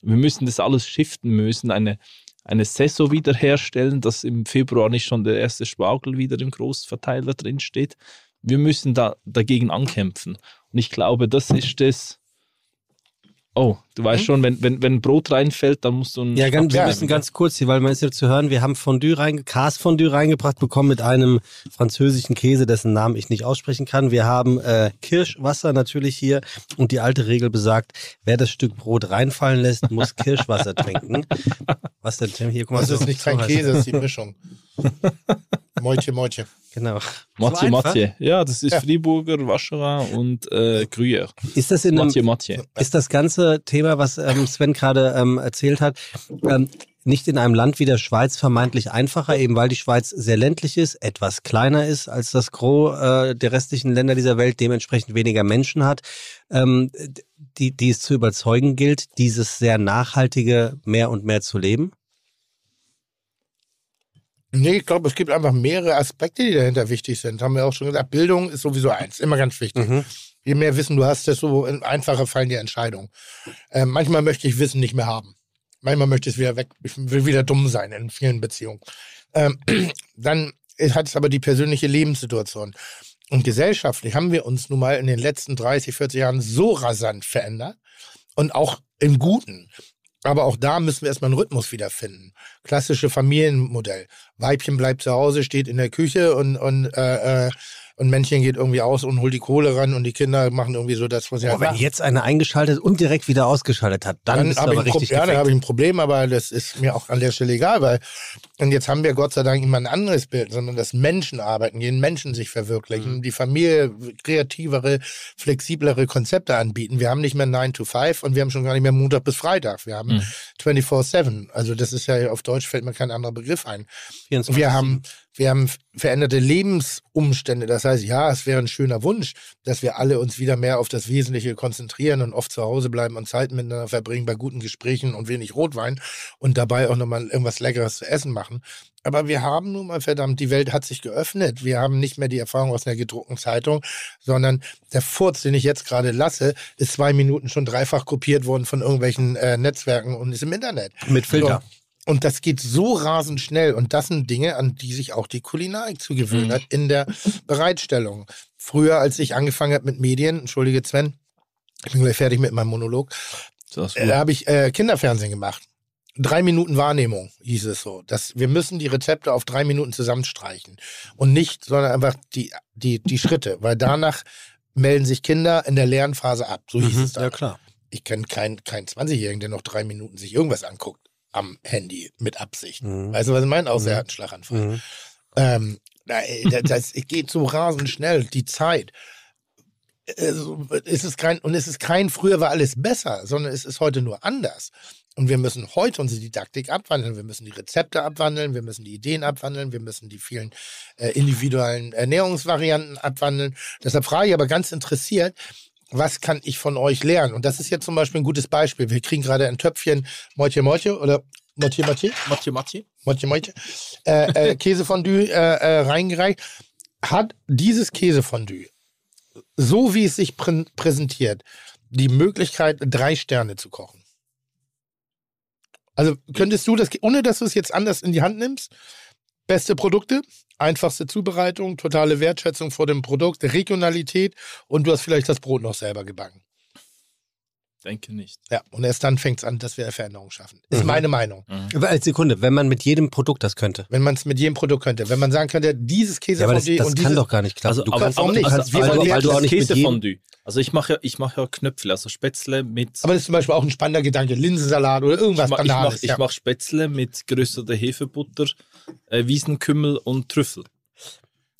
wir müssen das alles shiften, wir müssen eine, eine Saison wiederherstellen, dass im Februar nicht schon der erste Spargel wieder im Großverteiler drinsteht. Wir müssen da dagegen ankämpfen. Und ich glaube, das ist das. Oh, du weißt Hm? schon, wenn, wenn, wenn Brot reinfällt, dann musst du ein Ja, ganz, wir Ja. müssen ganz kurz hier, weil man ist ja zu hören, wir haben Fondue rein, Cas-Fondue reingebracht bekommen mit einem französischen Käse, dessen Namen ich nicht aussprechen kann. Wir haben äh, Kirschwasser natürlich hier und die alte Regel besagt, wer das Stück Brot reinfallen lässt, muss <laughs> Kirschwasser trinken. Was denn, Tim? Hier, guck mal. Das so- ist nicht so kein heißt- Käse, das ist die Mischung. <laughs> <laughs> Moitje, Moitje. Genau. Einfach? Mathieu. Ja, das ist Ja. Friburger, Vacherin und äh, Gruyère. Ist das in einem, Mathieu Mathieu. ist das ganze Thema, was ähm, Sven gerade ähm, erzählt hat, ähm, nicht in einem Land wie der Schweiz vermeintlich einfacher, eben weil die Schweiz sehr ländlich ist, etwas kleiner ist als das Gros äh, der restlichen Länder dieser Welt, dementsprechend weniger Menschen hat, ähm, die, die es zu überzeugen gilt, dieses sehr nachhaltige mehr und mehr zu leben? Nee, ich glaube, es gibt einfach mehrere Aspekte, die dahinter wichtig sind. Haben wir auch schon gesagt. Bildung ist sowieso eins, immer ganz wichtig. Mhm. Je mehr Wissen du hast, desto einfacher fallen dir Entscheidungen. Ähm, manchmal möchte ich Wissen nicht mehr haben. Manchmal möchte ich es wieder weg. Ich will wieder dumm sein in vielen Beziehungen. Ähm, <clears throat> dann hat es aber die persönliche Lebenssituation. Und gesellschaftlich haben wir uns nun mal in den letzten 30, 40 Jahren so rasant verändert und auch im Guten. Aber auch da müssen wir erstmal einen Rhythmus wiederfinden. Klassische Familienmodell. Weibchen bleibt zu Hause, steht in der Küche und, und, äh, äh, und Männchen geht irgendwie aus und holt die Kohle ran und die Kinder machen irgendwie so das, was sie Oh, halt wenn machen. jetzt eine eingeschaltet und direkt wieder ausgeschaltet hat, dann, Dann bist du aber richtig ja, dann habe ich ein Problem, aber das ist mir auch an der Stelle egal, weil und jetzt haben wir Gott sei Dank immer ein anderes Bild, sondern dass Menschen arbeiten, jeden Menschen sich verwirklichen, Mhm. die Familie kreativere, flexiblere Konzepte anbieten. Wir haben nicht mehr 9 to 5 und wir haben schon gar nicht mehr Montag bis Freitag. Wir haben Mhm. 24-7. Also das ist ja auf Deutsch fällt mir kein anderer Begriff ein. 24. Wir haben, wir haben veränderte Lebensumstände. Das heißt, ja, es wäre ein schöner Wunsch, dass wir alle uns wieder mehr auf das Wesentliche konzentrieren und oft zu Hause bleiben und Zeit miteinander verbringen bei guten Gesprächen und wenig Rotwein und dabei auch nochmal irgendwas Leckeres zu essen machen. Aber wir haben nun mal verdammt, die Welt hat sich geöffnet. Wir haben nicht mehr die Erfahrung aus einer gedruckten Zeitung, sondern der Furz, den ich jetzt gerade lasse, ist zwei Minuten schon dreifach kopiert worden von irgendwelchen äh, Netzwerken und ist im Internet. mit Filter. So. Und das geht so rasend schnell. Und das sind Dinge, an die sich auch die Kulinarik zu gewöhnen Mhm. hat in der Bereitstellung. Früher, als ich angefangen habe mit Medien, entschuldige Sven, ich bin gleich fertig mit meinem Monolog, Das äh, da habe ich äh, Kinderfernsehen gemacht. Drei Minuten Wahrnehmung hieß es so. Dass wir müssen die Rezepte auf drei Minuten zusammenstreichen. Und nicht, sondern einfach die, die, die Schritte. Weil danach melden sich Kinder in der Lernphase ab. So hieß Mhm, es da ja, klar. ich kenne keinen keinen 20-Jährigen, der noch drei Minuten sich irgendwas anguckt am Handy mit Absicht. Mhm. Weißt du, was ich meine? Außer Mhm. er hat einen Schlaganfall. Mhm. Ähm, ey, das, das geht so rasend schnell, die Zeit. also, es ist kein, und es ist kein, früher war alles besser, sondern es ist heute nur anders. Und wir müssen heute unsere Didaktik abwandeln, wir müssen die Rezepte abwandeln, wir müssen die Ideen abwandeln, wir müssen die vielen äh, individuellen Ernährungsvarianten abwandeln. Deshalb frage ich aber ganz interessiert, was kann ich von euch lernen? Und das ist jetzt zum Beispiel ein gutes Beispiel. Wir kriegen gerade ein Töpfchen Moitje Moitje oder Moitje Moitje, Mathieu, Mathieu. Moitje Moitje, äh, äh, Käsefondue äh, äh, reingereicht. Hat dieses Käsefondue, so wie es sich prä präsentiert, die Möglichkeit, drei Sterne zu kochen? Also könntest du das, ohne dass du es jetzt anders in die Hand nimmst, beste Produkte, einfachste Zubereitung, totale Wertschätzung vor dem Produkt, Regionalität und du hast vielleicht das Brot noch selber gebacken. Denke nicht. Ja, und erst dann fängt es an, dass wir Veränderungen schaffen. Ist Mhm. meine Meinung. Als Sekunde, wenn man mit jedem Produkt das könnte. Wenn man es mit jedem Produkt könnte. Wenn man sagen könnte, dieses Ja, aber das, das und kann dieses, doch gar nicht klappen. Also, du aber, kannst, aber, nicht? also, Wir du- weil du auch nicht Käsefondue. Also ich mache ja, ich mache ja Knöpfle, also Spätzle mit. aber das ist zum Beispiel auch ein spannender Gedanke. Linsensalat oder irgendwas ich mache ich Banales. mach, ich ja. mach Spätzle mit gerösteter Hefebutter, äh, Wiesenkümmel und Trüffel.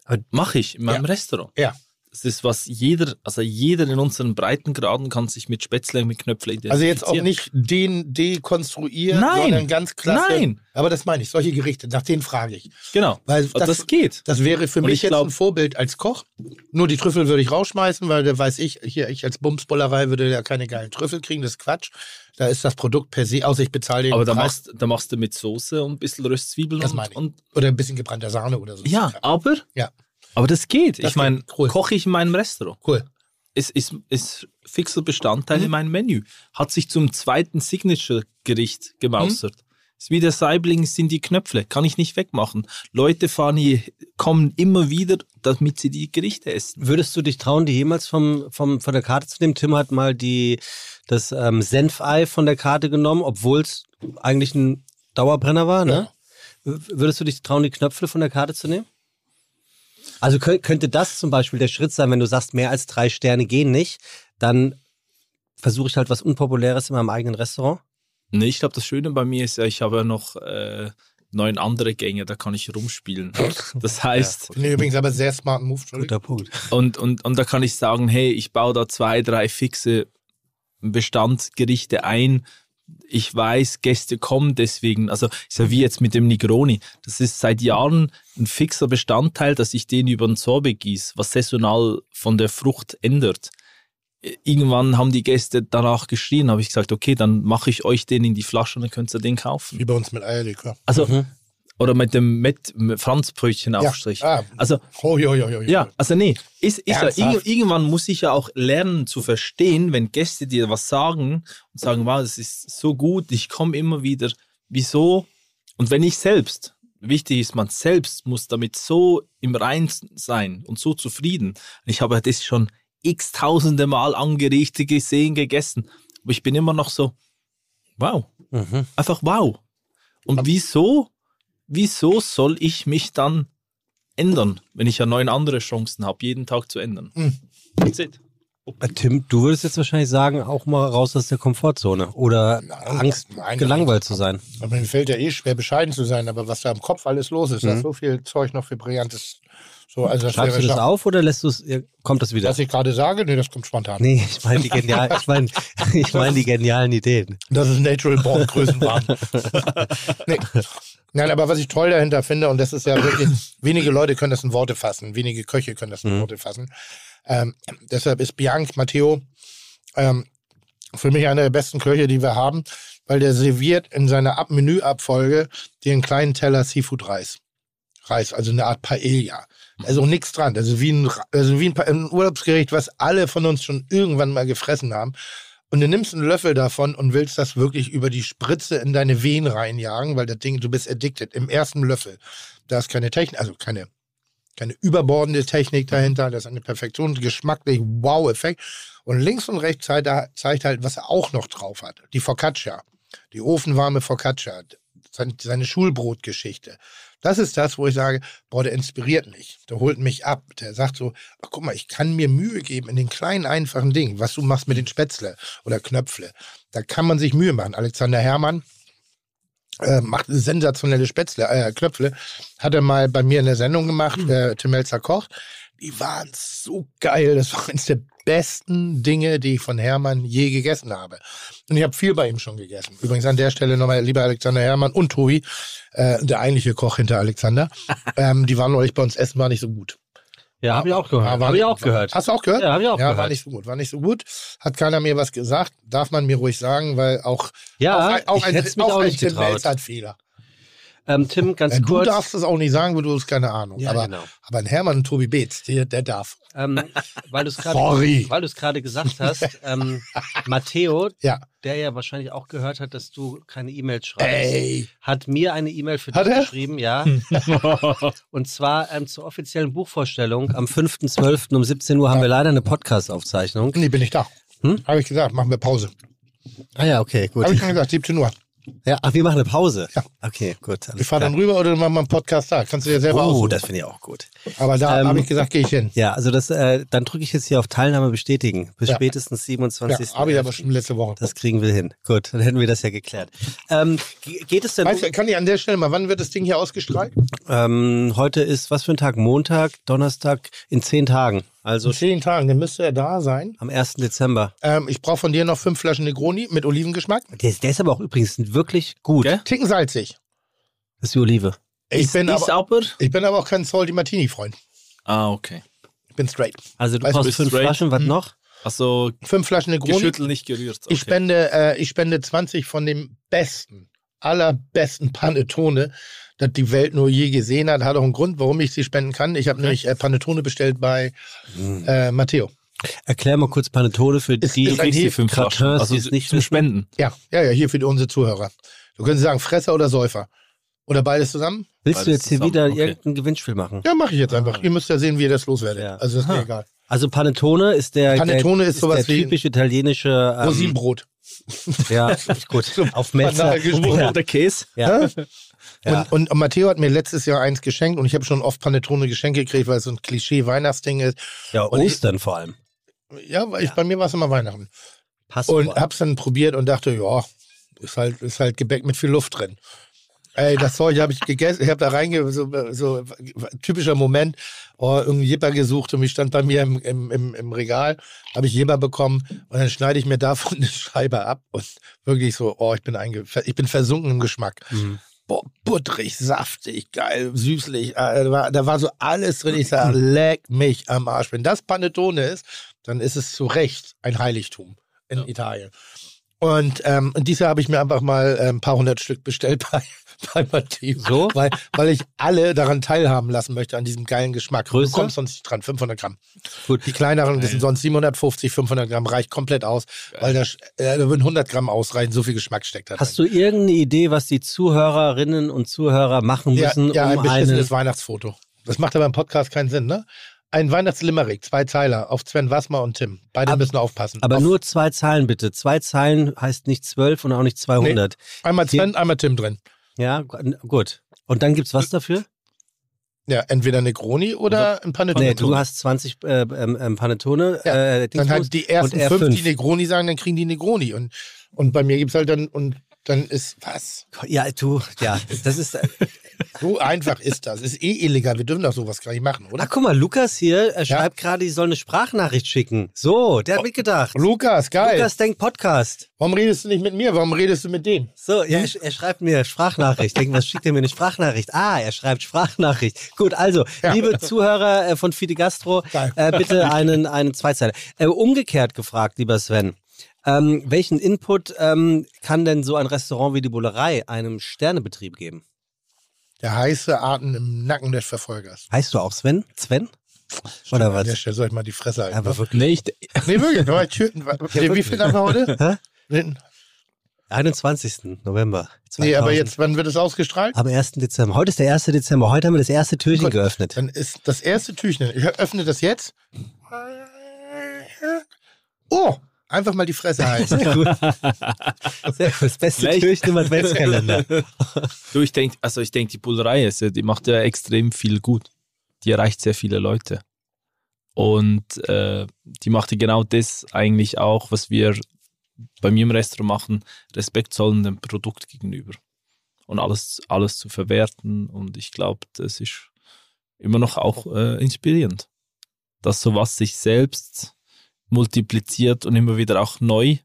Aber- Mache ich in meinem Ja. Restaurant. Ja. Das ist was jeder, also jeder in unseren Breitengraden kann sich mit Spätzle mit Knöpfle identifizieren. Also jetzt auch nicht den dekonstruieren, Nein. sondern ganz klasse. Nein. Aber das meine ich, solche Gerichte, nach denen frage ich. Genau. Weil Und das, geht. Das wäre für Und mich ich jetzt glaub- ein Vorbild als Koch. Nur die Trüffel würde ich rausschmeißen, weil da weiß ich, hier, ich als Bumsbollerei würde ja keine geilen Trüffel kriegen, das ist Quatsch. Da ist das Produkt per se, außer ich bezahle den Aber da machst, da machst du mit Soße und ein bisschen Röstzwiebeln Das meine ich. und Oder ein bisschen gebrannter Sahne oder so. ja, aber, Ja. Aber das geht. Das ich meine. Cool. koche ich in meinem Restaurant. Cool. ist, ist, ist fixer Bestandteil Mhm. in meinem Menü. Hat sich zum zweiten Signature-Gericht gemausert. Mhm. Ist wie der Saibling sind die Knöpfle, kann ich nicht wegmachen. Leute fahren hier, kommen immer wieder, damit sie die Gerichte essen. Würdest du dich trauen, die jemals vom, vom, von der Karte zu nehmen? Tim hat mal die, das ähm, Senfei von der Karte genommen, obwohl es eigentlich ein Dauerbrenner war. Ne? W- Würdest du dich trauen, die Knöpfe von der Karte zu nehmen? Also kö- könnte das zum Beispiel der Schritt sein, wenn du sagst, mehr als drei Sterne gehen nicht, dann versuche ich halt was Unpopuläres in meinem eigenen Restaurant. Nee, ich glaube, das Schöne bei mir ist ja, ich habe ja noch äh, neun andere Gänge, da kann ich rumspielen. <laughs> Das heißt, Finde ich übrigens aber sehr smarten Move. Guter Punkt. Und, und, und da kann ich sagen, hey, ich baue da zwei, drei fixe Bestandsgerichte ein. Ich weiß, Gäste kommen deswegen, also ist ja wie jetzt mit dem Negroni. Das ist seit Jahren ein fixer Bestandteil, dass ich den über den Sorbet gieße, was saisonal von der Frucht ändert. Irgendwann haben die Gäste danach geschrien, habe ich gesagt, okay, dann mache ich euch den in die Flasche und dann könnt ihr den kaufen. Wie bei uns mit Eierlikör. Also, Mhm. Oder mit dem mit, mit Franzbrötchenaufstrich. Ja. Ah. Also, Oh, jo, jo, jo, ja, also nee, ist, ist ja, irg irgendwann muss ich ja auch lernen zu verstehen, wenn Gäste dir was sagen und sagen, wow, das ist so gut, ich komme immer wieder, wieso? Und wenn ich selbst, wichtig ist, man selbst muss damit so im Rein sein und so zufrieden. Ich habe das schon x tausende Mal angerichtet gesehen, gegessen, aber ich bin immer noch so, wow, Mhm. einfach wow. Und wieso, wieso soll ich mich dann ändern, wenn ich ja neun andere Chancen habe, jeden Tag zu ändern? Hm. That's it. Äh, Tim, du würdest jetzt wahrscheinlich sagen, auch mal raus aus der Komfortzone oder Nein, Angst, nein, gelangweilt zu sein. Aber mir fällt ja eh schwer, bescheiden zu sein, aber was da im Kopf alles los ist, da Mhm. ist so viel Zeug noch für Brillantes. So, also das Schreibst du das schon- auf oder lässt du es, kommt das wieder? Was ich gerade sage, nee, das kommt spontan. Nee, ich meine die genialen, <laughs> ich meine, ich meine die genialen Ideen. Das ist Natural Born Größenwahn. <laughs> nee. Nein, aber was ich toll dahinter finde, und das ist ja wirklich, <coughs> wenige Leute können das in Worte fassen, wenige Köche können das in Mhm. Worte fassen. Ähm, deshalb ist Bianc Matteo ähm, für mich einer der besten Köche, die wir haben, weil der serviert in seiner Ab Menüabfolge den kleinen Teller Seafood-Reis. Reis, also eine Art Paella. Also nichts dran. Also wie, ein, also wie ein, ein Urlaubsgericht, was alle von uns schon irgendwann mal gefressen haben. Und du nimmst einen Löffel davon und willst das wirklich über die Spritze in deine Venen reinjagen, weil das Ding, du bist addicted im ersten Löffel. Da ist keine Technik, also keine, keine überbordende Technik dahinter, das ist eine Perfektion, geschmacklich Wow-Effekt. Und links und rechts zeigt, halt, was er auch noch drauf hat. Die Focaccia, die ofenwarme Focaccia, seine Schulbrotgeschichte. Das ist das, wo ich sage, boah, der inspiriert mich. Der holt mich ab. Der sagt so, ach, guck mal, ich kann mir Mühe geben in den kleinen, einfachen Dingen, was du machst mit den Spätzle oder Knöpfle. Da kann man sich Mühe machen. Alexander Herrmann äh, macht sensationelle Spätzle, äh, Knöpfle. Hat er mal bei mir in der Sendung gemacht, äh, Tim Melzer kocht. Die waren so geil. Das war eines der besten Dinge, die ich von Hermann je gegessen habe. Und ich habe viel bei ihm schon gegessen. Übrigens an der Stelle nochmal, lieber Alexander Hermann und Tobi, äh, der eigentliche Koch hinter Alexander. <laughs> ähm, die waren neulich bei uns essen, war nicht so gut. Ja, habe ich auch gehört. war Habe ich auch gehört. Hast du auch gehört? Ja, habe ich auch ja, war gehört. nicht so gut. War nicht so gut. Hat keiner mir was gesagt. Darf man mir ruhig sagen, weil auch, Ja, auch ein, auch ein, auch auch ein hat Fehler. Ähm, Tim, ganz du kurz. darfst es auch nicht sagen, weil du hast keine Ahnung. Ja, aber, genau. aber ein Hermann und Tobi Beetz, der, der darf. Ähm, weil du es gerade du gesagt hast, ähm, Matteo, <laughs> Ja. der ja wahrscheinlich auch gehört hat, dass du keine E-Mails schreibst, Ey. hat mir eine E-Mail für Hat dich er? geschrieben, ja. <laughs> <laughs> Und zwar ähm, zur offiziellen Buchvorstellung am 5.12. um 17 Uhr haben wir leider eine Podcast-Aufzeichnung. Nee, bin ich da. Hm? Habe ich gesagt, machen wir Pause. Ah ja, okay, gut. Habe ich schon gesagt, 17 Uhr. Ja, ach, wir machen eine Pause. Ja. Okay, gut. alles Ich fahre klar. dann rüber oder machen wir einen Podcast da. Kannst du dir selber Oh, aussuchen. das finde ich auch gut. Aber da Ähm, habe ich gesagt, gehe ich hin. Ja, also das, äh, dann drücke ich jetzt hier auf Teilnahme bestätigen. Bis Ja. spätestens Ja, 27. habe ich aber schon letzte Woche. Das kriegen wir hin. Gut, dann hätten wir das ja geklärt. Ähm, ge- geht es denn Weißt du, kann ich an der Stelle mal, wann wird das Ding hier ausgestrahlt? ähm, heute ist was für ein Tag? Montag, Donnerstag, in zehn Tagen. Also In zehn Tagen, dann müsste er da sein. am 1. Dezember. Ähm, ich brauche von dir noch fünf Flaschen Negroni mit Olivengeschmack. Der, ist- der ist aber auch übrigens wirklich gut. Gell? Ticken salzig. Das ist die Olive. Ich ist, bin, ist aber, aber. ich bin aber auch kein Salty Martini-Freund. Ah, okay. Ich bin straight. Also du Weißt brauchst fünf straight. Flaschen, was Hm. noch? Also Fünf Flaschen Negroni. geschüttelt, nicht gerührt. Okay. Ich spende, äh, ich spende 20 von dem besten, allerbesten Panettone, das die Welt nur je gesehen hat. Hat auch einen Grund, warum ich sie spenden kann. Ich habe nämlich äh, Panettone bestellt bei äh, Matteo. Erklär mal kurz Panettone für Ist- die, ist du kriegst die fünf Flaschen. Also die es nicht zum. Spenden. Ja, ja, ja, hier für die, unsere Zuhörer. Du könntest sagen, Fresser oder Säufer. Oder beides zusammen? Willst du Beides jetzt hier zusammen, wieder okay. irgendein Gewinnspiel machen? Ja, mache ich jetzt einfach. Ihr müsst ja sehen, wie ihr das loswerdet. Ja. Also das ist mir egal. Also Panettone ist der, Panettone der, ist sowas der wie- typisch italienische ähm, Rosinenbrot. Ja, <laughs> gut. Auf Metzler. Banal gesprochen. Ja. der Käse. Ja. Ja. Und, und, Matteo hat mir letztes Jahr eins geschenkt und ich habe schon oft Panettone Geschenke gekriegt, weil es so ein Klischee-Weihnachtsding ist. ja, Und ich- Ostern vor allem. Ja, weil ich, bei mir war es immer Weihnachten. Passt Und allem. hab's dann probiert und dachte, ja, ist halt, ist halt Gebäck mit viel Luft drin. Ey, das Zeug habe ich gegessen. Ich habe da reinge so, so typischer Moment, oh, irgendwie Jipper gesucht und ich stand bei mir im, im, im, im Regal, habe ich Jipper bekommen und dann schneide ich mir davon <laughs> eine Scheibe ab und wirklich so, oh, ich bin einge ich bin versunken im Geschmack. Mhm. Boah, butterig, saftig, geil, süßlich. Äh, Da war, da war so alles drin. Ich sage, <laughs> leck mich am Arsch. Wenn das Panettone ist, dann ist es zu Recht ein Heiligtum in Italien. Und, ähm, dieses Jahr habe ich mir einfach mal äh, ein paar hundert Stück bestellt bei, bei Matteo. So? Weil, weil ich alle daran teilhaben lassen möchte, an diesem geilen Geschmack. Größe? Du kommst sonst nicht dran, 500 Gramm. Gut. Die kleineren, das sind sonst 750, 500 Gramm, reicht komplett aus. Weil da, äh, da würden 100 Gramm ausreichen, so viel Geschmack steckt da drin. Hast du irgendeine Idee, was die Zuhörerinnen und Zuhörer machen Ja, müssen, ja ein um eine... beschissenes Weihnachtsfoto. Das macht aber im Podcast keinen Sinn, ne? Ein Weihnachtslimerick, zwei Zeiler auf Sven Wassmer und Tim. Beide Ab- müssen aufpassen. Aber auf, nur zwei Zeilen bitte. Zwei Zeilen heißt nicht zwölf und auch nicht 200. einmal Sven, einmal Tim drin. Ja, gu- gut. Und dann gibt's was dafür? Ja, entweder Negroni oder ein Panettone. Nee, du hast 20 äh, ähm, ähm, Panettone. Ja, äh, dann halt die ersten er fünf, fünf. die Negroni sagen, dann kriegen die Negroni. Und, und bei mir gibt's halt dann, und dann ist, was? Ja, du, ja, das ist. äh, <laughs> So einfach ist das. Ist eh illegal. Wir dürfen doch sowas gar nicht machen, Ach, oder? guck mal, Lukas hier er Ja. schreibt gerade, ich soll eine Sprachnachricht schicken. So, der hat mitgedacht. Lukas, geil. Lukas denkt Podcast. Warum redest du nicht mit mir? Warum redest du mit dem? So, ja, er, er schreibt mir Sprachnachricht. Denken, was schickt er mir eine Sprachnachricht? Ah, er schreibt Sprachnachricht. Gut, also, Ja. liebe Zuhörer äh, von Fide Gastro, äh, bitte einen, einen Zweizeiler. Äh, umgekehrt gefragt, lieber Sven. Ähm, welchen Input ähm, kann denn so ein Restaurant wie die Bullerei einem Sternebetrieb geben? Der heiße Atem im Nacken des Verfolgers. Heißt du auch Sven? Sven? Oder An der was? Stelle soll ich mal die Fresse halten. Aber wirklich. Nee, ich, Nee, wirklich. War. Wie, wie viel haben wir heute? Nee, 21. November. 2000. Nee, aber jetzt, wann wird es ausgestrahlt? Am 1. Dezember. Heute ist der 1. Dezember. Heute haben wir das erste Türchen Gut. geöffnet. Dann ist das erste Türchen. Ich öffne das jetzt. Oh, einfach mal die Fresse halten. <laughs> Gut. Sehr gut. Das beste Türchen im Adventskalender. <laughs> du, ich denke, also ich denke, die Bullerei ist, die macht ja extrem viel gut. Die erreicht sehr viele Leute. Und äh, die macht ja genau das eigentlich auch, was wir bei mir im Restaurant machen, Respekt zollen dem Produkt gegenüber. Und alles, alles zu verwerten. Und ich glaube, das ist immer noch auch äh, inspirierend. dass sowas sich selbst multipliziert und immer wieder auch neu,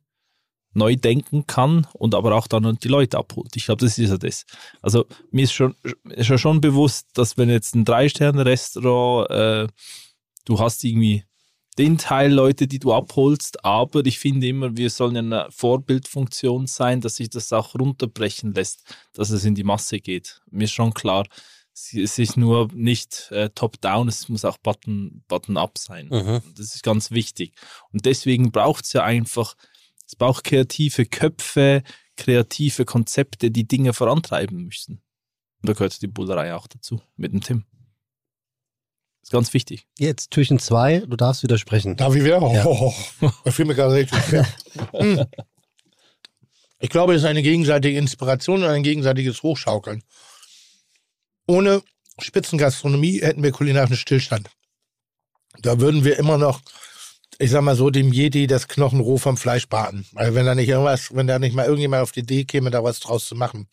neu denken kann und aber auch dann die Leute abholt. Ich glaube, das ist ja das. Also mir ist schon, ist ja schon bewusst, dass wenn jetzt ein Drei-Sterne-Restaurant, äh, du hast irgendwie den Teil Leute, die du abholst, aber ich finde immer, wir sollen eine Vorbildfunktion sein, dass sich das auch runterbrechen lässt, dass es in die Masse geht. Mir ist schon klar, es ist nur nicht äh, top-down, es muss auch button-up button sein. Mhm. Das ist ganz wichtig. Und deswegen braucht es ja einfach, es braucht kreative Köpfe, kreative Konzepte, die Dinge vorantreiben müssen. Und da gehört die Bullerei auch dazu, mit dem Tim. ist ganz wichtig. Jetzt Türchen 2, du darfst widersprechen. Darf ich wieder? Ja. <laughs> Oh, das fiel mir gerade richtig schwer. Ich glaube, es ist eine gegenseitige Inspiration und ein gegenseitiges Hochschaukeln. Ohne Spitzengastronomie hätten wir kulinarischen Stillstand. Da würden wir immer noch, ich sag mal so, dem Jedi das Knochenroh vom Fleisch braten. Also wenn da nicht irgendwas, wenn da nicht mal irgendjemand auf die Idee käme, da was draus zu machen.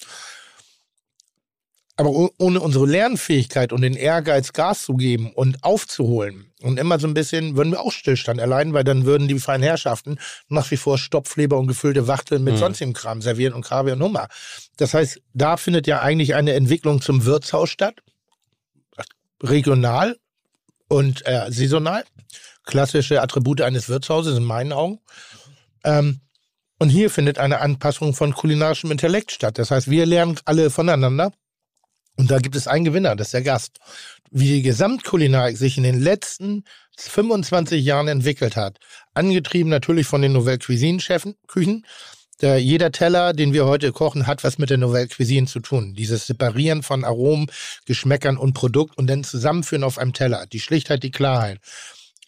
Aber oh- ohne unsere Lernfähigkeit und den Ehrgeiz, Gas zu geben und aufzuholen und immer so ein bisschen, würden wir auch Stillstand erleiden, weil dann würden die feinen Herrschaften nach wie vor Stopfleber und gefüllte Wachteln mit Mhm. sonstigem Kram servieren und Kaviar und Hummer. Das heißt, da findet ja eigentlich eine Entwicklung zum Wirtshaus statt. Regional und äh, saisonal. Klassische Attribute eines Wirtshauses in meinen Augen. Ähm, und hier findet eine Anpassung von kulinarischem Intellekt statt. Das heißt, wir lernen alle voneinander. Und da gibt es einen Gewinner, das ist der Gast. Wie die Gesamtkulinarik sich in den letzten 25 Jahren entwickelt hat, angetrieben natürlich von den Nouvelle Cuisine-Chefen, Küchen. Der, jeder Teller, den wir heute kochen, hat was mit der Nouvelle Cuisine zu tun. Dieses Separieren von Aromen, Geschmäckern und Produkt und dann zusammenführen auf einem Teller. Die Schlichtheit, die Klarheit.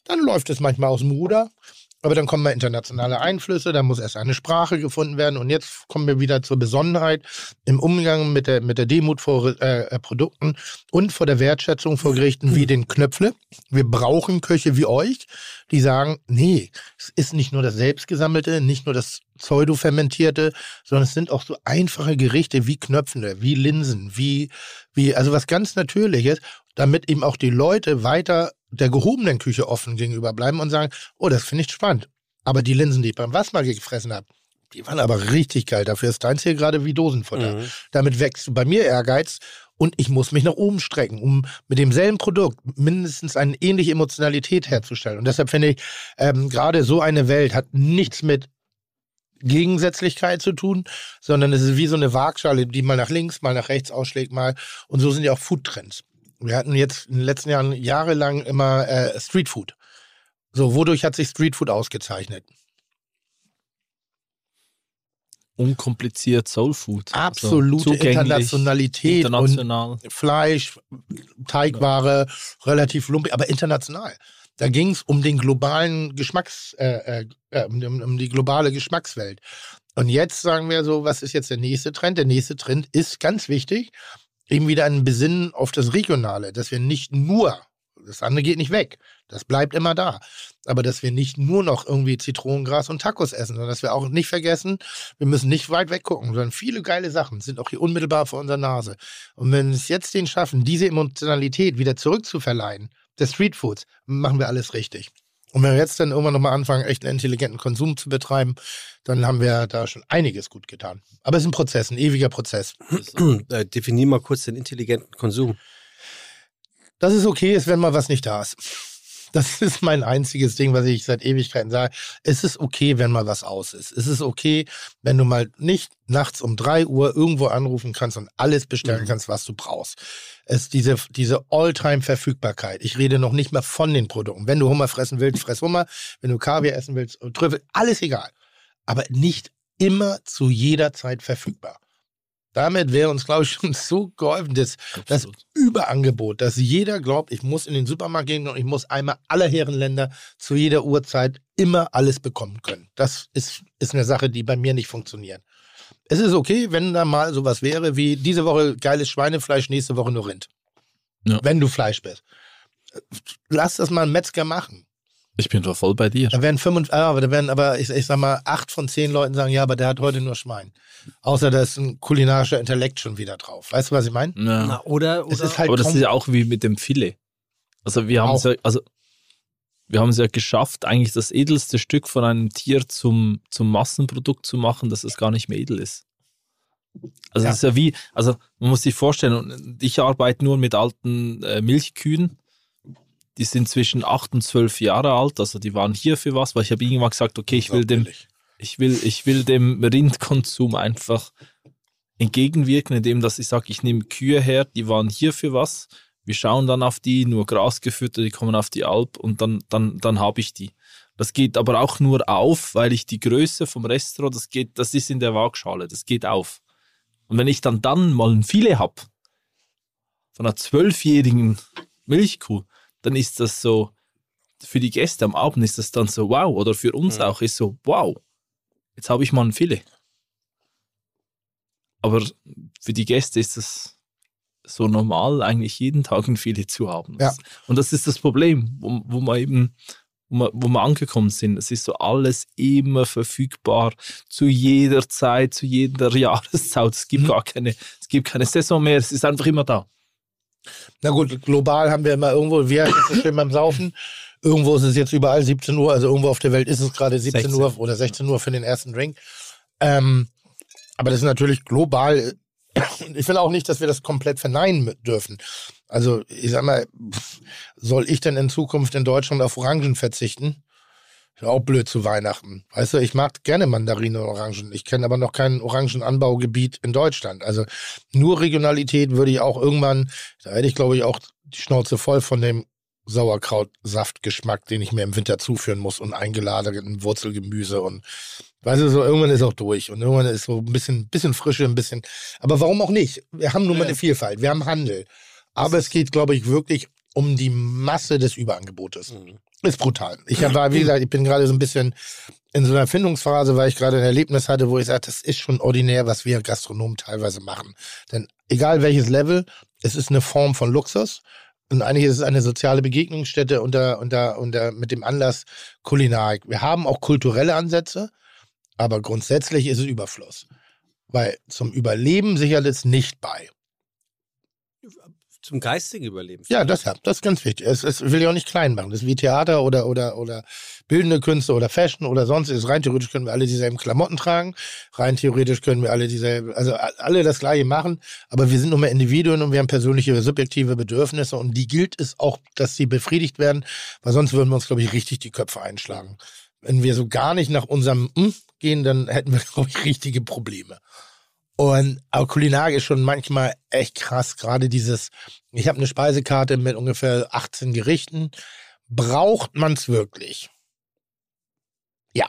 Dann läuft es manchmal aus dem Ruder, aber dann kommen mal internationale Einflüsse, da muss erst eine Sprache gefunden werden und jetzt kommen wir wieder zur Besonderheit im Umgang mit der, mit der Demut vor äh, Produkten und vor der Wertschätzung vor Gerichten wie den Knöpfle. Wir brauchen Köche wie euch, die sagen, nee, es ist nicht nur das selbstgesammelte, nicht nur das pseudo-fermentierte, sondern es sind auch so einfache Gerichte wie Knöpfle, wie Linsen, wie, wie, also was ganz Natürliches, damit eben auch die Leute weiter der gehobenen Küche offen gegenüber bleiben und sagen, oh, das finde ich spannend. Aber die Linsen, die ich beim Wasser gefressen habe, die waren aber richtig geil. Dafür ist deins hier gerade wie Dosenfutter. Mhm. Damit wächst bei mir Ehrgeiz und ich muss mich nach oben strecken, um mit demselben Produkt mindestens eine ähnliche Emotionalität herzustellen. Und deshalb finde ich, ähm, gerade so eine Welt hat nichts mit Gegensätzlichkeit zu tun, sondern es ist wie so eine Waagschale, die mal nach links, mal nach rechts ausschlägt, mal. Und so sind ja auch Foodtrends. Wir hatten jetzt in den letzten Jahren jahrelang immer äh, Streetfood. So, wodurch hat sich Streetfood ausgezeichnet? Unkompliziert Soulfood. Absolute Also Internationalität und International. Fleisch, Teigware, relativ lumpig, aber international. Da ging es um den globalen Geschmacks, äh, äh, um, um um die globale Geschmackswelt. Und jetzt sagen wir so, was ist jetzt der nächste Trend? Der nächste Trend ist ganz wichtig, eben wieder ein Besinnen auf das Regionale, dass wir nicht nur, das andere geht nicht weg, das bleibt immer da, aber dass wir nicht nur noch irgendwie Zitronengras und Tacos essen, sondern dass wir auch nicht vergessen, wir müssen nicht weit weg gucken, sondern viele geile Sachen sind auch hier unmittelbar vor unserer Nase. Und wenn wir es jetzt den schaffen, diese Emotionalität wieder zurückzuverleihen, der Streetfoods, machen wir alles richtig. Und wenn wir jetzt dann irgendwann nochmal anfangen, echt einen intelligenten Konsum zu betreiben, dann haben wir da schon einiges gut getan. Aber es ist ein Prozess, ein ewiger Prozess. <clears throat> Äh, definier mal kurz den intelligenten Konsum. Dass es okay ist, wenn mal was nicht da ist. Das ist mein einziges Ding, was ich seit Ewigkeiten sage. Es ist okay, wenn mal was aus ist. Es ist okay, wenn du mal nicht nachts um drei Uhr irgendwo anrufen kannst und alles bestellen Mhm. kannst, was du brauchst. Es diese, diese All-Time-Verfügbarkeit. Ich rede noch nicht mehr von den Produkten. Wenn du Hummer fressen willst, fress Hummer. Wenn du Kaviar essen willst, Trüffel, alles egal. Aber nicht immer zu jeder Zeit verfügbar. Damit wäre uns, glaube ich, <laughs> schon so geholfen, das Absolut. Überangebot, dass jeder glaubt, ich muss in den Supermarkt gehen und ich muss einmal aller Herrenländer zu jeder Uhrzeit immer alles bekommen können. Das ist, ist eine Sache, die bei mir nicht funktioniert. Es ist okay, wenn da mal sowas wäre wie diese Woche geiles Schweinefleisch, nächste Woche nur Rind. Ja. Wenn du Fleisch bist. Lass das mal ein Metzger machen. Ich bin doch voll bei dir. Da werden fünf, ah, aber da werden aber, ich, ich sag mal, acht von zehn Leuten sagen, ja, aber der hat heute nur Schwein. Außer da ist ein kulinarischer Intellekt schon wieder drauf. Weißt du, was ich meine? Ja. Na, oder, Es oder ist halt Aber das ist ja auch wie mit dem Filet. Also wir haben Auch. so, also wir haben es ja geschafft, eigentlich das edelste Stück von einem Tier zum, zum Massenprodukt zu machen, dass es gar nicht mehr edel ist. Also Ja. das ist ja wie, also man muss sich vorstellen, und ich arbeite nur mit alten äh, Milchkühen, die sind zwischen 8 und 12 Jahre alt, also die waren hier für was, weil ich habe irgendwann gesagt, okay, ich will dem, ich will, ich will dem Rindkonsum einfach entgegenwirken, indem dass ich sage, ich nehme Kühe her, die waren hier für was. Wir schauen dann auf die, nur Gras gefüttert, die kommen auf die Alp und dann, dann, dann habe ich die. Das geht aber auch nur auf, weil ich die Größe vom Restaurant, das geht, das ist in der Waagschale, das geht auf. Und wenn ich dann dann mal ein Filet habe von einer zwölfjährigen Milchkuh, dann ist das so, für die Gäste am Abend ist das dann so wow, oder für uns Mhm. auch ist so wow, jetzt habe ich mal ein Filet. Aber für die Gäste ist das so normal, eigentlich jeden Tag ein Filet zu haben. Ja. Und das ist das Problem, wo, wo wir eben, wo wir angekommen sind. Es ist so alles immer verfügbar, zu jeder Zeit, zu jeder <laughs> Jahreszeit. Es gibt Mhm. gar keine, es gibt keine Saison mehr, es ist einfach immer da. Na gut, global haben wir immer irgendwo, wir es so schön beim Saufen. Irgendwo ist es jetzt überall 17 Uhr, also irgendwo auf der Welt ist es gerade 17 16. Uhr oder 16 Uhr für den ersten Drink. Ähm, aber das ist natürlich global. Ich will auch nicht, dass wir das komplett verneinen dürfen. Also ich sag mal, soll ich denn in Zukunft in Deutschland auf Orangen verzichten? Ist auch blöd zu Weihnachten. Weißt du, ich mag gerne Mandarinen und Orangen. Ich kenne aber noch kein Orangenanbaugebiet in Deutschland. Also nur Regionalität würde ich auch irgendwann, da hätte ich glaube ich auch die Schnauze voll von dem Sauerkrautsaftgeschmack, den ich mir im Winter zuführen muss und eingelagerten Wurzelgemüse und weißt du, so irgendwann ist auch durch und irgendwann ist so ein bisschen, bisschen Frische, ein bisschen, aber warum auch nicht? Wir haben nun mal eine Vielfalt, wir haben Handel, aber es geht glaube ich wirklich um die Masse des Überangebotes. Ist brutal. Ich war, wie gesagt, ich bin gerade so ein bisschen in so einer Findungsphase, weil ich gerade ein Erlebnis hatte, wo ich sage, das ist schon ordinär, was wir Gastronomen teilweise machen. Denn egal welches Level, es ist eine Form von Luxus. Und eigentlich ist es eine soziale Begegnungsstätte unter, unter, unter, mit dem Anlass Kulinarik. Wir haben auch kulturelle Ansätze, aber grundsätzlich ist es Überfluss. Weil zum Überleben sichert es nicht bei. Zum geistigen Überleben. Ja, das, ja, das ist ganz wichtig. Es, es will ich auch nicht klein machen. Das ist wie Theater oder, oder, oder bildende Künste oder Fashion oder sonst. Ist rein theoretisch können wir alle dieselben Klamotten tragen. Rein theoretisch können wir alle dieselben, also alle das Gleiche machen. Aber wir sind nun mal Individuen und wir haben persönliche, subjektive Bedürfnisse und die gilt es auch, dass sie befriedigt werden, weil sonst würden wir uns, glaube ich, richtig die Köpfe einschlagen. Wenn wir so gar nicht nach unserem hm gehen, dann hätten wir, <laughs> glaube ich, richtige Probleme. Und aber Kulinarik ist schon manchmal echt krass. Gerade dieses, ich habe eine Speisekarte mit ungefähr 18 Gerichten. Braucht man es wirklich? Ja.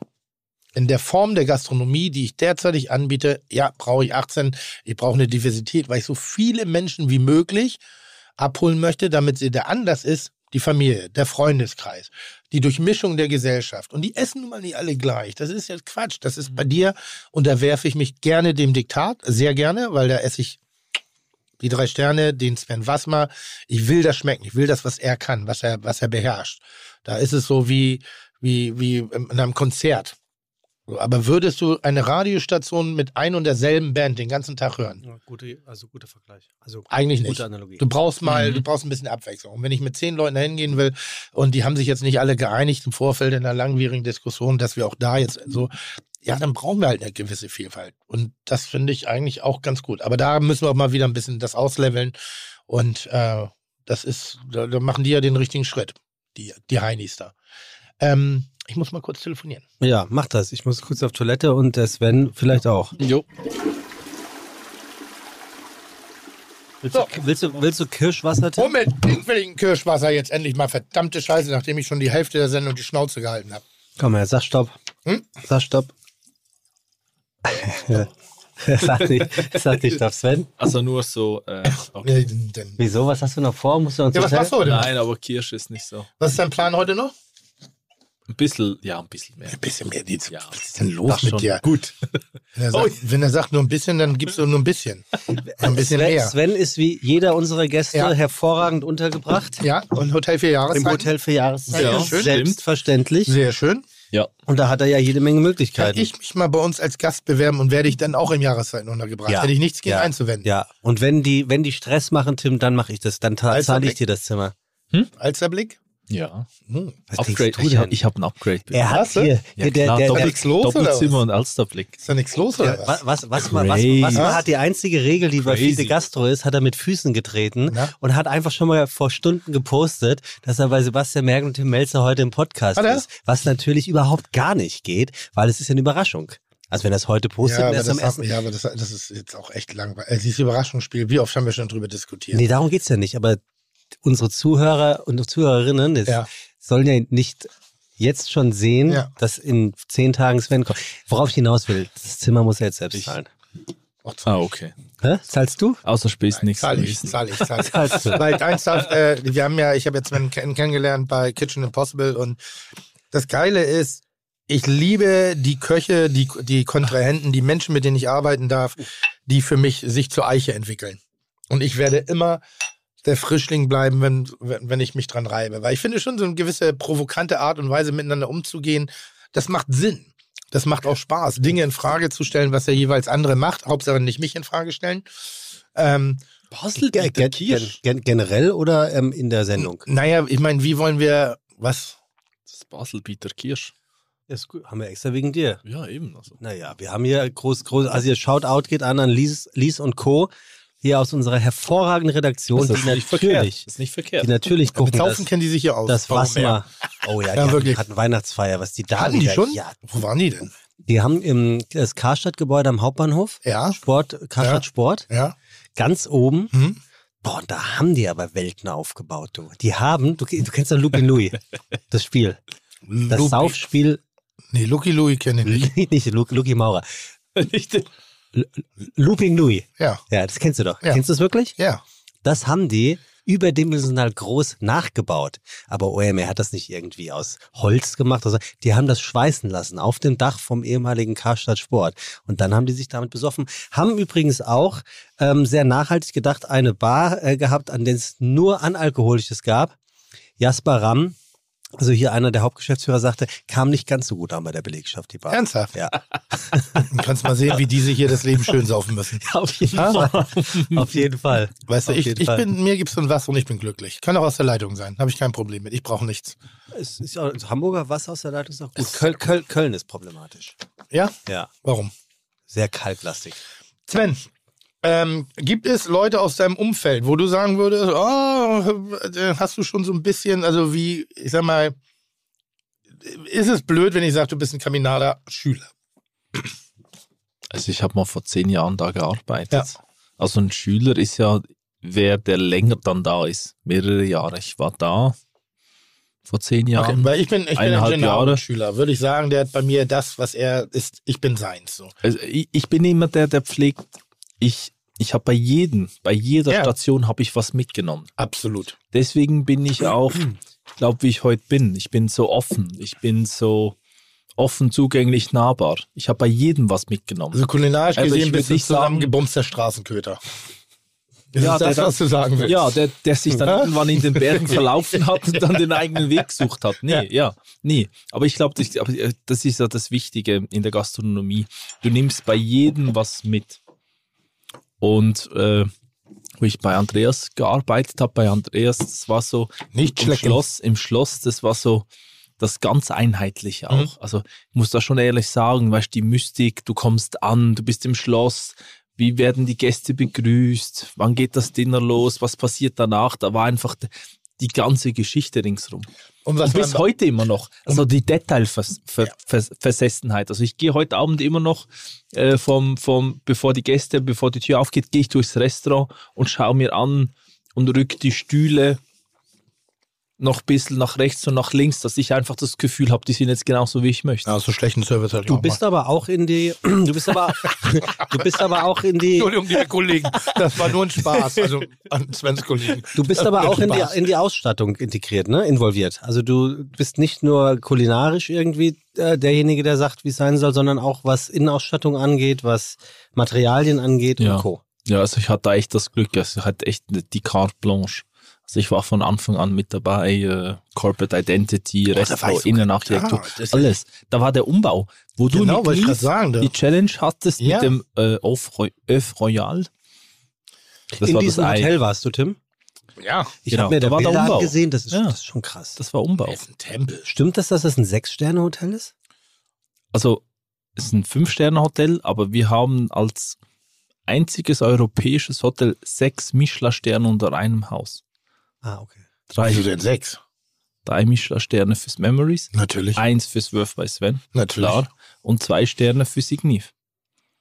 In der Form der Gastronomie, die ich derzeitig anbiete, ja, brauche ich 18. Ich brauche eine Diversität, weil ich so viele Menschen wie möglich abholen möchte, damit sie der Anlass ist, die Familie, der Freundeskreis, die Durchmischung der Gesellschaft. Und die essen nun mal nicht alle gleich. Das ist jetzt Quatsch. Das ist bei dir, unterwerfe ich mich gerne dem Diktat, sehr gerne, weil da esse ich die drei Sterne, den Sven Wassmer. Ich will das schmecken. Ich will das, was er kann, was er, was er beherrscht. Da ist es so wie, wie, wie in einem Konzert. Aber würdest du eine Radiostation mit ein und derselben Band den ganzen Tag hören? Ja, gute, also guter Vergleich. Also Eigentlich gute nicht. Analogie. Du brauchst mal, Mhm. du brauchst ein bisschen Abwechslung. Und wenn ich mit zehn Leuten da hingehen will und die haben sich jetzt nicht alle geeinigt im Vorfeld in einer langwierigen Diskussion, dass wir auch da jetzt so, ja, dann brauchen wir halt eine gewisse Vielfalt. Und das finde ich eigentlich auch ganz gut. Aber da müssen wir auch mal wieder ein bisschen das ausleveln. Und äh, das ist, da, da machen die ja den richtigen Schritt, die, die Heinis da. Ähm, ich muss mal kurz telefonieren. Ja, mach das. Ich muss kurz auf Toilette und der Sven vielleicht auch. Jo. Willst, du, willst, du, willst du Kirschwasser? Tim? Moment, ich will ein Kirschwasser jetzt endlich mal verdammte Scheiße, nachdem ich schon die Hälfte der Sendung die Schnauze gehalten habe. Komm her, sag Stopp. Hm? Sag Stopp. <laughs> sag nicht, sag nicht Stopp, Sven. Also nur so, äh, okay. Wieso? Was hast du noch vor? Musst du uns Ja, was machst du heute? Nein, aber Kirsch ist nicht so. Was ist dein Plan heute noch? Ein bisschen, ja, ein bisschen mehr. Ein bisschen mehr. Die, Ja. was ist denn los mit dir? Gut. Wenn er, <laughs> sagt, wenn er sagt nur ein bisschen, dann gibst du nur ein bisschen. Ein bisschen Sven, mehr. Sven ist wie jeder unserer Gäste Ja. hervorragend untergebracht. Ja, und Hotel für Im Jahreszeiten. Hotel für Jahreszeit. Ja, schön. Selbstverständlich. Sehr schön. Ja. Und da hat er ja jede Menge Kann Möglichkeiten. ich mich mal bei uns als Gast bewerben und werde ich dann auch im Jahreszeiten untergebracht. Ja. Hätte ich nichts gegen Ja. einzuwenden. Ja, und wenn die, wenn die Stress machen, Tim, dann mache ich das. Dann zahle ich dir das Zimmer. Alsterblick? Ja. Hm. Was Upgrade. Ich, hab- denn? ich habe ein Upgrade. Er hat hier, ja, der, klar, der, der, Nichts los, oder Doppelzimmer und Alsterblick. Ist da nichts los oder was? was, was, was, man, was, was man hat die einzige Regel, die bei Crazy. Fide Gastro ist, hat er mit Füßen getreten Na? und hat einfach schon mal vor Stunden gepostet, dass er bei Sebastian Merkel und Tim Melzer heute im Podcast Hat ist. Was natürlich überhaupt gar nicht geht, weil es ist ja eine Überraschung. Also wenn er es heute postet, Ja, erst am hat, ja, aber das, das ist jetzt auch echt langweilig. Also dieses Überraschungsspiel, wie oft haben wir schon drüber diskutiert? Nee, darum geht's ja nicht. Aber unsere Zuhörer und Zuhörerinnen Ja. sollen ja nicht jetzt schon sehen, Ja. dass in zehn Tagen Sven kommt. Worauf ich hinaus will, das Zimmer muss er jetzt selbst Ich- zahlen. Ah, okay. Hä? Zahlst du? Außer Spiel nichts. Zahl ich, zahl ich, zahl ich. <laughs> Zahlst du? Weil eins darf, äh, wir haben ja, ich habe jetzt Sven kenn kennengelernt bei Kitchen Impossible und das Geile ist, ich liebe die Köche, die, die Kontrahenten, die Menschen, mit denen ich arbeiten darf, die für mich sich zur Eiche entwickeln. Und ich werde immer der Frischling bleiben, wenn, wenn, wenn ich mich dran reibe. Weil ich finde schon so eine gewisse provokante Art und Weise miteinander umzugehen, das macht Sinn. Das macht auch Spaß, Dinge in Frage zu stellen, was der jeweils andere macht. Hauptsache nicht mich in Frage stellen. Ähm, Basel, Ge gen gen gen generell oder ähm, in der Sendung? naja, ich meine, wie wollen wir, was? Das ist Basel, Peter Kirsch. Ist gut. Haben wir extra wegen dir. Ja, eben. Also. Naja, wir haben hier groß, groß, also ihr Shoutout geht an an Lies, Lies und Co. Hier aus unserer hervorragenden Redaktion, Das ist die nicht verkehrt. natürlich, Das ist nicht die verkehrt. natürlich Mit gucken, Saufen dass, kennen die sich hier aus. das mal, <laughs> oh ja, die Ja, hatten, wirklich. hatten Weihnachtsfeier, was die da Hatten die wieder- schon? Ja, Wo waren die denn? die haben im das Karstadtgebäude am Hauptbahnhof, Ja, Sport, Karstadt Ja. Sport, ja. ganz oben, Hm? boah, und da haben die aber Welten aufgebaut, du. Die haben, du, du kennst doch Lucky Louie, <laughs> das Spiel, das Luki- Saufspiel, Nee, Lucky Louie kenne ich nicht. <laughs> nicht Lu- Lucky Maurer, Nicht den- Looping Louie, Ja, ja, das kennst du doch. Ja. Kennst du das wirklich? ja. Das haben die überdimensional groß nachgebaut. Aber OMR hat das nicht irgendwie aus Holz gemacht. Also die haben das schweißen lassen auf dem Dach vom ehemaligen Karstadt Sport. Und dann haben die sich damit besoffen. Haben übrigens auch ähm, sehr nachhaltig gedacht, eine Bar äh, gehabt, an der es nur Analkoholisches gab. Jasper Ram, also hier einer der Hauptgeschäftsführer, sagte, kam nicht ganz so gut an bei der Belegschaft, die Bar. Ernsthaft? Ja, Du <laughs> kannst mal sehen, wie diese hier das Leben schön saufen müssen. <laughs> auf jeden Ah. Fall. auf jeden Fall. Weißt du, Auf ich, ich Fall. bin, mir gibt's so ein Wasser und ich bin glücklich. Kann auch aus der Leitung sein. Habe ich kein Problem mit. Ich brauche nichts. Es ist ja, Hamburger Wasser aus der Leitung ist auch gut. Köln, Köln, Köln ist problematisch. Ja? Ja, Warum? sehr kalklastig. Sven, ähm, gibt es Leute aus deinem Umfeld, wo du sagen würdest, oh, äh, hast du schon so ein bisschen, also wie, ich sag mal, ist es blöd, wenn ich sage, du bist ein Kaminaler Schüler? Also ich habe mal vor zehn Jahren da gearbeitet. Ja. Also ein Schüler ist ja wer, der länger dann da ist. Mehrere Jahre. Ich war da vor zehn Okay, Jahren. weil ich bin, ich bin ein eineinhalb Jahre. Schüler. Würde ich sagen, der hat bei mir das, was er ist, ich bin seins. So. Also ich, ich bin immer der, der pflegt. Ich, ich habe bei jedem, bei jeder Ja. Station habe ich was mitgenommen. Absolut. Deswegen bin ich <clears throat> auch, ich glaube, wie ich heute bin. Ich bin so offen. Ich bin so offen, zugänglich, nahbar. Ich habe bei jedem was mitgenommen. Also kulinarisch Also gesehen bist du zusammengebumster Straßenköter. Das Ja, ist das, der- was du sagen willst. Ja, der, der sich dann <laughs> irgendwann in den Bergen verlaufen hat und dann den eigenen Weg gesucht hat. Nee, ja, nee. Aber ich glaube, das, äh, das ist ja das Wichtige in der Gastronomie. Du nimmst bei jedem was mit. Und äh, wo ich bei Andreas gearbeitet habe, bei Andreas, das war so Nicht im schlecken. Schloss, im Schloss, das war so das ganz Einheitliche auch. Also ich muss da schon ehrlich sagen, weißt die Mystik, du kommst an, du bist im Schloss, wie werden die Gäste begrüßt, wann geht das Dinner los, was passiert danach, da war einfach die, die ganze Geschichte ringsrum. Und was Und bis heute immer noch. Also die Detailversessenheit. Also ich gehe heute Abend immer noch äh, vom, vom, bevor die Gäste, bevor die Tür aufgeht, gehe ich durchs Restaurant und schaue mir an und rück die Stühle noch ein bisschen nach rechts und nach links, dass ich einfach das Gefühl habe, die sind jetzt genauso, wie ich möchte. Ja, so schlechten Service ich Du auch bist mal. aber auch in die, <clears throat> du bist aber, <laughs> du bist aber auch in die, Entschuldigung, liebe Kollegen, das war nur ein Spaß. Also an Svens Kollegen. du bist aber auch in die, in die Ausstattung integriert, ne, involviert. Also du bist nicht nur kulinarisch irgendwie äh, derjenige, der sagt, wie es sein soll, sondern auch was Innenausstattung angeht, was Materialien angeht Ja. und Co. Ja, also ich hatte echt das Glück, also ich hatte echt die Carte Blanche. Also ich war von Anfang an mit dabei, äh, Corporate Identity, war Restaurant, Innenarchitektur, Ja, das- alles. Da war der Umbau, wo du Genau, mit wollte ich gerade Lies sagen. die Challenge hattest Ja. mit dem äh, Royal. Das in war das diesem Ei. Hotel warst du, Tim? Ja, Ich Genau, habe mir da da war der Bilder Umbau. angesehen, das ist, Ja. das ist schon krass. Das war Umbau. ist ein Tempel. Stimmt das, dass das ein Sechs-Sterne-Hotel ist? Also, es ist ein Fünf-Sterne-Hotel, aber wir haben als einziges europäisches Hotel sechs Michelin-Sterne unter einem Haus. Ah, okay. Drei, Also denn sechs? drei Michelin-Sterne fürs Memories, Natürlich. eins fürs Wurf bei Sven, Natürlich. klar, und zwei Sterne für Signiv.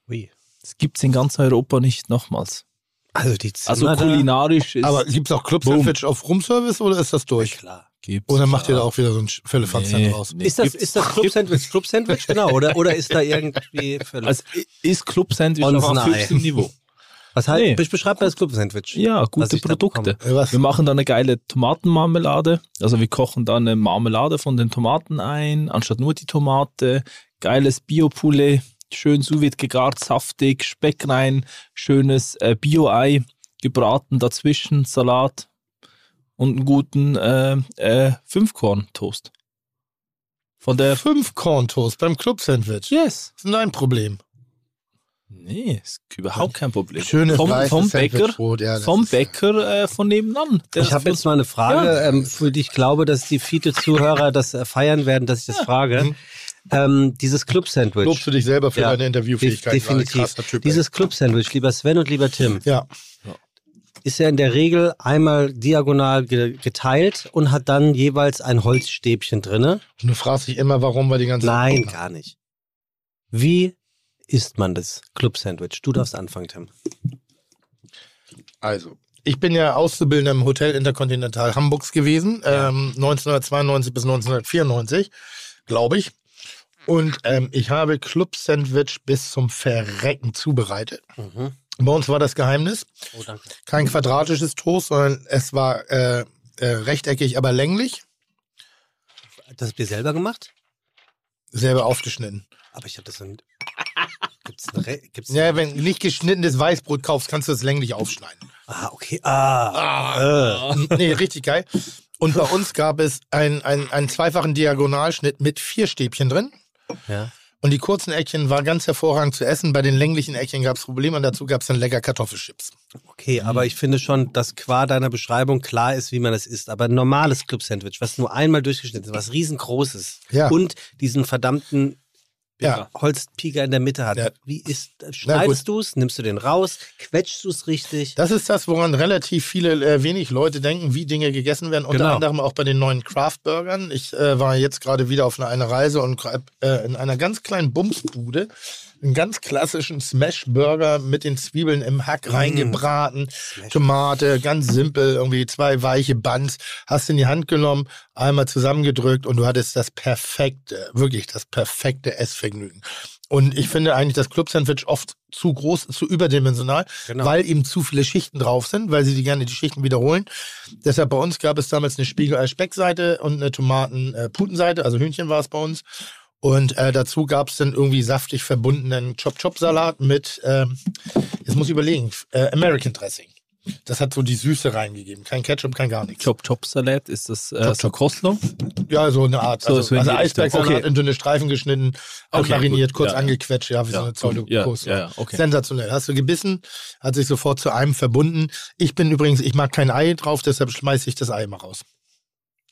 Ui. Das gibt's in ganz Europa nicht nochmals. Also die Zimmer Also da- kulinarisch ist Aber gibt es auch Club. Sandwich auf Roomservice oder ist das durch? Klar. gibt's. Oder macht ihr da auch wieder so ein Füllefanz Nee, draus? nee, Ist das, ist das Club Sandwich? Club Sandwich, genau. Oder, oder ist da irgendwie <laughs> völlig. Also ist Club Sandwich auf höchstem Niveau. Was halt, nee. beschreib mal das Club Sandwich. Ja, gute Produkte. Wir machen da eine geile Tomatenmarmelade. Also wir kochen da eine Marmelade von den Tomaten ein, anstatt nur die Tomate. Geiles Bio-Poulet, schön sous gegart, saftig, Speck rein, schönes äh, Bio-Ei, gebraten dazwischen, Salat und einen guten äh, äh, Fünfkorn-Toast. Von der... Fünf Corntoast beim Club Sandwich. Yes. Das ist ein Problem. Nee, ist überhaupt kein Problem. Schönes vom, vom Bäcker, ja, vom Bäcker äh, von nebenan. Der Ich habe jetzt mal eine Frage, ähm, für die ich glaube, dass die viele Zuhörer das äh, feiern werden, dass ich das frage. Mhm. Ähm, dieses Club Sandwich. Lobst du dich selber für Ja, deine Interviewfähigkeit? Def- definitiv. Typ. Dieses Club Sandwich, lieber Sven und lieber Tim, Ja, ist ja in der Regel einmal diagonal ge geteilt und hat dann jeweils ein Holzstäbchen drinne. und du fragst dich immer, warum wir die ganze Nein, Zeit. gar nicht. Wie isst man das Club Sandwich? Du darfst anfangen, Tim. Also, ich bin ja Auszubildender im Hotel Intercontinental Hamburgs gewesen, ähm, 1992 bis 1994, glaube ich. Und ähm, ich habe Club Sandwich bis zum Verrecken zubereitet. Bei uns war das Geheimnis Oh, danke. kein quadratisches Toast, sondern es war äh, äh, rechteckig, aber länglich, Das habt ihr selber gemacht? selber aufgeschnitten. Aber ich habe das dann. Gibt's eine Re gibt's Ja, wenn du nicht geschnittenes Weißbrot kaufst, kannst du es länglich aufschneiden. Ah, okay. Ah. Äh. Nee, richtig geil. Und bei uns gab es ein, ein, einen zweifachen Diagonalschnitt mit vier Stäbchen drin. Ja. Und die kurzen Eckchen war ganz hervorragend zu essen. Bei den länglichen Eckchen gab es Probleme und dazu gab es dann lecker Kartoffelchips. Okay, aber ich finde schon, dass qua deiner Beschreibung klar ist, wie man es isst. Aber ein normales Club Sandwich, was nur einmal durchgeschnitten ist, was riesengroßes Ja. und diesen verdammten Ja. Holzpieker in der Mitte hat. Ja. Wie ist, schneidest du es, nimmst du den raus, quetschst du es richtig? Das ist das, woran relativ viele, äh, wenig Leute denken, wie Dinge gegessen werden. Unter Genau. anderem auch bei den neuen Craft-Burgern. Ich äh, war jetzt gerade wieder auf einer, Reise und äh, in einer ganz kleinen Bumsbude einen ganz klassischen Smash-Burger mit den Zwiebeln im Hack reingebraten, Tomate, ganz simpel, irgendwie zwei weiche Buns, hast in die Hand genommen, einmal zusammengedrückt und du hattest das perfekte, wirklich das perfekte Essvergnügen. Und ich finde eigentlich das Club-Sandwich oft zu groß, zu überdimensional, Genau. weil eben zu viele Schichten drauf sind, weil sie die gerne die Schichten wiederholen. Deshalb bei uns gab es damals eine Spiegelei-Speckseite und eine Tomaten-Putenseite, also Hühnchen war es bei uns. Und äh, dazu gab es dann irgendwie saftig verbundenen Chop-Chop-Salat mit, ähm, jetzt muss ich überlegen, äh, American Dressing. Das hat so die Süße reingegeben. Kein Ketchup, kein gar nichts. Chop Chop Salat, ist das äh, Chop, so Chop. Kostlo? Ja, so eine Art. So, Also, so in also. Eisbergsalat Okay. in dünne Streifen geschnitten, Okay, mariniert, gut. kurz Ja, angequetscht, ja, wie so Ja, eine. Zoll Ja, Coleslaw. ja, ja, okay. Sensationell. Hast du gebissen, hat sich sofort zu einem verbunden. Ich bin übrigens, ich mag kein Ei drauf, deshalb schmeiße ich das Ei mal raus.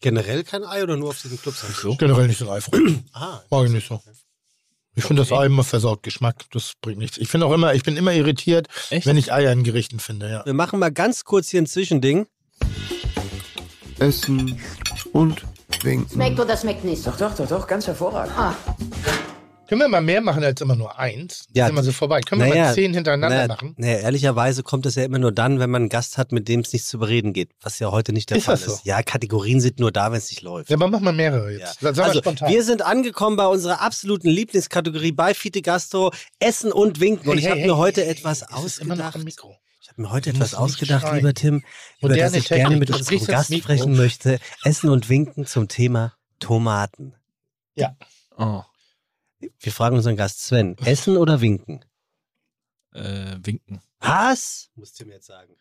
Generell kein Ei oder nur auf diesen Club Sandwich? Generell nicht so ein Ei <clears throat> Ah, Mag ich nicht so. Ich finde das Ei immer versaut Geschmack. Das bringt nichts. Ich finde auch immer, ich bin immer irritiert, Echt? wenn ich Eier in Gerichten finde, ja. wir machen mal ganz kurz hier ein Zwischending. Essen und winken. Schmeckt oder schmeckt nicht? Doch, doch, doch, doch, ganz hervorragend. Ah, Können wir mal mehr machen als immer nur eins? Ja. Sind wir so vorbei. Können wir Naja, mal zehn hintereinander naja, machen? Naja, ehrlicherweise kommt das ja immer nur dann, wenn man einen Gast hat, mit dem es nicht zu bereden geht. Was ja heute nicht der Ist Fall das so? ist. Ja, Kategorien sind nur da, wenn es nicht läuft. Ja, aber mach mal mehrere Ja. jetzt. Mal Also, spontan. wir sind angekommen bei unserer absoluten Lieblingskategorie bei Fite Gastro, Essen und Winken. Und Hey, ich hey, habe hey, mir heute hey, etwas es ist immer noch ausgedacht. am Mikro. Ich habe mir heute Du etwas ausgedacht, schreien. lieber Tim, über das ich gerne mit unserem Gast sprechen möchte. Essen und Winken zum Thema Tomaten. Oh, Wir fragen unseren Gast Sven, Essen oder Winken? äh, winken. Was? Musst du mir jetzt sagen.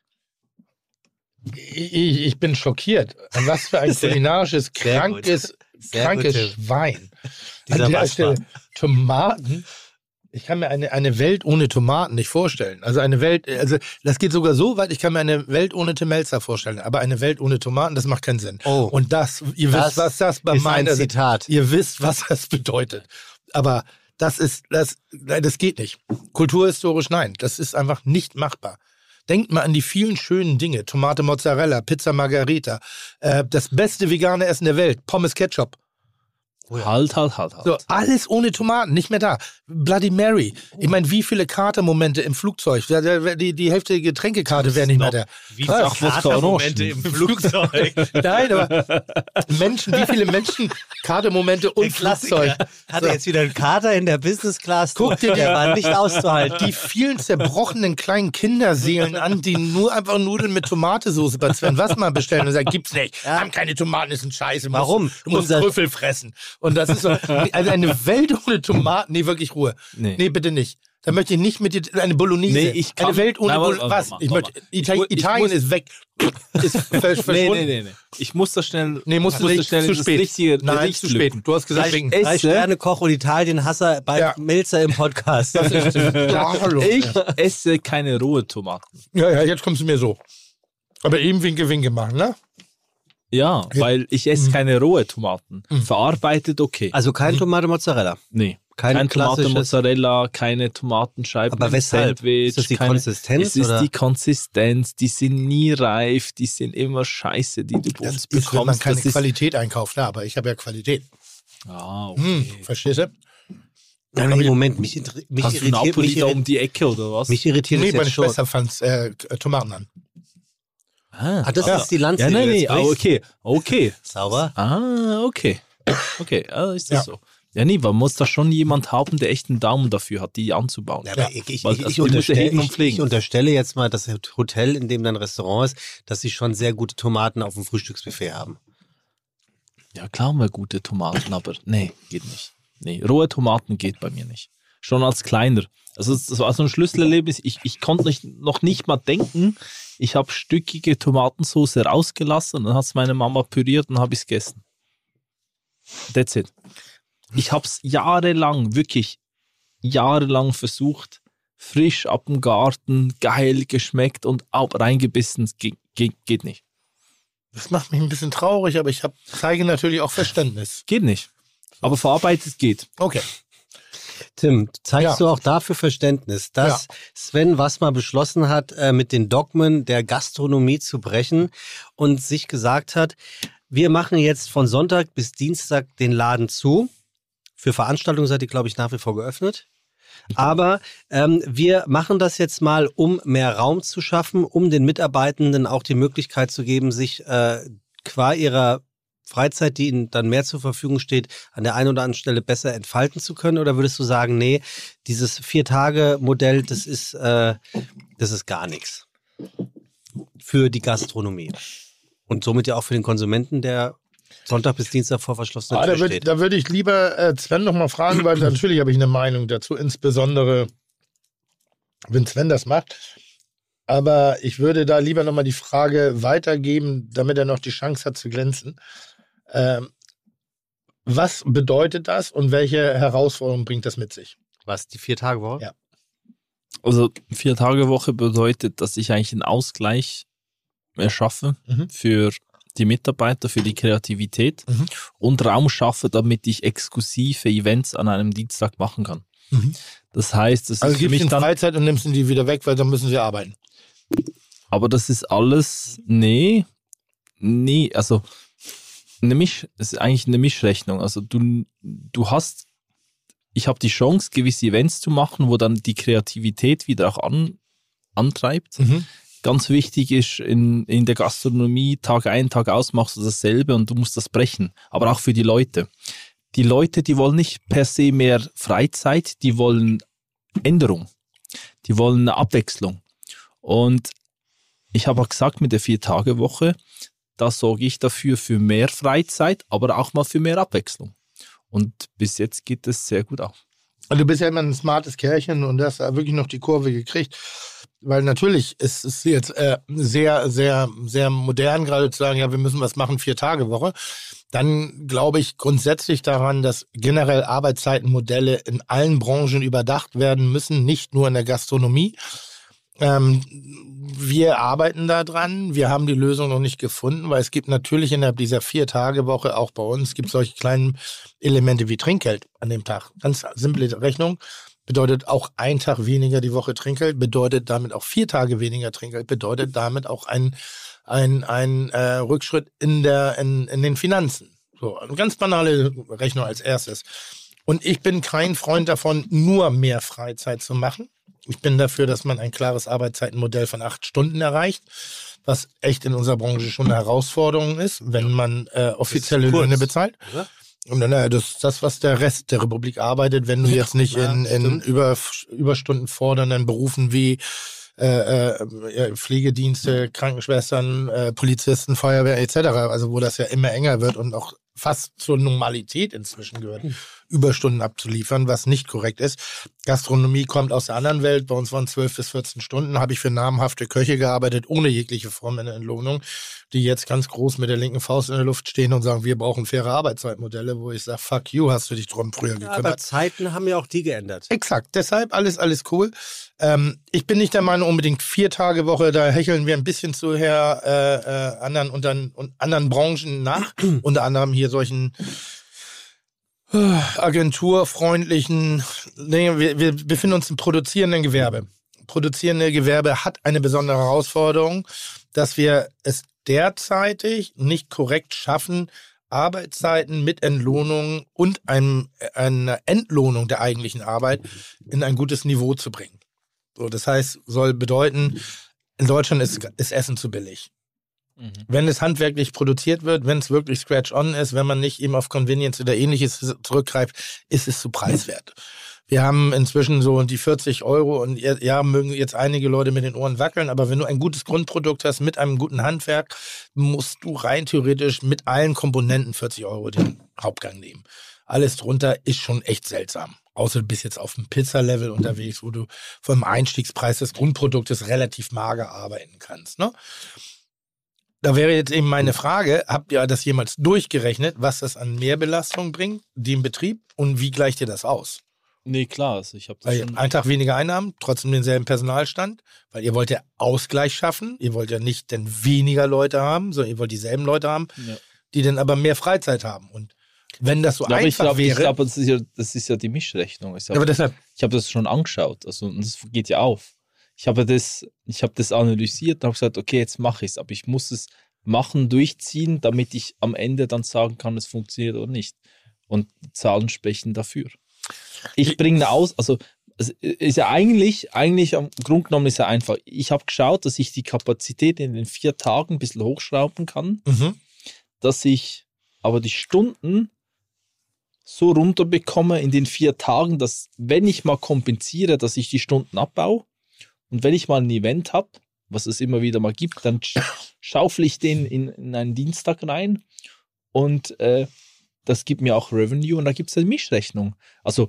Ich, ich, ich bin schockiert. Und was für ein <laughs> Sehr- kulinarisches, krankes, krankes Tim. Schwein. Dieser An der. Stelle Tomaten Ich kann mir eine, eine Welt ohne Tomaten nicht vorstellen. Also eine Welt, also das geht sogar so weit, ich kann mir eine Welt ohne Tim Melzer vorstellen. Aber eine Welt ohne Tomaten, das macht keinen Sinn. Oh. Und das, ihr Das wisst, was das bei ist ein meiner Zitat. Ihr wisst, was das bedeutet. Aber das ist, das, das geht nicht. Kulturhistorisch nein. Das ist einfach nicht machbar. Denkt mal an die vielen schönen Dinge. Tomate Mozzarella, Pizza Margarita, äh, das beste vegane Essen der Welt, Pommes Ketchup. Halt, halt, halt, halt. So, alles ohne Tomaten, nicht mehr da. Bloody Mary. Ich meine, wie viele Katermomente im Flugzeug? Die, die Hälfte der Getränkekarte wäre nicht mehr da. Wie viele Katermomente im <laughs> Flugzeug. Nein, aber Menschen, wie viele Menschen, Katermomente und Flugzeug. Hatte jetzt wieder einen Kater in der Business Class. Guck dir der war nicht auszuhalten. Die vielen zerbrochenen kleinen Kinderseelen an, die nur einfach Nudeln mit Tomatensauce bei Sven Wassmann bestellen und sagen, gibt's nicht. Haben keine Tomaten, ist ein Scheiße. Warum? Du musst Unser- Trüffel fressen. Und das ist so, <laughs> also eine Welt ohne Tomaten. Nee, wirklich Ruhe. Nee. Nee, bitte nicht. Da möchte ich nicht mit dir, eine Bolognese. Nee, ich kann- eine Welt ohne Nein, Bolognese. Was? Ich möchte, warte. Ita Ich Italien muss- ist weg. <laughs> Ist ver- Nee, verschwunden. nee, nee, nee. Ich muss da schnell. Nee, musst du nicht. schnell Zu das spät. richtige Nein, Gericht zu spät. lücken. Du hast gesagt, Ich wegen. esse- Drei Sterne Koch und Italien-Hasser bei Ja. Melzer im Podcast. Das ist, <laughs> ja, hallo. Ich esse keine rohe Tomaten. Ja, ja, jetzt kommst du mir so. Aber eben Winke, Winke machen, ne? Ja, weil ich esse keine rohe Tomaten. Verarbeitet okay. Also kein Tomate Mozzarella. nee. Kein, Kein Tomate. Mozzarella, keine Tomatenscheiben. Aber weshalb? Sandwich, Ist das die keine, Konsistenz, Es ist oder? die Konsistenz. Die sind nie reif. Die sind immer scheiße, die du Das bekommst. ist, wenn man keine Das Qualität einkauft. Ja, aber ich habe ja Qualität. Ah, okay. Hm, verstehst du? Nein, nee, Moment, mich, mich Hast du einen irritiert, Napoli mich, da irri um die Ecke oder was? mich irritiert Nee, es meine jetzt schon. Schwester fand äh, Tomaten an. Ah, Ah, das ah. ist die Lanze. Ja, nein, jetzt ah, okay, okay. Sauber. Ah, okay. Okay, ja, ist das Ja. so. Ja, nee, man muss da schon jemand haben, der echt einen Daumen dafür hat, die anzubauen. Ja, aber ich, ich, Weil ich, er unterstelle, ich, pflegen. ich unterstelle jetzt mal, das Hotel, in dem dein Restaurant ist, dass sie schon sehr gute Tomaten auf dem Frühstücksbuffet haben. Ja, klar haben wir gute Tomaten, aber nee, geht nicht. Nee, rohe Tomaten geht bei mir nicht. Schon als kleiner. Also das war so ein Schlüsselerlebnis. Ich, ich konnte nicht, noch nicht mal denken. Ich habe stückige Tomatensauce rausgelassen, dann hat es meine Mama püriert und habe ich es gegessen. That's it. Ich habe es jahrelang, wirklich jahrelang versucht, frisch ab dem Garten, geil geschmeckt und auch reingebissen. Ge ge geht nicht. Das macht mich ein bisschen traurig, aber ich hab, zeige natürlich auch Verständnis. Geht nicht. Aber verarbeitet geht. Okay. Tim, zeigst Ja. du auch dafür Verständnis, dass Sven Wassmer beschlossen hat, äh, mit den Dogmen der Gastronomie zu brechen und sich gesagt hat, wir machen jetzt von Sonntag bis Dienstag den Laden zu. Für Veranstaltungen seid ihr, glaube ich, nach wie vor geöffnet. Aber ähm, wir machen das jetzt mal, um mehr Raum zu schaffen, um den Mitarbeitenden auch die Möglichkeit zu geben, sich äh, qua ihrer Freizeit, die ihnen dann mehr zur Verfügung steht, an der einen oder anderen Stelle besser entfalten zu können? Oder würdest du sagen, nee, dieses Vier-Tage-Modell, das ist, äh, das ist gar nichts für die Gastronomie und somit ja auch für den Konsumenten, der Sonntag bis Dienstag vor verschlossener Ah, Tür da würde steht? da würd ich lieber äh, Sven noch mal fragen, weil natürlich habe ich eine Meinung dazu, insbesondere wenn Sven das macht. Aber ich würde da lieber noch mal die Frage weitergeben, damit er noch die Chance hat zu glänzen. Ähm, was bedeutet das und welche Herausforderungen bringt das mit sich? Was, die Vier-Tage-Woche? Ja. Also vier Tage Woche bedeutet, dass ich eigentlich einen Ausgleich erschaffe Mhm. für die Mitarbeiter, für die Kreativität Mhm. und Raum schaffe, damit ich exklusive Events an einem Dienstag machen kann. Mhm. Das heißt, es Also ist für mich ihnen dann, Freizeit und nimmst die wieder weg, weil dann müssen sie arbeiten. aber das ist alles, nee, nee, also eine Misch, ist eigentlich eine Mischrechnung. Also du, du hast, ich habe die Chance, gewisse Events zu machen, wo dann die Kreativität wieder auch an, antreibt. Mhm. ganz wichtig ist, in, in der Gastronomie Tag ein, Tag aus machst du dasselbe und du musst das brechen. Aber auch für die Leute. Die Leute, die wollen nicht per se mehr Freizeit, die wollen Änderung. Die wollen eine Abwechslung. Und ich habe auch gesagt, mit der Vier-Tage-Woche, da sorge ich dafür für mehr Freizeit, aber auch mal für mehr Abwechslung. Und bis jetzt geht es sehr gut auf. Und du bist ja immer ein smartes Kerlchen und hast da wirklich noch die Kurve gekriegt. Weil natürlich ist es jetzt äh, sehr, sehr, sehr modern, gerade zu sagen, ja, wir müssen was machen, vier Tage Woche. dann glaube ich grundsätzlich daran, dass generell Arbeitszeitenmodelle in allen Branchen überdacht werden müssen, nicht nur in der Gastronomie. Ähm, wir arbeiten da dran. Wir haben die Lösung noch nicht gefunden, weil es gibt natürlich innerhalb dieser Vier-Tage-Woche auch bei uns gibt solche kleinen Elemente wie Trinkgeld an dem Tag. Ganz simple Rechnung. Bedeutet auch ein Tag weniger die Woche Trinkgeld, bedeutet damit auch vier Tage weniger Trinkgeld, bedeutet damit auch ein, ein, ein äh, Rückschritt in, der, in, in den Finanzen. So, eine ganz banale Rechnung als erstes. Und ich bin kein Freund davon, nur mehr Freizeit zu machen. Ich bin dafür, dass man ein klares Arbeitszeitenmodell von acht Stunden erreicht, was echt in unserer Branche schon eine Herausforderung ist, wenn man äh, offizielle Löhne bezahlt. oder? Und dann, äh, das ist das, was der Rest der Republik arbeitet, wenn du jetzt nicht Ja, in, in über, Überstunden fordernden Berufen wie äh, äh, ja, Pflegedienste, Krankenschwestern, äh, Polizisten, Feuerwehr etc., also wo das ja immer enger wird und auch fast zur Normalität inzwischen gehört, Überstunden abzuliefern, was nicht korrekt ist. Gastronomie kommt aus der anderen Welt. Bei uns waren 12 bis 14 Stunden, habe ich für namhafte Köche gearbeitet, ohne jegliche Form einer Entlohnung, die jetzt ganz groß mit der linken Faust in der Luft stehen und sagen, wir brauchen faire Arbeitszeitmodelle, wo ich sage, fuck you, hast du dich drum früher Ja, aber gekümmert. Zeiten haben ja auch die geändert. Exakt, deshalb alles, alles cool. Ähm, ich bin nicht der Meinung, unbedingt vier Tage Woche, da hecheln wir ein bisschen zu her äh, äh, anderen, unter, und anderen Branchen nach, <clears throat> unter anderem hier solchen agenturfreundlichen, nee, wir, wir befinden uns im produzierenden Gewerbe. Produzierende Gewerbe hat eine besondere Herausforderung, dass wir es derzeitig nicht korrekt schaffen, Arbeitszeiten mit Entlohnung und einem, einer Entlohnung der eigentlichen Arbeit in ein gutes Niveau zu bringen. So, das heißt, soll bedeuten, in Deutschland ist, ist Essen zu billig. Mhm. Wenn es handwerklich produziert wird, wenn es wirklich Scratch-on ist, wenn man nicht eben auf Convenience oder ähnliches zurückgreift, ist es zu preiswert. Wir haben inzwischen so die 40 Euro und ja, mögen jetzt einige Leute mit den Ohren wackeln, aber wenn du ein gutes Grundprodukt hast mit einem guten Handwerk, musst du rein theoretisch mit allen Komponenten 40 Euro den Hauptgang nehmen. Alles drunter ist schon echt seltsam. Außer du bist jetzt auf dem Pizza-Level unterwegs, wo du vom Einstiegspreis des Grundproduktes relativ mager arbeiten kannst. Ne? Da wäre jetzt eben meine Frage, habt ihr das jemals durchgerechnet, was das an Mehrbelastung bringt, dem Betrieb und wie gleicht ihr das aus? Nee, klar. Also ich habe ihr einen Tag weniger Einnahmen, trotzdem denselben Personalstand, weil ihr wollt ja Ausgleich schaffen, ihr wollt ja nicht denn weniger Leute haben, sondern ihr wollt dieselben Leute haben, Ja. die dann aber mehr Freizeit haben. Und wenn das so Ja, aber ich einfach glaube, ich wäre, glaub, das, ist ja, das ist ja die Mischrechnung. Ich aber habe deshalb, hab das schon angeschaut. Also und das geht ja auf. Ich habe das, ich habe das analysiert und habe gesagt, okay, jetzt mache ich es, aber ich muss es machen, durchziehen, damit ich am Ende dann sagen kann, es funktioniert oder nicht. Und die Zahlen sprechen dafür. Ich bringe aus, also es ist ja eigentlich, eigentlich am Grund genommen ist ja einfach. Ich habe geschaut, dass ich die Kapazität in den vier Tagen ein bisschen hochschrauben kann, mhm. dass ich aber die Stunden so runterbekomme in den vier Tagen, dass wenn ich mal kompensiere, dass ich die Stunden abbaue und wenn ich mal ein Event habe, was es immer wieder mal gibt, dann sch- <coughs> schaufel ich den in, in einen Dienstag rein und äh, das gibt mir auch Revenue und da gibt es eine Mischrechnung. Also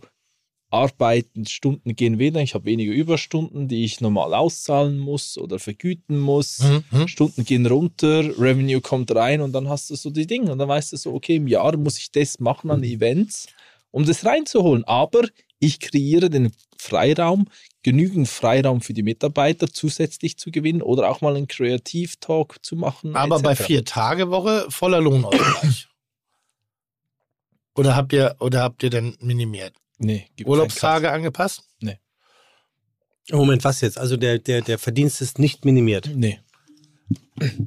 Arbeiten, Stunden gehen weniger, ich habe weniger Überstunden, die ich normal auszahlen muss oder vergüten muss. Mhm. Mhm. Stunden gehen runter, Revenue kommt rein und dann hast du so die Dinge. Und dann weißt du so, okay, im Jahr muss ich das machen an Events, um das reinzuholen. Aber ich kreiere den Freiraum, genügend Freiraum für die Mitarbeiter zusätzlich zu gewinnen oder auch mal einen Kreativ-Talk zu machen. aber bei etc. vier Tage Woche voller Lohnausgleich. oder habt ihr oder habt ihr denn minimiert? Nee, Urlaubstage angepasst? Moment, was jetzt? Also der, der, der Verdienst ist nicht minimiert. Nee.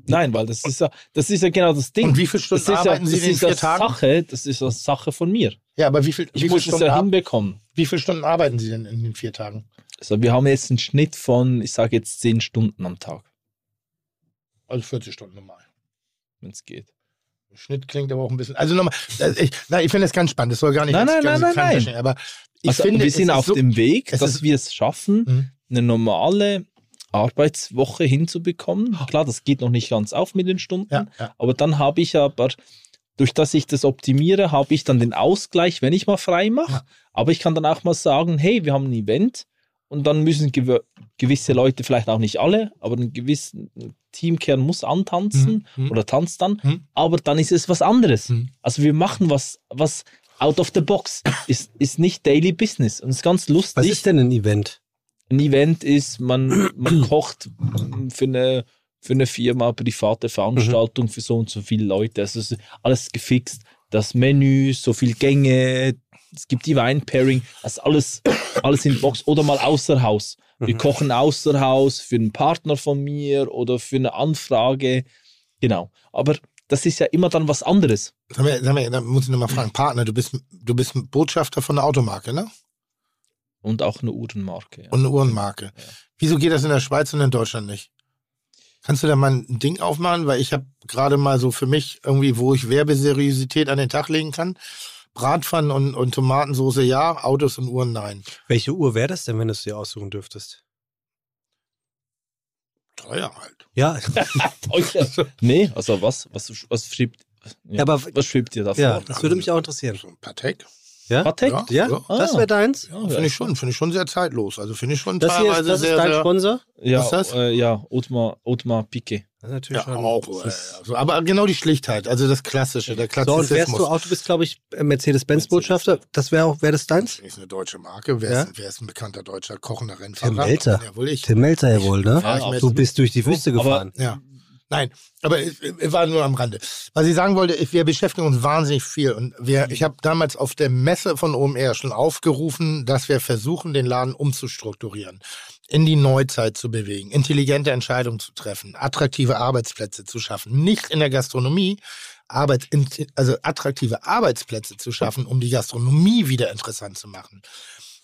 Nein, weil das ist ja, das ist ja genau das Ding. Und wie viele Stunden das arbeiten ja, Sie das in ist ja vier Tagen? Sache, das ist ja Sache von mir. Ja, aber wie, viel, Ich wie, muss es Stunden, ja hinbekommen. wie viele Stunden arbeiten Sie denn in den vier Tagen? Also wir haben jetzt einen Schnitt von, ich sage jetzt 10 Stunden am Tag, Also 40 Stunden normal. wenn es geht. Schnitt klingt aber auch ein bisschen. Also nochmal, äh, ich, nein, ich finde das ganz spannend. Das soll gar nicht Nein, nein, nein, nein, verstehen, Aber ich also finde, wir es sind ist auf so, dem Weg, dass wir es schaffen, Mhm. eine normale Arbeitswoche hinzubekommen. Klar, das geht noch nicht ganz auf mit den Stunden, Ja, ja. aber dann habe ich aber, durch dass ich das optimiere, habe ich dann den Ausgleich, wenn ich mal frei mache. Ja. Aber ich kann dann auch mal sagen, hey, wir haben ein Event und dann müssen gew gewisse Leute, vielleicht auch nicht alle, aber ein gewisser Teamkern muss antanzen Mhm. oder tanzt dann, Mhm. aber dann ist es was anderes. Mhm. Also wir machen was, was out of the box, ist, ist nicht Daily Business und es ist ganz lustig. Was ist denn ein Event? Ein Event ist, man, man <clears throat> kocht für eine, für eine Firma, private Veranstaltung für so und so viele Leute. Also es ist alles gefixt. Das Menü, so viele Gänge, es gibt die Wine-Pairing, also alles, alles in Box oder mal außer Haus. Wir kochen außer Haus für einen Partner von mir oder für eine Anfrage. Genau. Aber das ist ja immer dann was anderes. Sag mal, sag mal, da muss ich nochmal fragen, Partner, du bist, du bist Botschafter von einer Automarke, ne? Und auch eine Uhrenmarke. Ja. Und eine Uhrenmarke. Wieso geht das in der Schweiz und in Deutschland nicht? Kannst du da mal ein Ding aufmachen? Weil ich habe gerade mal so für mich irgendwie, wo ich Werbeseriosität an den Tag legen kann. Bratpfannen und, und Tomatensoße ja, Autos und Uhren nein. Welche Uhr wäre das denn, wenn du es dir aussuchen dürftest? Teuer halt. Ja, <laughs> nee, also was? Was, was schreibt, ja, Ja, aber- was schreibt ihr da ja, vor? das würde mich auch interessieren. So ein Patek. Ja? Patek? Ja, Ja? ja. Das Ah. wäre deins? Ja, Finde ich schon, finde ich schon sehr zeitlos. Also finde ich schon Das hier ist, teilweise das ist sehr, dein sehr, Sponsor? Ja, Was ist das? Äh, ja, Otmar, Otmar Piquet. Das ist natürlich ja, schon. auch. das Äh, also, aber genau die Schlichtheit, also das Klassische, der So, und wärst Klassizismus. du auch, du bist, glaube ich, Mercedes-Benz-Botschafter. Das wäre auch, wäre das deins? ist eine deutsche Marke. Wer, Ja? ist, wer ist ein bekannter deutscher kochender Rennfahrer? Tim Melzer. Ja, wohl ich. Tim Melzer ja wohl, ne? Mit. Du bist durch die Wüste Aber- gefahren. Ja. Nein, aber es, war nur am Rande. Was ich sagen wollte, wir beschäftigen uns wahnsinnig viel. Und wir, ich habe damals auf der Messe von OMR schon aufgerufen, dass wir versuchen, den Laden umzustrukturieren, in die Neuzeit zu bewegen, intelligente Entscheidungen zu treffen, attraktive Arbeitsplätze zu schaffen. Nicht in der Gastronomie, Arbeits, also attraktive Arbeitsplätze zu schaffen, um die Gastronomie wieder interessant zu machen.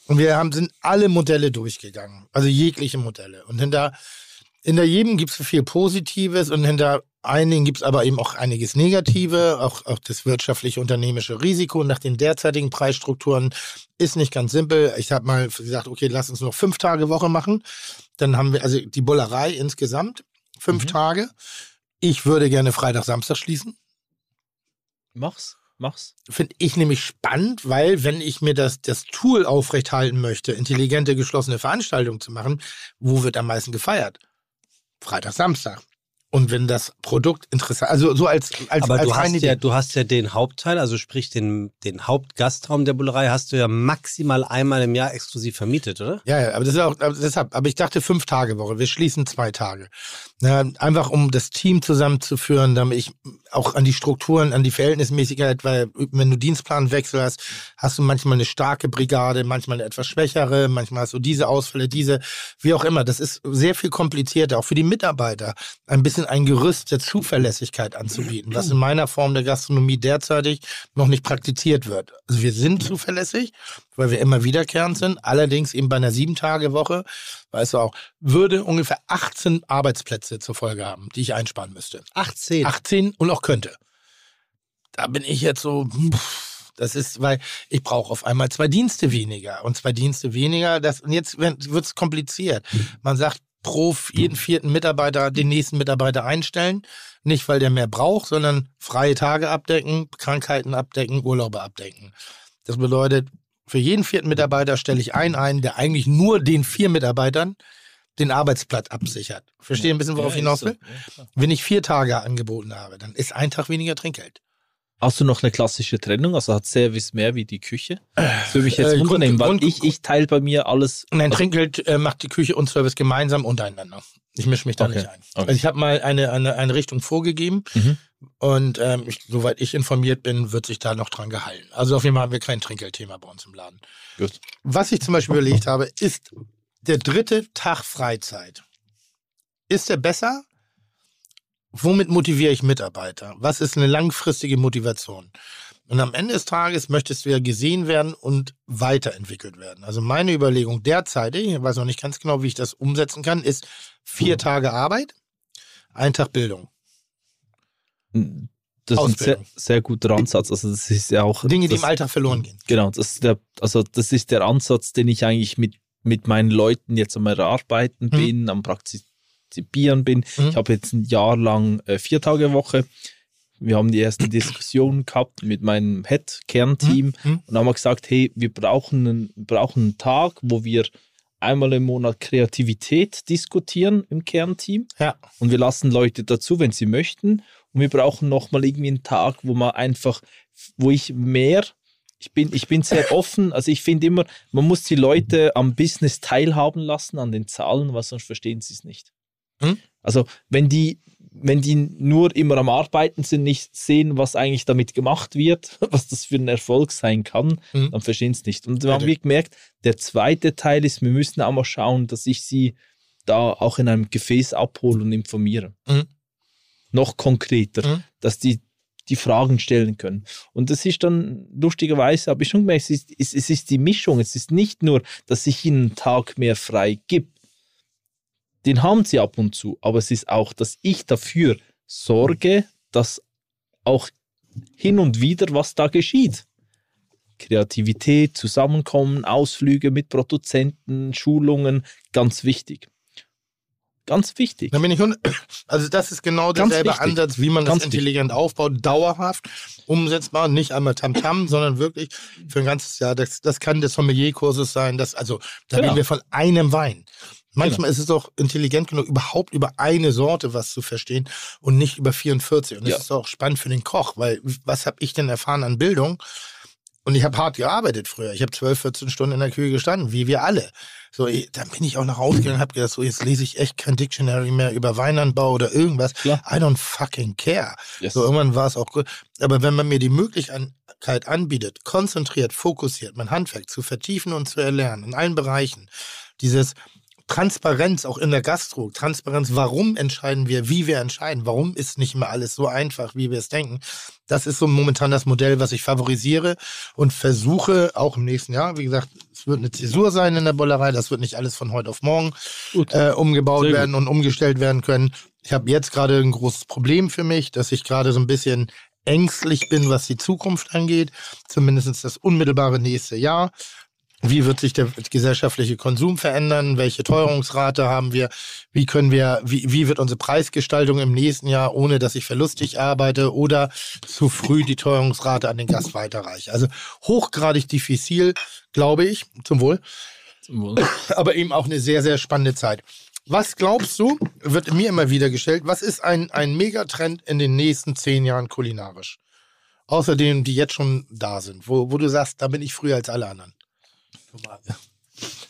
Und wir haben, sind alle Modelle durchgegangen, also jegliche Modelle. Und hinter hinter jedem gibt es viel Positives und hinter einigen gibt es aber eben auch einiges Negative, auch, auch das wirtschaftliche unternehmische Risiko nach den derzeitigen Preisstrukturen ist nicht ganz simpel. Ich habe mal gesagt, okay, lass uns noch fünf Tage Woche machen. Dann haben wir also die Bullerei insgesamt fünf Tage. Ich würde gerne Freitag, Samstag schließen. Mach's, mach's. Finde ich nämlich spannend, weil wenn ich mir das, das Tool aufrechthalten möchte, intelligente geschlossene Veranstaltungen zu machen, wo wird am meisten gefeiert? Freitag, Samstag. Und wenn das Produkt interessant, also so als, als, Aber als du hast, ja, du hast ja den Hauptteil, also sprich den, den Hauptgastraum der Bullerei, hast du ja maximal einmal im Jahr exklusiv vermietet, oder? Ja, ja, aber das ist auch, aber deshalb, aber ich dachte fünf Tage Woche. Wir schließen zwei Tage. Na, einfach um das Team zusammenzuführen, damit ich auch an die Strukturen, an die Verhältnismäßigkeit, weil wenn du Dienstplanwechsel hast, hast du manchmal eine starke Brigade, manchmal eine etwas schwächere, manchmal hast du diese Ausfälle, diese, wie auch immer. Das ist sehr viel komplizierter, auch für die Mitarbeiter, ein bisschen ein Gerüst der Zuverlässigkeit anzubieten, was in meiner Form der Gastronomie derzeitig noch nicht praktiziert wird. Also wir sind zuverlässig, weil wir immer wiederkehrend sind. Allerdings eben bei einer Sieben-Tage-Woche, weißt du auch, würde ungefähr 18 Arbeitsplätze zur Folge haben, die ich einsparen müsste. 18. 18 und auch könnte. Da bin ich jetzt so, pff, das ist, weil ich brauche auf einmal zwei Dienste weniger. Und zwei Dienste weniger, das, und jetzt wird es kompliziert. Man sagt, pro jeden vierten Mitarbeiter den nächsten Mitarbeiter einstellen. Nicht, weil der mehr braucht, sondern freie Tage abdecken, Krankheiten abdecken, Urlaube abdecken. Das bedeutet, für jeden vierten Mitarbeiter stelle ich einen ein, der eigentlich nur den vier Mitarbeitern den Arbeitsplatz absichert. Verstehe ein bisschen, worauf ich hinaus will? Wenn ich vier Tage angeboten habe, dann ist ein Tag weniger Trinkgeld. Hast du noch eine klassische Trennung? Also hat Service mehr wie die Küche? Das würde mich jetzt Äh, wundern, weil Grund- ich, ich teile bei mir alles. Nein, Trinkgeld äh, macht die Küche und Service gemeinsam untereinander. Ich mische mich da Okay. nicht ein. Okay. Also ich habe mal eine, eine, eine Richtung vorgegeben Mhm. und ähm, ich, soweit ich informiert bin, wird sich da noch dran gehalten. Also auf jeden Fall haben wir kein Trinkgeldthema bei uns im Laden. Gut. Was ich zum Beispiel überlegt habe, ist der dritte Tag Freizeit. Ist der besser? Womit motiviere ich Mitarbeiter? Was ist eine langfristige Motivation? Und am Ende des Tages möchtest du ja gesehen werden und weiterentwickelt werden. Also meine Überlegung derzeitig, ich weiß noch nicht ganz genau, wie ich das umsetzen kann, ist vier Tage Arbeit, ein Tag Bildung. Das ist ein sehr, Ausbildung. sehr guter Ansatz. Also das ist ja auch Dinge, die das, im Alltag verloren gehen. Genau, das ist der, also das ist der Ansatz, den ich eigentlich mit, mit meinen Leuten jetzt am Erarbeiten Mhm. bin, am Praktizieren bin. Mhm. Ich habe jetzt ein Jahr lang äh, vier Tage Woche. Wir haben die erste Diskussion gehabt mit meinem Head-Kernteam Mhm. und haben wir gesagt, hey, wir brauchen einen, brauchen einen Tag, wo wir einmal im Monat Kreativität diskutieren im Kernteam. Ja. Und wir lassen Leute dazu, wenn sie möchten. Und wir brauchen nochmal irgendwie einen Tag, wo man einfach, wo ich mehr, ich bin, ich bin sehr offen. Also ich finde immer, man muss die Leute am Business teilhaben lassen, an den Zahlen, weil sonst verstehen sie es nicht. Hm? Also wenn die, wenn die nur immer am Arbeiten sind, nicht sehen, was eigentlich damit gemacht wird, <laughs> was das für ein Erfolg sein kann, Hm. dann verstehen sie es nicht. Und wir haben wir gemerkt, der zweite Teil ist, wir müssen auch mal schauen, dass ich sie da auch in einem Gefäß abhole und informiere. Mhm. Noch konkreter, Mhm. dass die die Fragen stellen können. Und das ist dann lustigerweise, habe ich schon gemerkt, es ist, es, es ist die Mischung. Es ist nicht nur, dass ich ihnen einen Tag mehr frei gebe. Den haben sie ab und zu, aber es ist auch, dass ich dafür sorge, dass auch hin und wieder was da geschieht. Kreativität, Zusammenkommen, Ausflüge mit Produzenten, Schulungen, ganz wichtig. Ganz wichtig. Da bin ich <coughs> also das ist genau derselbe wichtig. Ansatz, wie man Ganz das intelligent aufbaut, dauerhaft umsetzbar, nicht einmal Tamtam, <coughs> sondern wirklich für ein ganzes Jahr. Das, das kann des Sommelierkurses sein, das, also da Genau. reden wir von einem Wein. Manchmal ist es auch intelligent genug, überhaupt über eine Sorte was zu verstehen und nicht über 44. Und das Ja. ist auch spannend für den Koch, weil was habe ich denn erfahren an Bildung? Und ich habe hart gearbeitet früher. Ich habe 12, 14 Stunden in der Küche gestanden, wie wir alle. So, ich, dann bin ich auch nach Hause gegangen und habe gedacht, so jetzt lese ich echt kein Dictionary mehr über Weinanbau oder irgendwas. Klar. I don't fucking care. Yes. So, irgendwann war es auch gut. Aber wenn man mir die Möglichkeit anbietet, konzentriert, fokussiert, mein Handwerk zu vertiefen und zu erlernen, in allen Bereichen, dieses Transparenz auch in der Gastro, Transparenz, warum entscheiden wir, wie wir entscheiden, warum ist nicht immer alles so einfach, wie wir es denken. Das ist so momentan das Modell, was ich favorisiere und versuche auch im nächsten Jahr, wie gesagt, es wird eine Zäsur sein in der Bollerei, das wird nicht alles von heute auf morgen Gut. äh, umgebaut Sehr gut. werden und umgestellt werden können. Ich habe jetzt gerade ein großes Problem für mich, dass ich gerade so ein bisschen ängstlich bin, was die Zukunft angeht, zumindest das unmittelbare nächste Jahr. Wie wird sich der gesellschaftliche Konsum verändern? Welche Teuerungsrate haben wir? Wie können wir, wie, wie wird unsere Preisgestaltung im nächsten Jahr, ohne dass ich verlustig arbeite oder zu früh die Teuerungsrate an den Gast weiterreiche? Also hochgradig diffizil, glaube ich, zum Wohl, <clears throat> aber eben auch eine sehr, sehr spannende Zeit. Was glaubst du, wird mir immer wieder gestellt, was ist ein, ein Megatrend in den nächsten zehn Jahren kulinarisch? Außer denen, die jetzt schon da sind, wo, wo du sagst, da bin ich früher als alle anderen.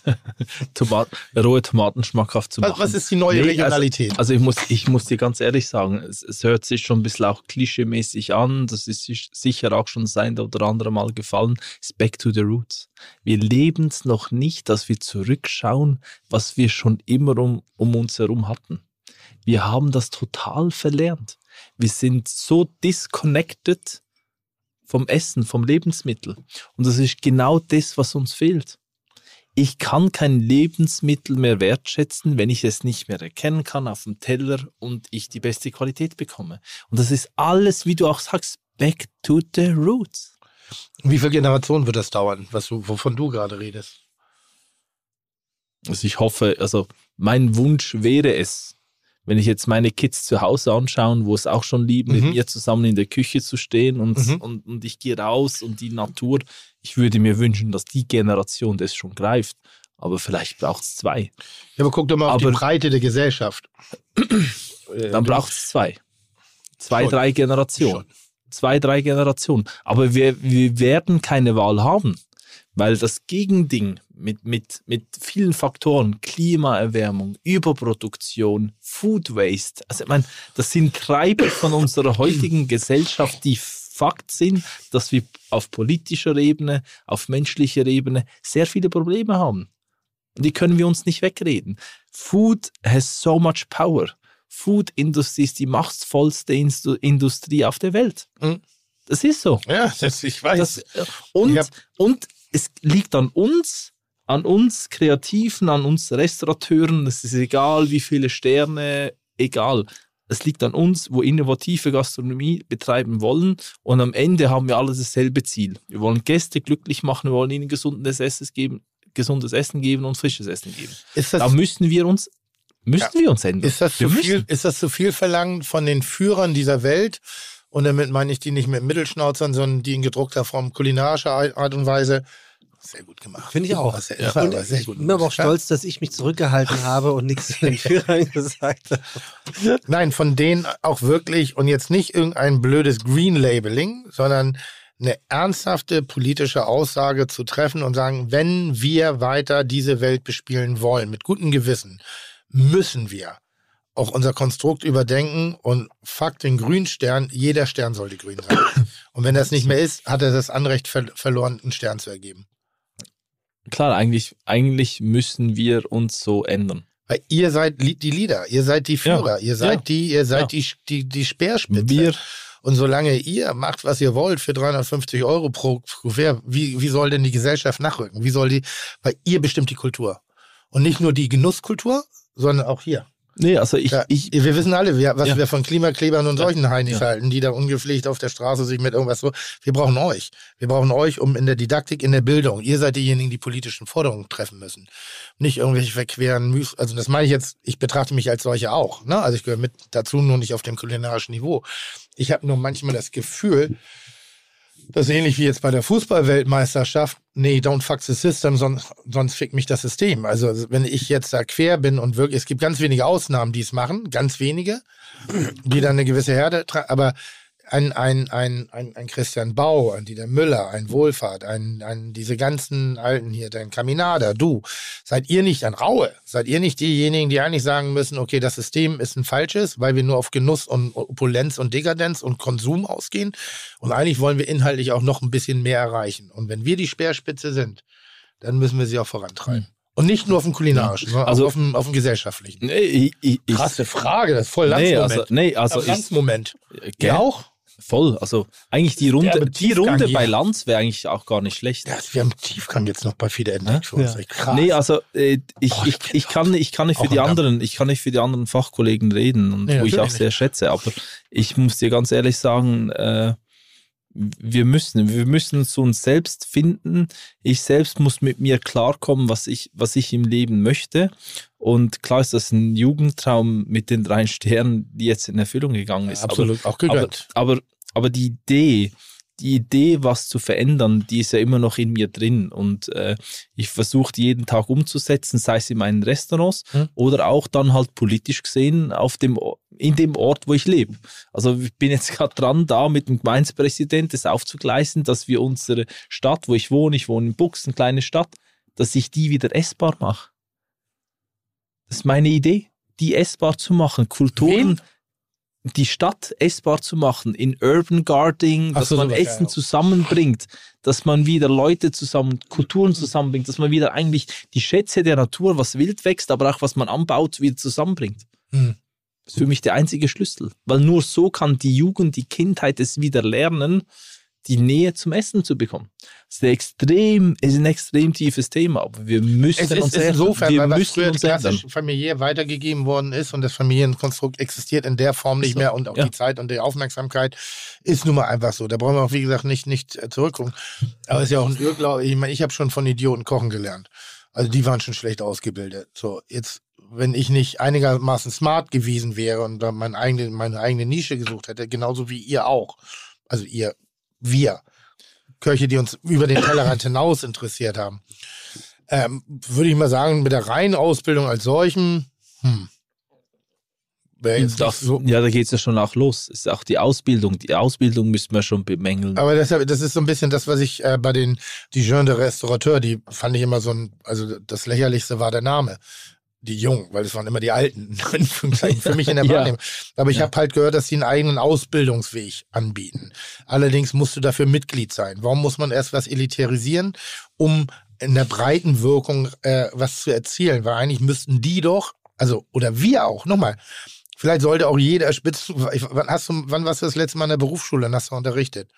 <laughs> Tomat rohe Tomaten schmackhaft zu machen. was ist die neue Nee, Regionalität? Also ich muss, ich muss dir ganz ehrlich sagen, es, es hört sich schon ein bisschen auch klischeemäßig an. Das ist sich- sicher auch schon sein oder andere Mal gefallen. Ist back to the roots. Wir leben es noch nicht, dass wir zurückschauen, was wir schon immer um, um uns herum hatten. Wir haben das total verlernt. Wir sind so disconnected vom Essen, vom Lebensmittel. Und das ist genau das, was uns fehlt. Ich kann kein Lebensmittel mehr wertschätzen, wenn ich es nicht mehr erkennen kann auf dem Teller und ich die beste Qualität bekomme. Und das ist alles, wie du auch sagst, back to the roots. Wie viele Generationen wird das dauern, was du, wovon du gerade redest? Also ich hoffe, also mein Wunsch wäre es, wenn ich jetzt meine Kids zu Hause anschaue, wo es auch schon lieben, Mhm. mit mir zusammen in der Küche zu stehen und, Mhm. und, und ich gehe raus und die Natur, ich würde mir wünschen, dass die Generation das schon greift. Aber vielleicht braucht es zwei. Ja, aber guck doch mal auf Aber- die Breite der Gesellschaft. <clears throat> Äh, Dann du- braucht es zwei. Zwei, Schon. drei Generationen. Schon. Zwei, drei Generationen. Aber wir, wir werden keine Wahl haben, weil das Gegending mit, mit, mit vielen Faktoren, Klimaerwärmung, Überproduktion, Food Waste, also ich meine, das sind Treiber von unserer heutigen Gesellschaft, die Fakt sind, dass wir auf politischer Ebene, auf menschlicher Ebene sehr viele Probleme haben. Und die können wir uns nicht wegreden. Food has so much power. Food Industry ist die machtvollste Industrie auf der Welt. Mhm. Das ist so. Ja, das, ich weiß. Das, äh, und, hab- und es liegt an uns, an uns Kreativen, an uns Restaurateuren. Es ist egal, wie viele Sterne, egal. Es liegt an uns, wo innovative Gastronomie betreiben wollen. Und am Ende haben wir alle dasselbe Ziel. Wir wollen Gäste glücklich machen, wir wollen ihnen gesundes Essen geben, gesundes Essen geben und frisches Essen geben. Da müssen wir uns, müssen Ja. wir uns ändern. Ist das, zu müssen. viel, ist das zu viel verlangt von den Führern dieser Welt? Und damit meine ich die nicht mit Mittelschnauzern, sondern die in gedruckter Form kulinarischer Art und Weise Sehr gut gemacht. Finde ich auch. War sehr, das war Und aber sehr ich gut. bin aber auch stolz, dass ich mich zurückgehalten <laughs> habe und nichts zu den Führern gesagt habe. Nein, von denen auch wirklich und jetzt nicht irgendein blödes Green Labeling, sondern eine ernsthafte politische Aussage zu treffen und sagen, wenn wir weiter diese Welt bespielen wollen, mit gutem Gewissen, müssen wir auch unser Konstrukt überdenken und fuck den grünen Stern, jeder Stern sollte grün sein. <laughs> Und wenn das nicht mehr ist, hat er das Anrecht ver verloren, einen Stern zu ergeben. Klar, eigentlich, eigentlich müssen wir uns so ändern. Weil ihr seid die Leader, ihr seid die Führer, ihr seid Ja. die, ihr seid Ja. die, die, die Speerspitze. Wir, Und solange ihr macht, was ihr wollt für 350 Euro pro Kuvert, wie, wie soll denn die Gesellschaft nachrücken? Wie soll die, weil ihr bestimmt die Kultur. Und nicht nur die Genusskultur, sondern auch hier. Nee, also ich, Ja, ich, wir wissen alle, was Ja. wir von Klimaklebern und solchen Heinis halten, die da ungepflegt auf der Straße sich mit irgendwas so. Wir brauchen euch. Wir brauchen euch, um in der Didaktik, in der Bildung. Ihr seid diejenigen, die politischen Forderungen treffen müssen. Nicht irgendwelche verqueren Müs. Also das meine ich jetzt, ich betrachte mich als solche auch. Ne? Also ich gehöre mit dazu, nur nicht auf dem kulinarischen Niveau. Ich habe nur manchmal das Gefühl, das ist ähnlich wie jetzt bei der Fußballweltmeisterschaft. Nee, don't fuck the system, sonst, sonst fickt mich das System. Also wenn ich jetzt da quer bin und wirklich, es gibt ganz wenige Ausnahmen, die es machen, ganz wenige, die dann eine gewisse Herde tragen, aber ein, ein, ein, ein, ein Christian Bau, ein Dieter Müller, ein Wohlfahrt, ein, ein, diese ganzen Alten hier, dein Kaminada, du, seid ihr nicht ein Raue? Seid ihr nicht diejenigen, die eigentlich sagen müssen, okay, das System ist ein falsches, weil wir nur auf Genuss und Opulenz und Dekadenz und Konsum ausgehen? Und eigentlich wollen wir inhaltlich auch noch ein bisschen mehr erreichen. Und wenn wir die Speerspitze sind, dann müssen wir sie auch vorantreiben. Und nicht nur auf dem kulinarischen, sondern Also- auch auf dem, auf dem gesellschaftlichen. nee, ich, ich, ich Krasse Frage, das ist voll nee, Landsmoment. also, nee, also Also ich, Landsmoment. gell? Ja auch? Voll. Also eigentlich die Runde, Derbe die Runde hier. bei Lanz wäre eigentlich auch gar nicht schlecht. Ja, wir haben Tiefgang jetzt noch bei Fide entdeckt für uns. Ja. Echt Krass. Nee, also äh, ich, Boah, ich, ich ich, kann, ich kann nicht für die anderen, ich kann nicht für die anderen Fachkollegen reden und Nee, wo ich auch sehr schätze, aber ich muss dir ganz ehrlich sagen, äh, wir müssen, wir müssen zu uns selbst finden. Ich selbst muss mit mir klarkommen, was ich, was ich im Leben möchte. Und klar ist das ein Jugendtraum mit den drei Sternen, die jetzt in Erfüllung gegangen ist. Aber Absolut, auch aber, gegönnt. aber, aber die Idee, die Idee, was zu verändern, die ist ja immer noch in mir drin. Und äh, ich versuche die jeden Tag umzusetzen, sei es in meinen Restaurants Hm. oder auch dann halt politisch gesehen auf dem, in dem Ort, wo ich lebe. Also ich bin jetzt gerade dran, da mit dem Gemeindepräsident das aufzugleisen, dass wir unsere Stadt, wo ich wohne, ich wohne in Bux, eine kleine Stadt, dass ich die wieder essbar mache. Das ist meine Idee, die essbar zu machen. Kulturen, die Stadt essbar zu machen, in Urban Gardening, dass so, man Essen ja. zusammenbringt, dass man wieder Leute zusammen, Kulturen zusammenbringt, dass man wieder eigentlich die Schätze der Natur, was wild wächst, aber auch was man anbaut, wieder zusammenbringt. Hm. Das ist für mich der einzige Schlüssel. Weil nur so kann die Jugend, die Kindheit es wieder lernen, die Nähe zum Essen zu bekommen. Das ist ein extrem, ist ein extrem tiefes Thema, aber wir müssen Es ist, uns ist insofern, wir weil was müssen früher uns ändern. klassisch familiär weitergegeben worden ist und das Familienkonstrukt existiert in der Form nicht So, mehr und auch ja. die Zeit und die Aufmerksamkeit ist nun mal einfach so. Da brauchen wir auch, wie gesagt, nicht, nicht äh, zurückgucken. Aber es ist ja auch ein Irrglaube. Ich meine, ich habe schon von Idioten kochen gelernt. Also die waren schon schlecht ausgebildet. So, jetzt, wenn ich nicht einigermaßen smart gewesen wäre und da mein eigene, meine eigene Nische gesucht hätte, genauso wie ihr auch. Also ihr, wir. Köche, die uns über den Tellerrand hinaus interessiert haben. Ähm, würde ich mal sagen, mit der reinen Ausbildung als solchen, hm, wäre jetzt Das, so. ja, da geht es ja schon auch los. Ist auch die Ausbildung. Die Ausbildung müssen wir schon bemängeln. Aber deshalb, das ist so ein bisschen das, was ich äh, bei den die Jeune de Restaurateur, die fand ich immer so ein, also das lächerlichste war der Name. Die Jungen, weil es waren immer die Alten, <laughs> für mich in der <laughs> Ja. Wahrnehmung. Aber ich Ja. habe halt gehört, dass sie einen eigenen Ausbildungsweg anbieten. Allerdings musst du dafür Mitglied sein. Warum muss man erst was elitarisieren, um in der breiten Wirkung äh, was zu erzielen? Weil eigentlich müssten die doch, also, oder wir auch, nochmal, vielleicht sollte auch jeder Spitz, wann hast du, wann warst du das letzte Mal in der Berufsschule und hast du unterrichtet?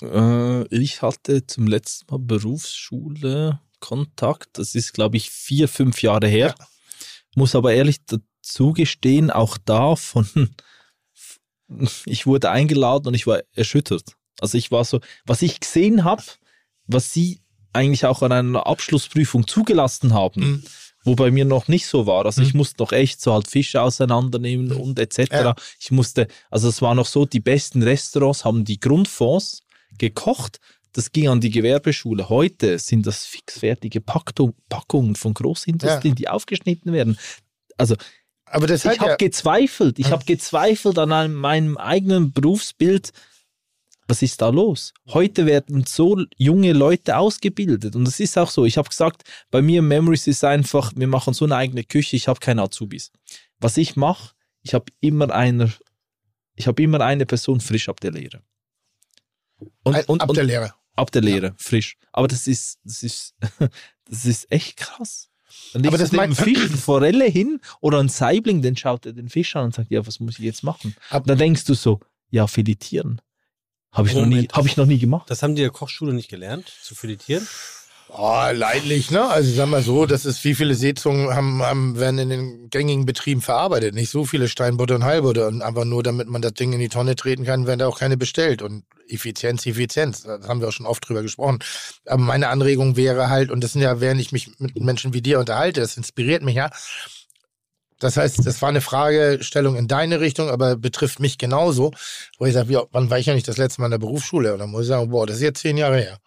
Äh, ich hatte zum letzten Mal Berufsschule Kontakt. Das ist, glaube ich, vier, fünf Jahre her. Muss aber ehrlich dazu gestehen, auch da von, <laughs> ich wurde eingeladen und ich war erschüttert. Also ich war so, was ich gesehen habe, was sie eigentlich auch an einer Abschlussprüfung zugelassen haben, Mhm. wo bei mir noch nicht so war. Also ich Mhm. musste noch echt so halt Fische auseinandernehmen und etc. Ja. Ich musste, also es war noch so, die besten Restaurants haben die Grundfonds gekocht, das ging an die Gewerbeschule. Heute sind das fixfertige Packung, Packungen von Großindustrien, die aufgeschnitten werden. Also Aber das ich habe ja, gezweifelt. Ich habe gezweifelt an einem, meinem eigenen Berufsbild. Was ist da los? Heute werden so junge Leute ausgebildet. Und es ist auch so. Ich habe gesagt, bei mir Memories ist einfach, wir machen so eine eigene Küche, ich habe keine Azubis. Was ich mache, ich habe immer einer, ich habe immer eine Person frisch ab der Lehre. Und, ein- und, ab der Lehre. Ab der Lehre, frisch. Aber das ist, das ist, <laughs> das ist echt krass. Dann Aber das du dem Fisch eine Forelle hin oder ein Saibling, dann schaut er den Fisch an und sagt, ja, was muss ich jetzt machen? Ab- dann denkst du so, ja, filetieren. Habe ich, noch nie, hab ich noch nie gemacht. Das haben die in der Kochschule nicht gelernt, zu filetieren. Oh, leidlich, ne? Also sag mal so, das ist, wie viele Seezungen haben, haben, werden in den gängigen Betrieben verarbeitet. Nicht so viele Steinbutter und Heilbutter. Und einfach nur, damit man das Ding in die Tonne treten kann, werden da auch keine bestellt. Und Effizienz, Effizienz. Da haben wir auch schon oft drüber gesprochen. Aber meine Anregung wäre halt, und das sind ja, während ich mich mit Menschen wie dir unterhalte, das inspiriert mich ja. Das heißt, das war eine Fragestellung in deine Richtung, aber betrifft mich genauso. Wo ich sage, ja, wann war ich ja nicht das letzte Mal in der Berufsschule? Und dann muss ich sagen, boah, das ist jetzt zehn Jahre her.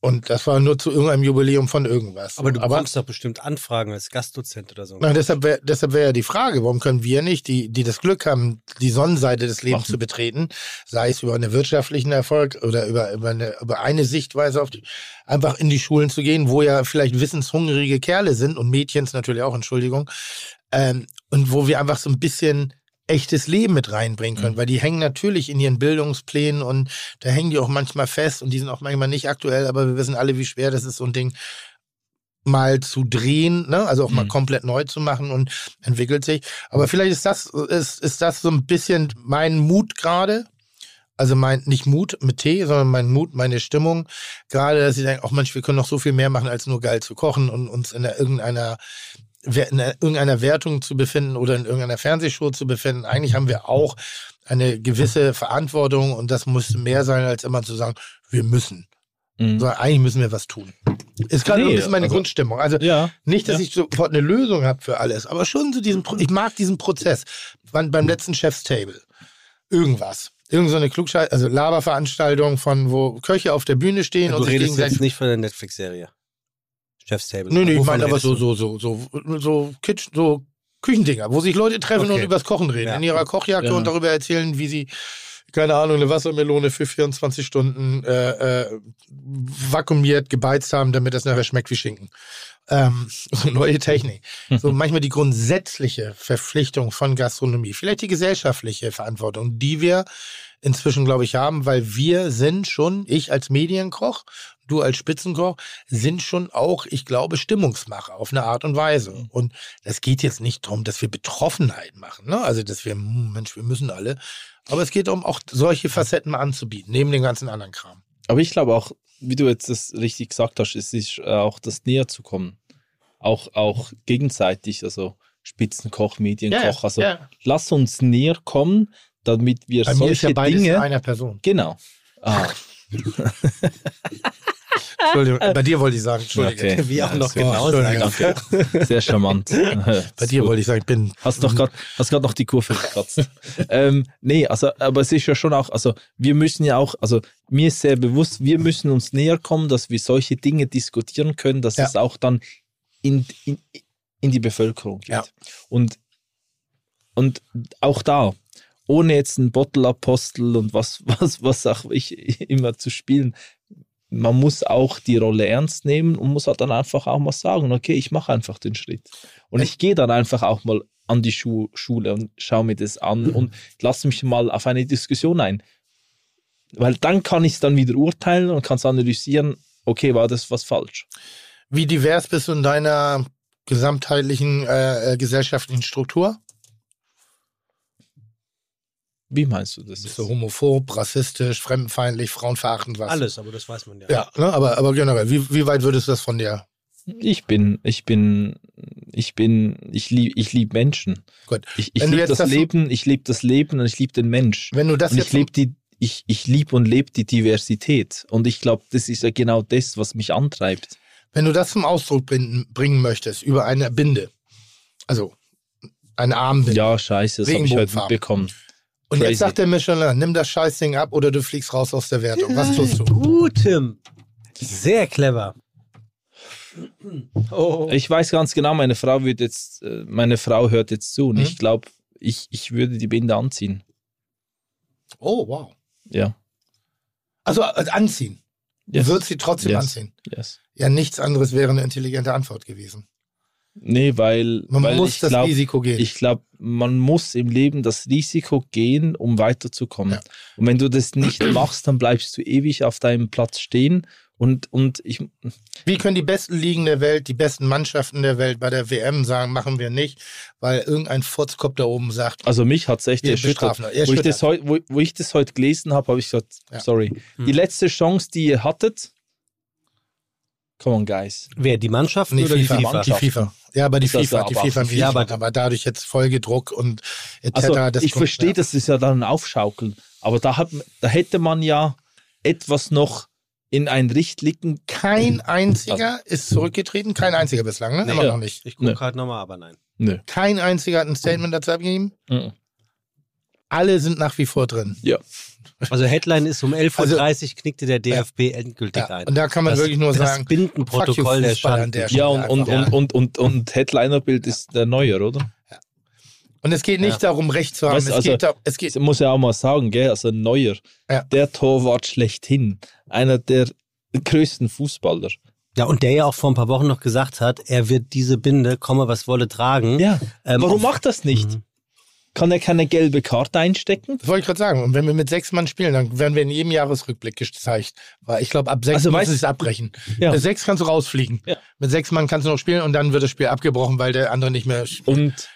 Und das war nur zu irgendeinem Jubiläum von irgendwas. Aber du bekommst doch bestimmt Anfragen als Gastdozent oder so. na, deshalb wäre deshalb wär ja die Frage, warum können wir nicht, die, die das Glück haben, die Sonnenseite des Lebens Machen. zu betreten, sei es über einen wirtschaftlichen Erfolg oder über, über, eine, über eine Sichtweise auf die, einfach in die Schulen zu gehen, wo ja vielleicht wissenshungrige Kerle sind und Mädchens natürlich auch, Entschuldigung, ähm, und wo wir einfach so ein bisschen echtes Leben mit reinbringen können, weil die hängen natürlich in ihren Bildungsplänen und da hängen die auch manchmal fest und die sind auch manchmal nicht aktuell, aber wir wissen alle, wie schwer das ist, so ein Ding mal zu drehen, ne? also auch mal Mhm. komplett neu zu machen und entwickelt sich. Aber vielleicht ist das, ist, ist das so ein bisschen mein Mut gerade. Also mein, nicht Mut mit T, sondern mein Mut, meine Stimmung. Gerade, dass ich denke, auch Mensch, wir können noch so viel mehr machen, als nur geil zu kochen und uns in irgendeiner, in irgendeiner Wertung zu befinden oder in irgendeiner Fernsehshow zu befinden. Eigentlich haben wir auch eine gewisse Verantwortung und das muss mehr sein, als immer zu sagen, wir müssen. Mhm. Sondern eigentlich müssen wir was tun. Ist gerade Nee, ein bisschen meine also- Grundstimmung. Also Ja. nicht, dass Ja. ich sofort eine Lösung habe für alles, aber schon so diesen, Pro ich mag diesen Prozess. Beim, beim letzten Chef's Table. Irgendwas. Irgend so eine Klugscheiß, also Laberveranstaltung von, wo Köche auf der Bühne stehen du und sich redest jetzt nicht von der Netflix-Serie. Chef's Table. Nee, nee, ich meine aber so, so, so, so, so, Kitchen, so Küchendinger, wo sich Leute treffen Okay. und übers Kochen reden, Ja. in ihrer Kochjacke Ja. und darüber erzählen, wie sie, keine Ahnung, eine Wassermelone für 24 Stunden äh, äh, vakuumiert, gebeizt haben, damit das nachher schmeckt wie Schinken. Ähm, <laughs> so neue Technik. So <laughs> manchmal die grundsätzliche Verpflichtung von Gastronomie, vielleicht die gesellschaftliche Verantwortung, die wir inzwischen, glaube ich, haben, weil wir sind schon, ich als Medienkoch, du als Spitzenkoch, sind schon auch, ich glaube, Stimmungsmacher auf eine Art und Weise. Und es geht jetzt nicht darum, dass wir Betroffenheit machen, ne? also dass wir, hm, Mensch, wir müssen alle, aber es geht darum, auch solche Facetten mal anzubieten, neben dem ganzen anderen Kram. Aber ich glaube auch, wie du jetzt das richtig gesagt hast, es ist äh, auch das näher zu kommen. Auch, auch gegenseitig, also Spitzenkoch, Medienkoch. also ja. lass uns näher kommen, damit wir Bei mir ist ja solche Dinge. einer Person. Genau. Ah, <laughs> <laughs> <laughs> Entschuldigung, bei dir wollte ich sagen, Entschuldige. okay. Wie auch noch so. genau Entschuldigung. sagen. Sehr charmant. <laughs> Bei dir wollte ich sagen, ich bin Hast doch gerade noch die Kurve gekratzt. <laughs> ähm, nee, also, aber es ist ja schon auch, also wir müssen ja auch, also mir ist sehr bewusst, wir müssen uns näher kommen, dass wir solche Dinge diskutieren können, dass Ja. es auch dann in, in, in die Bevölkerung geht. Ja. Und, und auch da, ohne jetzt einen Bottle-Apostel und was, <laughs> was, was auch ich immer zu spielen, man muss auch die Rolle ernst nehmen und muss halt dann einfach auch mal sagen, okay, ich mache einfach den Schritt. Und ich gehe dann einfach auch mal an die Schu Schule und schaue mir das an und lasse mich mal auf eine Diskussion ein. Weil dann kann ich es dann wieder urteilen und kann es analysieren, okay, war das was falsch? Wie divers bist du in deiner gesamtheitlichen äh, äh, gesellschaftlichen Struktur? Wie meinst du das? Bist du homophob, rassistisch, fremdenfeindlich, frauenverachtend, was? Alles, aber das weiß man ja. Ja, ne? aber, aber generell, wie, wie weit würdest du das von dir? Ich bin, ich bin, ich bin, ich liebe ich lieb Menschen. Gut. Ich, ich liebe das das- Leben, ich liebe das Leben und ich liebe den Mensch. Wenn du das Und jetzt ich lebe die, ich, ich liebe und lebe die Diversität. Und ich glaube, das ist ja genau das, was mich antreibt. Wenn du das zum Ausdruck bringen, bringen möchtest, über eine Binde, also eine Armbinde, Ja, scheiße, das habe ich heute mitbekommen. Und Crazy. jetzt sagt der Michelin, nimm das Scheißding ab oder du fliegst raus aus der Wertung. Was tust du? Gut, Tim. Sehr clever. Oh. Ich weiß ganz genau, meine Frau wird jetzt, äh, meine Frau hört jetzt zu und Mhm. ich glaube, ich, ich würde die Binde anziehen. Oh, wow. Ja. Also äh, anziehen. Du Yes. würdest sie trotzdem Yes. anziehen. Yes. Ja, nichts anderes wäre eine intelligente Antwort gewesen. Nee, weil, Man weil muss ich das glaube, Risiko gehen. ich glaube, man muss im Leben das Risiko gehen, um weiterzukommen. Ja. Und wenn du das nicht <clears throat> machst, dann bleibst du ewig auf deinem Platz stehen. Und, und ich, Wie können die besten Ligen der Welt, die besten Mannschaften der Welt bei der WM sagen, machen wir nicht, weil irgendein Furzkopf da oben sagt, also mich hat es echt erschüttert. Er Wo ich, das heu, wo, wo ich das heute gelesen habe, habe ich gesagt, Ja. sorry. Die letzte Chance, die ihr hattet, come on, guys. Wer, die Mannschaften Nee, oder FIFA, die FIFA? die FIFA. Ja, aber die Das FIFA, die FIFA, wie Ja, aber, aber- dadurch jetzt Folgedruck und etc. Also das ich verstehe, ja. das ist ja dann ein Aufschaukeln. Aber da, hat, da hätte man ja etwas noch in ein Richtlicken. Kein einziger ist zurückgetreten, kein einziger bislang, ne? Nee. Immer Ja. noch nicht. Ich gucke Nee. gerade nochmal, aber nein. Nö. Kein einziger hat ein Statement dazu abgegeben. Mhm. Alle sind nach wie vor drin. Ja. Also Headline ist um 11.30 Also- Uhr knickte der DFB endgültig Ja, ein. und da kann man das, wirklich nur das sagen, Bindenprotokoll der der Ja, und, und, einfach. und, und, und, und Headlinerbild ist der Neuer, oder? Und es geht nicht darum, Recht zu haben. Weißt es, also- geht, da- es geht Das muss ja auch mal sagen, gell? Also Neuer, Ja. der Torwart schlechthin, einer der größten Fußballer. Ja, und der ja auch vor ein paar Wochen noch gesagt hat, er wird diese Binde, komme was wolle, tragen. Ja. Ähm, Warum auf- macht das nicht? Mhm. Kann er keine gelbe Karte einstecken? Das wollte ich gerade sagen. Und wenn wir mit sechs Mann spielen, dann werden wir in jedem Jahresrückblick gezeigt. Weil ich glaube, ab sechs Also muss es abbrechen. Ja. Mit sechs kannst du rausfliegen. Ja. Mit sechs Mann kannst du noch spielen und dann wird das Spiel abgebrochen, weil der andere nicht mehr. Und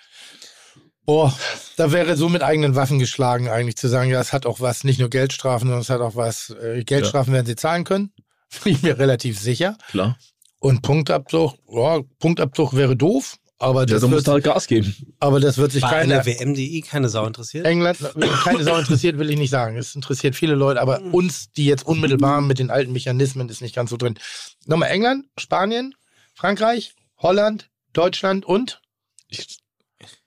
Boah, da wäre so mit eigenen Waffen geschlagen, eigentlich zu sagen, ja, es hat auch was, nicht nur Geldstrafen, sondern es hat auch was. Äh, Geldstrafen werden sie zahlen können. Bin ich mir relativ sicher. klar. Und Punktabzug, ja, Punktabzug wäre doof, aber Ja, das, da musst wird, halt Gas geben. aber das wird sich Bei keiner. einer WM, die eh keine Sau interessiert. England, keine Sau interessiert, will ich nicht sagen. Es interessiert viele Leute, aber uns, die jetzt unmittelbar mit den alten Mechanismen, ist nicht ganz so drin. Nochmal England, Spanien, Frankreich, Holland, Deutschland und?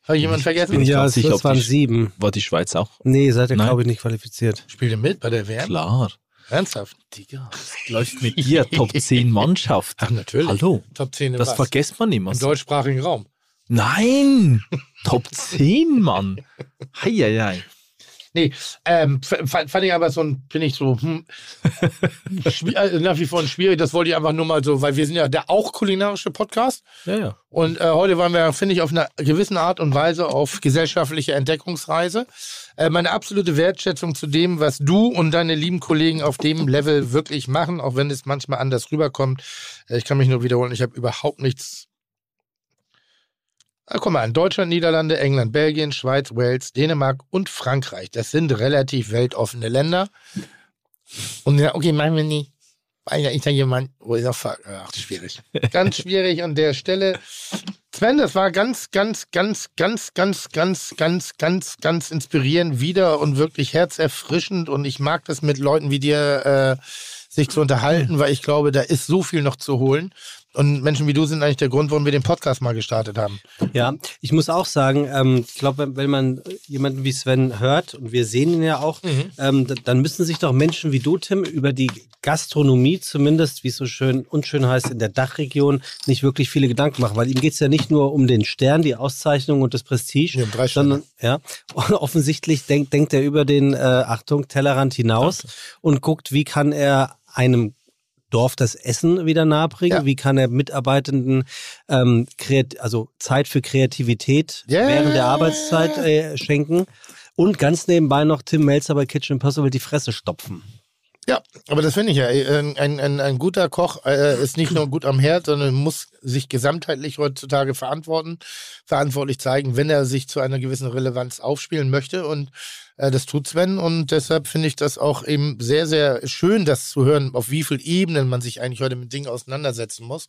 Habe ich jemanden vergessen? ja, ganz es sicher, es ob waren sieben. War die Schweiz auch? Nee, seid ihr, glaube ich, nicht qualifiziert. Spielt ihr mit bei der WM? Klar. Ernsthaft? Digga, läuft mit dir <laughs> Top 10 Mannschaft. Ach, natürlich. Hallo. Top 10 in Das was? vergisst man immer. Im deutschsprachigen Raum. Nein! Top 10, Mann. <laughs> Heieiei. Nee, ähm, fand, fand ich aber so ein, finde ich so, hm, <laughs> äh, nach wie vor schwierig. Das wollte ich einfach nur mal so, weil wir sind ja der auch kulinarische Podcast. Ja, ja. Und äh, heute waren wir, finde ich, auf einer gewissen Art und Weise auf gesellschaftliche Entdeckungsreise. Äh, meine absolute Wertschätzung zu dem, was du und deine lieben Kollegen auf dem Level wirklich machen, auch wenn es manchmal anders rüberkommt. Äh, ich kann mich nur wiederholen, ich habe überhaupt nichts. Ah, guck mal an, Deutschland, Niederlande, England, Belgien, Schweiz, Wales, Dänemark und Frankreich. Das sind relativ weltoffene Länder. Und ja, okay, machen wir nicht. Weil ja ja jemand, wo ist er, ach, schwierig. Ganz schwierig an der Stelle. Sven, das war ganz, ganz, ganz, ganz, ganz, ganz, ganz, ganz, ganz inspirierend wieder und wirklich herzerfrischend. Und ich mag das mit Leuten wie dir äh, sich zu unterhalten, weil ich glaube, da ist so viel noch zu holen. Und Menschen wie du sind eigentlich der Grund, warum wir den Podcast mal gestartet haben. Ja, ich muss auch sagen, ähm, ich glaube, wenn, man jemanden wie Sven hört, und wir sehen ihn ja auch, ähm, d- dann müssen sich doch Menschen wie du, Tim, über die Gastronomie zumindest, wie es so schön unschön heißt, in der Dachregion, nicht wirklich viele Gedanken machen. Weil ihm geht es ja nicht nur um den Stern, die Auszeichnung und das Prestige, Nee, um sondern ja, <laughs> offensichtlich denkt, denkt er über den, äh, Achtung, Tellerrand hinaus und guckt, wie kann er einem Dorf das Essen wieder nahebringen? Ja. Wie kann er Mitarbeitenden ähm, also Zeit für Kreativität Ja. während der Arbeitszeit äh, schenken? Und ganz nebenbei noch Tim Melzer bei Kitchen Impossible die Fresse stopfen. Ja, aber das finde ich ja. Ein, ein, ein, guter Koch äh, ist nicht nur gut am Herd, sondern muss sich gesamtheitlich heutzutage verantworten, verantwortlich zeigen, wenn er sich zu einer gewissen Relevanz aufspielen möchte. Und äh, das tut Sven. Und deshalb finde ich das auch eben sehr, sehr schön, das zu hören, auf wie vielen Ebenen man sich eigentlich heute mit Dingen auseinandersetzen muss.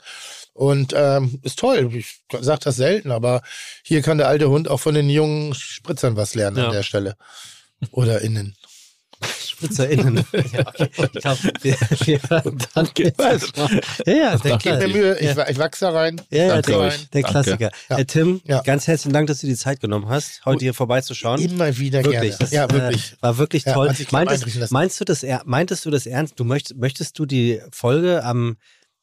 Und ähm, ist toll. Ich sage das selten, aber hier kann der alte Hund auch von den jungen Spritzern was lernen Ja. an der Stelle. Oder innen. SpritzerInnen. <laughs> ja, okay. Ich glaube, wir, wir hören dann Danke. Was? Ja, ja, der, Gib mir Mühe, ich, ja, ich wachse da rein. ja, ja, Danke der, euch. der Danke. Klassiker. Ja. Äh, Tim, ganz herzlichen Dank, dass du die Zeit genommen hast, heute hier vorbeizuschauen. Immer wieder Wirklich, gerne. das ja, wirklich. Äh, war wirklich toll. Meintest, meinst du das, er- meintest du das ernst? Du möchtest, möchtest du die Folge am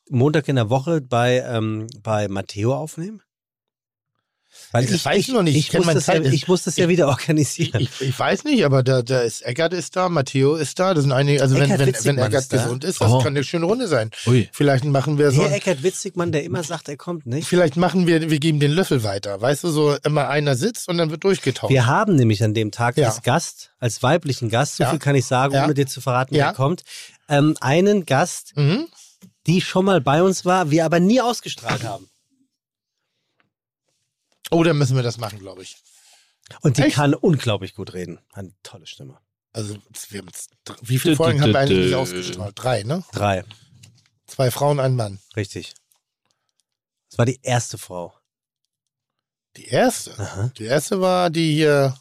Montag in der Woche bei, ähm, bei Matteo aufnehmen? Weil Das weiß ich noch nicht. Ich Ich, muss, das ja, ich muss das ja wieder organisieren. Ich, ich weiß nicht, aber da, da ist Eckert ist da, Matteo ist da. Das sind einige, also wenn, Eckart wenn, wenn Witzigmann Eckart ist da. gesund ist, das Oh. kann eine schöne Runde sein. Ui. Vielleicht machen wir so. Herr Eckert Witzigmann, der immer sagt, er kommt nicht. Vielleicht machen wir, wir geben den Löffel weiter. Weißt du, so immer einer sitzt und dann wird durchgetauscht. Wir haben nämlich an dem Tag Ja. als Gast, als weiblichen Gast, so Ja. viel kann ich sagen, ohne dir zu verraten, wer kommt, ähm, einen Gast, Mhm. die schon mal bei uns war, wir aber nie ausgestrahlt haben. Oh, dann müssen wir das machen, glaube ich. Und die Echt? kann unglaublich gut reden. Eine tolle Stimme. Also, wir haben jetzt, wie viele Folgen haben wir eigentlich nicht ausgestrahlt? Drei, ne? Drei, Zwei Frauen, ein Mann. richtig. Das war die erste Frau. Die erste. Aha. Die erste war die hier.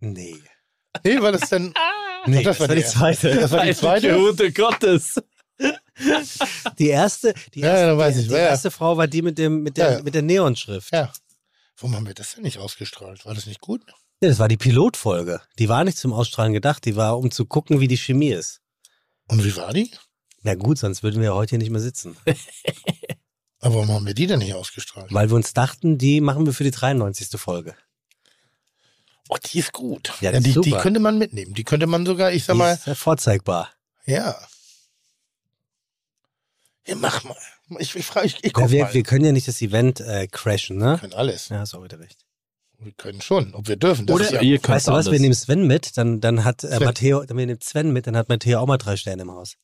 Nee. Nee, war das denn? Nee, das war die zweite. Das war die zweite. Gute Gottes. <laughs> Die erste, die Ja, erste, die, die ja. erste Frau war die mit dem mit der Ja, ja. mit der Neonschrift. Ja. Warum haben wir das denn nicht ausgestrahlt? War das nicht gut? Nee, das war die Pilotfolge. Die war nicht zum Ausstrahlen gedacht, die war um zu gucken, wie die Chemie ist. Und wie war die? Na gut, sonst würden wir ja heute hier nicht mehr sitzen. <laughs> Aber warum haben wir die denn nicht ausgestrahlt? Weil wir uns dachten, die machen wir für die 93. Folge. Oh, die ist gut. Ja, die ist die, die könnte man mitnehmen. Die könnte man sogar, ich sag Die mal, ist ja vorzeigbar. ja. Ja, mach mal. Ich, ich, frage, ich, ich Ja, guck wir, mal. wir können ja nicht das Event äh, crashen, ne? Wir können alles. Ja, hast auch wieder recht. Wir können schon. Ob wir dürfen. Das Oder ist ja, ihr könnt weißt du was, wir nehmen Sven mit, dann, dann hat äh. Matteo, dann wir nehmen Sven mit, dann hat Matteo auch mal drei Sterne im Haus.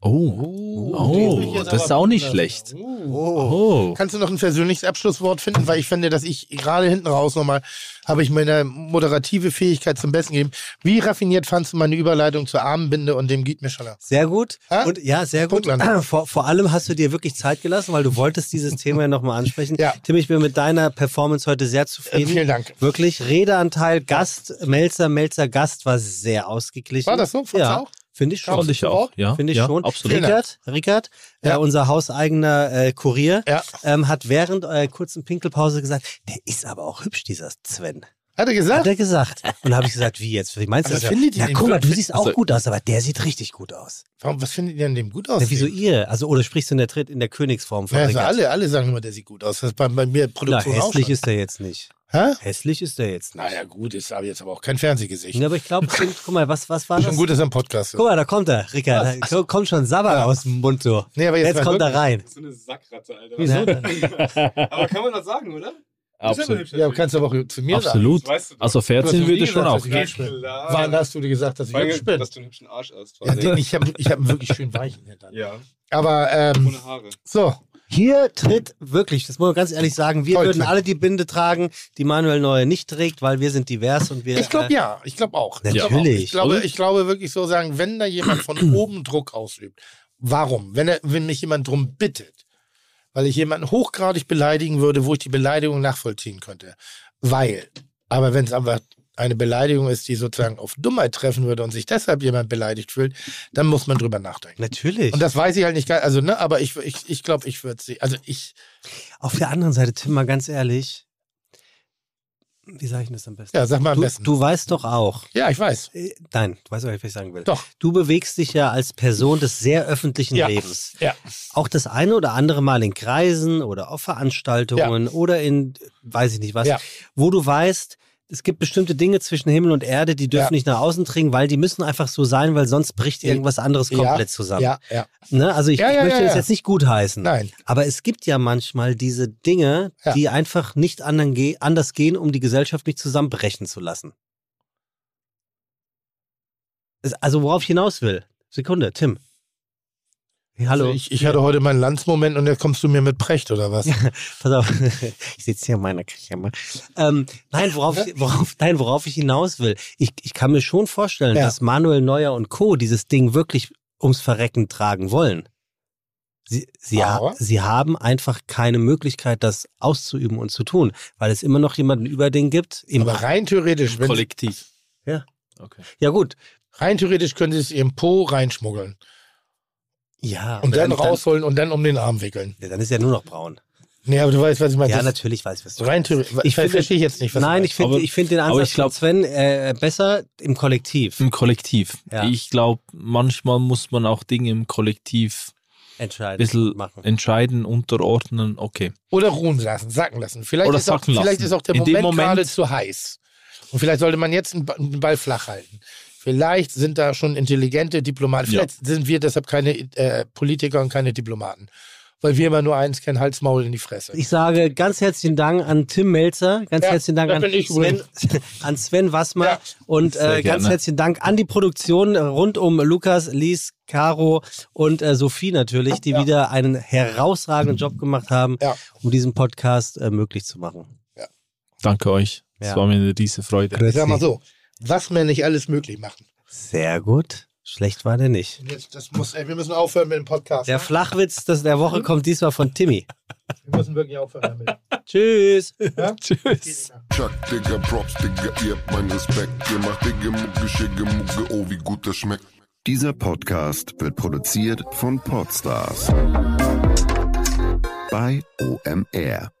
Oh. Oh, Oh, das ist auch nicht lassen. schlecht. Oh. Oh. Kannst du noch ein persönliches Abschlusswort finden? Weil ich finde, dass ich gerade hinten raus nochmal, habe ich meine moderative Fähigkeit zum Besten gegeben. Wie raffiniert fandst du meine Überleitung zur Armbinde und dem geht mir schon ab? Sehr gut. Ah, Und ja, sehr gut. <clears throat> Vor, vor allem hast du dir wirklich Zeit gelassen, weil du wolltest dieses <laughs> Thema ja nochmal ansprechen. Ja. Tim, ich bin mit deiner Performance heute sehr Äh, zufrieden. vielen Dank. Wirklich, Redeanteil, Gast, Melzer, Melzer, Gast war sehr ausgeglichen. War das so? Fandst du Ja, auch? Finde ich schon. Fand ich auch. Ja, Finde ich ja, schon. Absolut. Rickard, Rickard äh, Ja. unser hauseigener äh, Kurier, Ja. ähm, hat während eurer kurzen Pinkelpause gesagt, der ist aber auch hübsch, dieser Sven. Hat er Hat gesagt? er gesagt. Und habe ich gesagt, wie jetzt? Wie meinst du das? findet ihr Ja, guck mal, du siehst auch also- gut aus, aber der sieht richtig gut aus. Warum, was findet ihr an dem gut aus? Ja, wieso ihr? Also, oder sprichst du in der in der Königsform von Ja, also alle, alle sagen immer, der sieht gut aus. Das ist bei, bei mir Na, Produktion auch hässlich ist er jetzt nicht. Hä? Hässlich ist er jetzt nicht. Naja, gut, ist aber jetzt aber auch kein Fernsehgesicht. Ja, aber ich glaube, <laughs> guck mal, was, was war das? Schon gut, dass er im Podcast ist. Guck mal, da kommt er, Rickard. Da kommt schon Sabber aus dem Mund so. Nee, aber jetzt Jetzt kommt er rein. So eine Sackratte, Alter. Wieso? <laughs> Aber kann man das sagen, oder? Absolut. Ja, kannst du aber auch zu mir Absolut. Das weißt du doch. Also Du hast noch 14 nie würde gesagt, schon auch ich. Wann hast du dir gesagt, dass ich hübsch bin? dass du einen hübschen Arsch hast. Ja, ich habe ich hab einen wirklich schön weichen Hintern. ja, Aber, ähm, ohne Haare. so. Hier tritt wirklich, das muss man ganz ehrlich sagen, wir Toll, würden alle die Binde tragen, die Manuel Neuer nicht trägt, weil wir sind divers und wir. Ich glaube äh, ja, ich glaube auch. Ich glaub Natürlich, auch. Ich glaube, ich glaube wirklich so sagen, wenn da jemand von <clears throat> oben Druck ausübt, warum? Wenn, er, wenn mich jemand drum bittet, weil ich jemanden hochgradig beleidigen würde, wo ich die Beleidigung nachvollziehen könnte. Weil, aber wenn es einfach eine Beleidigung ist, die sozusagen auf Dummheit treffen würde und sich deshalb jemand beleidigt fühlt, dann muss man drüber nachdenken. Natürlich. Und das weiß ich halt nicht, gar- also ne, aber ich, ich, ich glaube, ich würde sie, also ich, Auf der anderen Seite, Tim, mal ganz ehrlich, wie sage ich das am besten? ja, sag mal am du, besten. du weißt doch auch, ja, ich weiß. äh, nein, du weißt nicht, was ich sagen will. Doch. Du bewegst dich ja als Person des sehr öffentlichen Ja. Lebens. Ja. Auch das eine oder andere Mal in Kreisen oder auf Veranstaltungen oder in, weiß ich nicht was, Ja. wo du weißt, es gibt bestimmte Dinge zwischen Himmel und Erde, die dürfen Ja. nicht nach außen dringen, weil die müssen einfach so sein, weil sonst bricht irgendwas anderes komplett ja, zusammen. Ja, ja. Ne? Also ich, Ja, ich möchte das jetzt nicht gutheißen. Nein. Aber es gibt ja manchmal diese Dinge, die einfach nicht anders gehen, um die Gesellschaft nicht zusammenbrechen zu lassen. Also worauf ich hinaus will. Sekunde, Tim. Hallo. Also ich, ich hatte heute meinen Landsmoment und jetzt kommst du mir mit Precht oder was? <laughs> Pass auf, <laughs> ich sitze hier in meiner Küche. Ähm, nein, worauf, ich- worauf, nein, worauf ich hinaus will. Ich, ich kann mir schon vorstellen, Ja. dass Manuel Neuer und Co. dieses Ding wirklich ums Verrecken tragen wollen. Sie, sie, ha sie haben einfach keine Möglichkeit, das auszuüben und zu tun, weil es immer noch jemanden über den gibt. Im Aber rein theoretisch, wenn, Kollektiv. Ja. Okay. ja gut. rein theoretisch können sie es ihrem Po reinschmuggeln Ja. und aber dann rausholen und dann um den Arm wickeln. Dann, dann ist ja nur noch braun. Nee, aber du weißt, was ich meine. Ja, Das- natürlich weiß ich, was du Rein meinst. theoretisch. Ich finde- verstehe ich jetzt nicht, was Nein, du ich finde finde den Ansatz ich glaub- von Sven äh, besser im Kollektiv Im Kollektiv. Ja. Ich glaube, manchmal muss man auch Dinge im Kollektiv ein entscheiden bisschen machen. entscheiden, unterordnen. Okay. Oder ruhen lassen, sacken lassen. Vielleicht, Oder ist, auch, sacken lassen. vielleicht ist auch der In dem Moment, Moment- gerade zu heiß. Und vielleicht sollte man jetzt einen Ball flach halten. Vielleicht sind da schon intelligente Diplomaten. Ja. Vielleicht sind wir deshalb keine äh, Politiker und keine Diplomaten. Weil wir immer nur eins kennen, Hals, Maul in die Fresse. Ich sage ganz herzlichen Dank an Tim Melzer, ganz Ja, herzlichen Dank an Sven, an Sven Wassmer Ja. und äh, ganz herzlichen Dank an die Produktion rund um Lukas, Lies, Caro und äh, Sophie natürlich, die Ja. wieder einen herausragenden Job gemacht haben, Ja. um diesen Podcast äh, möglich zu machen. Danke euch. Es Ja. war mir eine riese Freude. Ich sag mal so, was wir nicht alles möglich machen. Sehr gut. Schlecht war der nicht. Jetzt, das muss, ey, wir müssen aufhören mit dem Podcast. Der ne? Flachwitz des der Woche kommt diesmal von Timmy. Wir müssen wirklich aufhören damit. Tschüss. Ja? <laughs> Tschüss. Chuck, Digga, Props, Digga, ihr habt meinen Respekt. Ihr macht Digga, Mucke, Schicke, Mucke, oh, wie gut das schmeckt. Dieser Podcast wird produziert von Podstars bei OMR.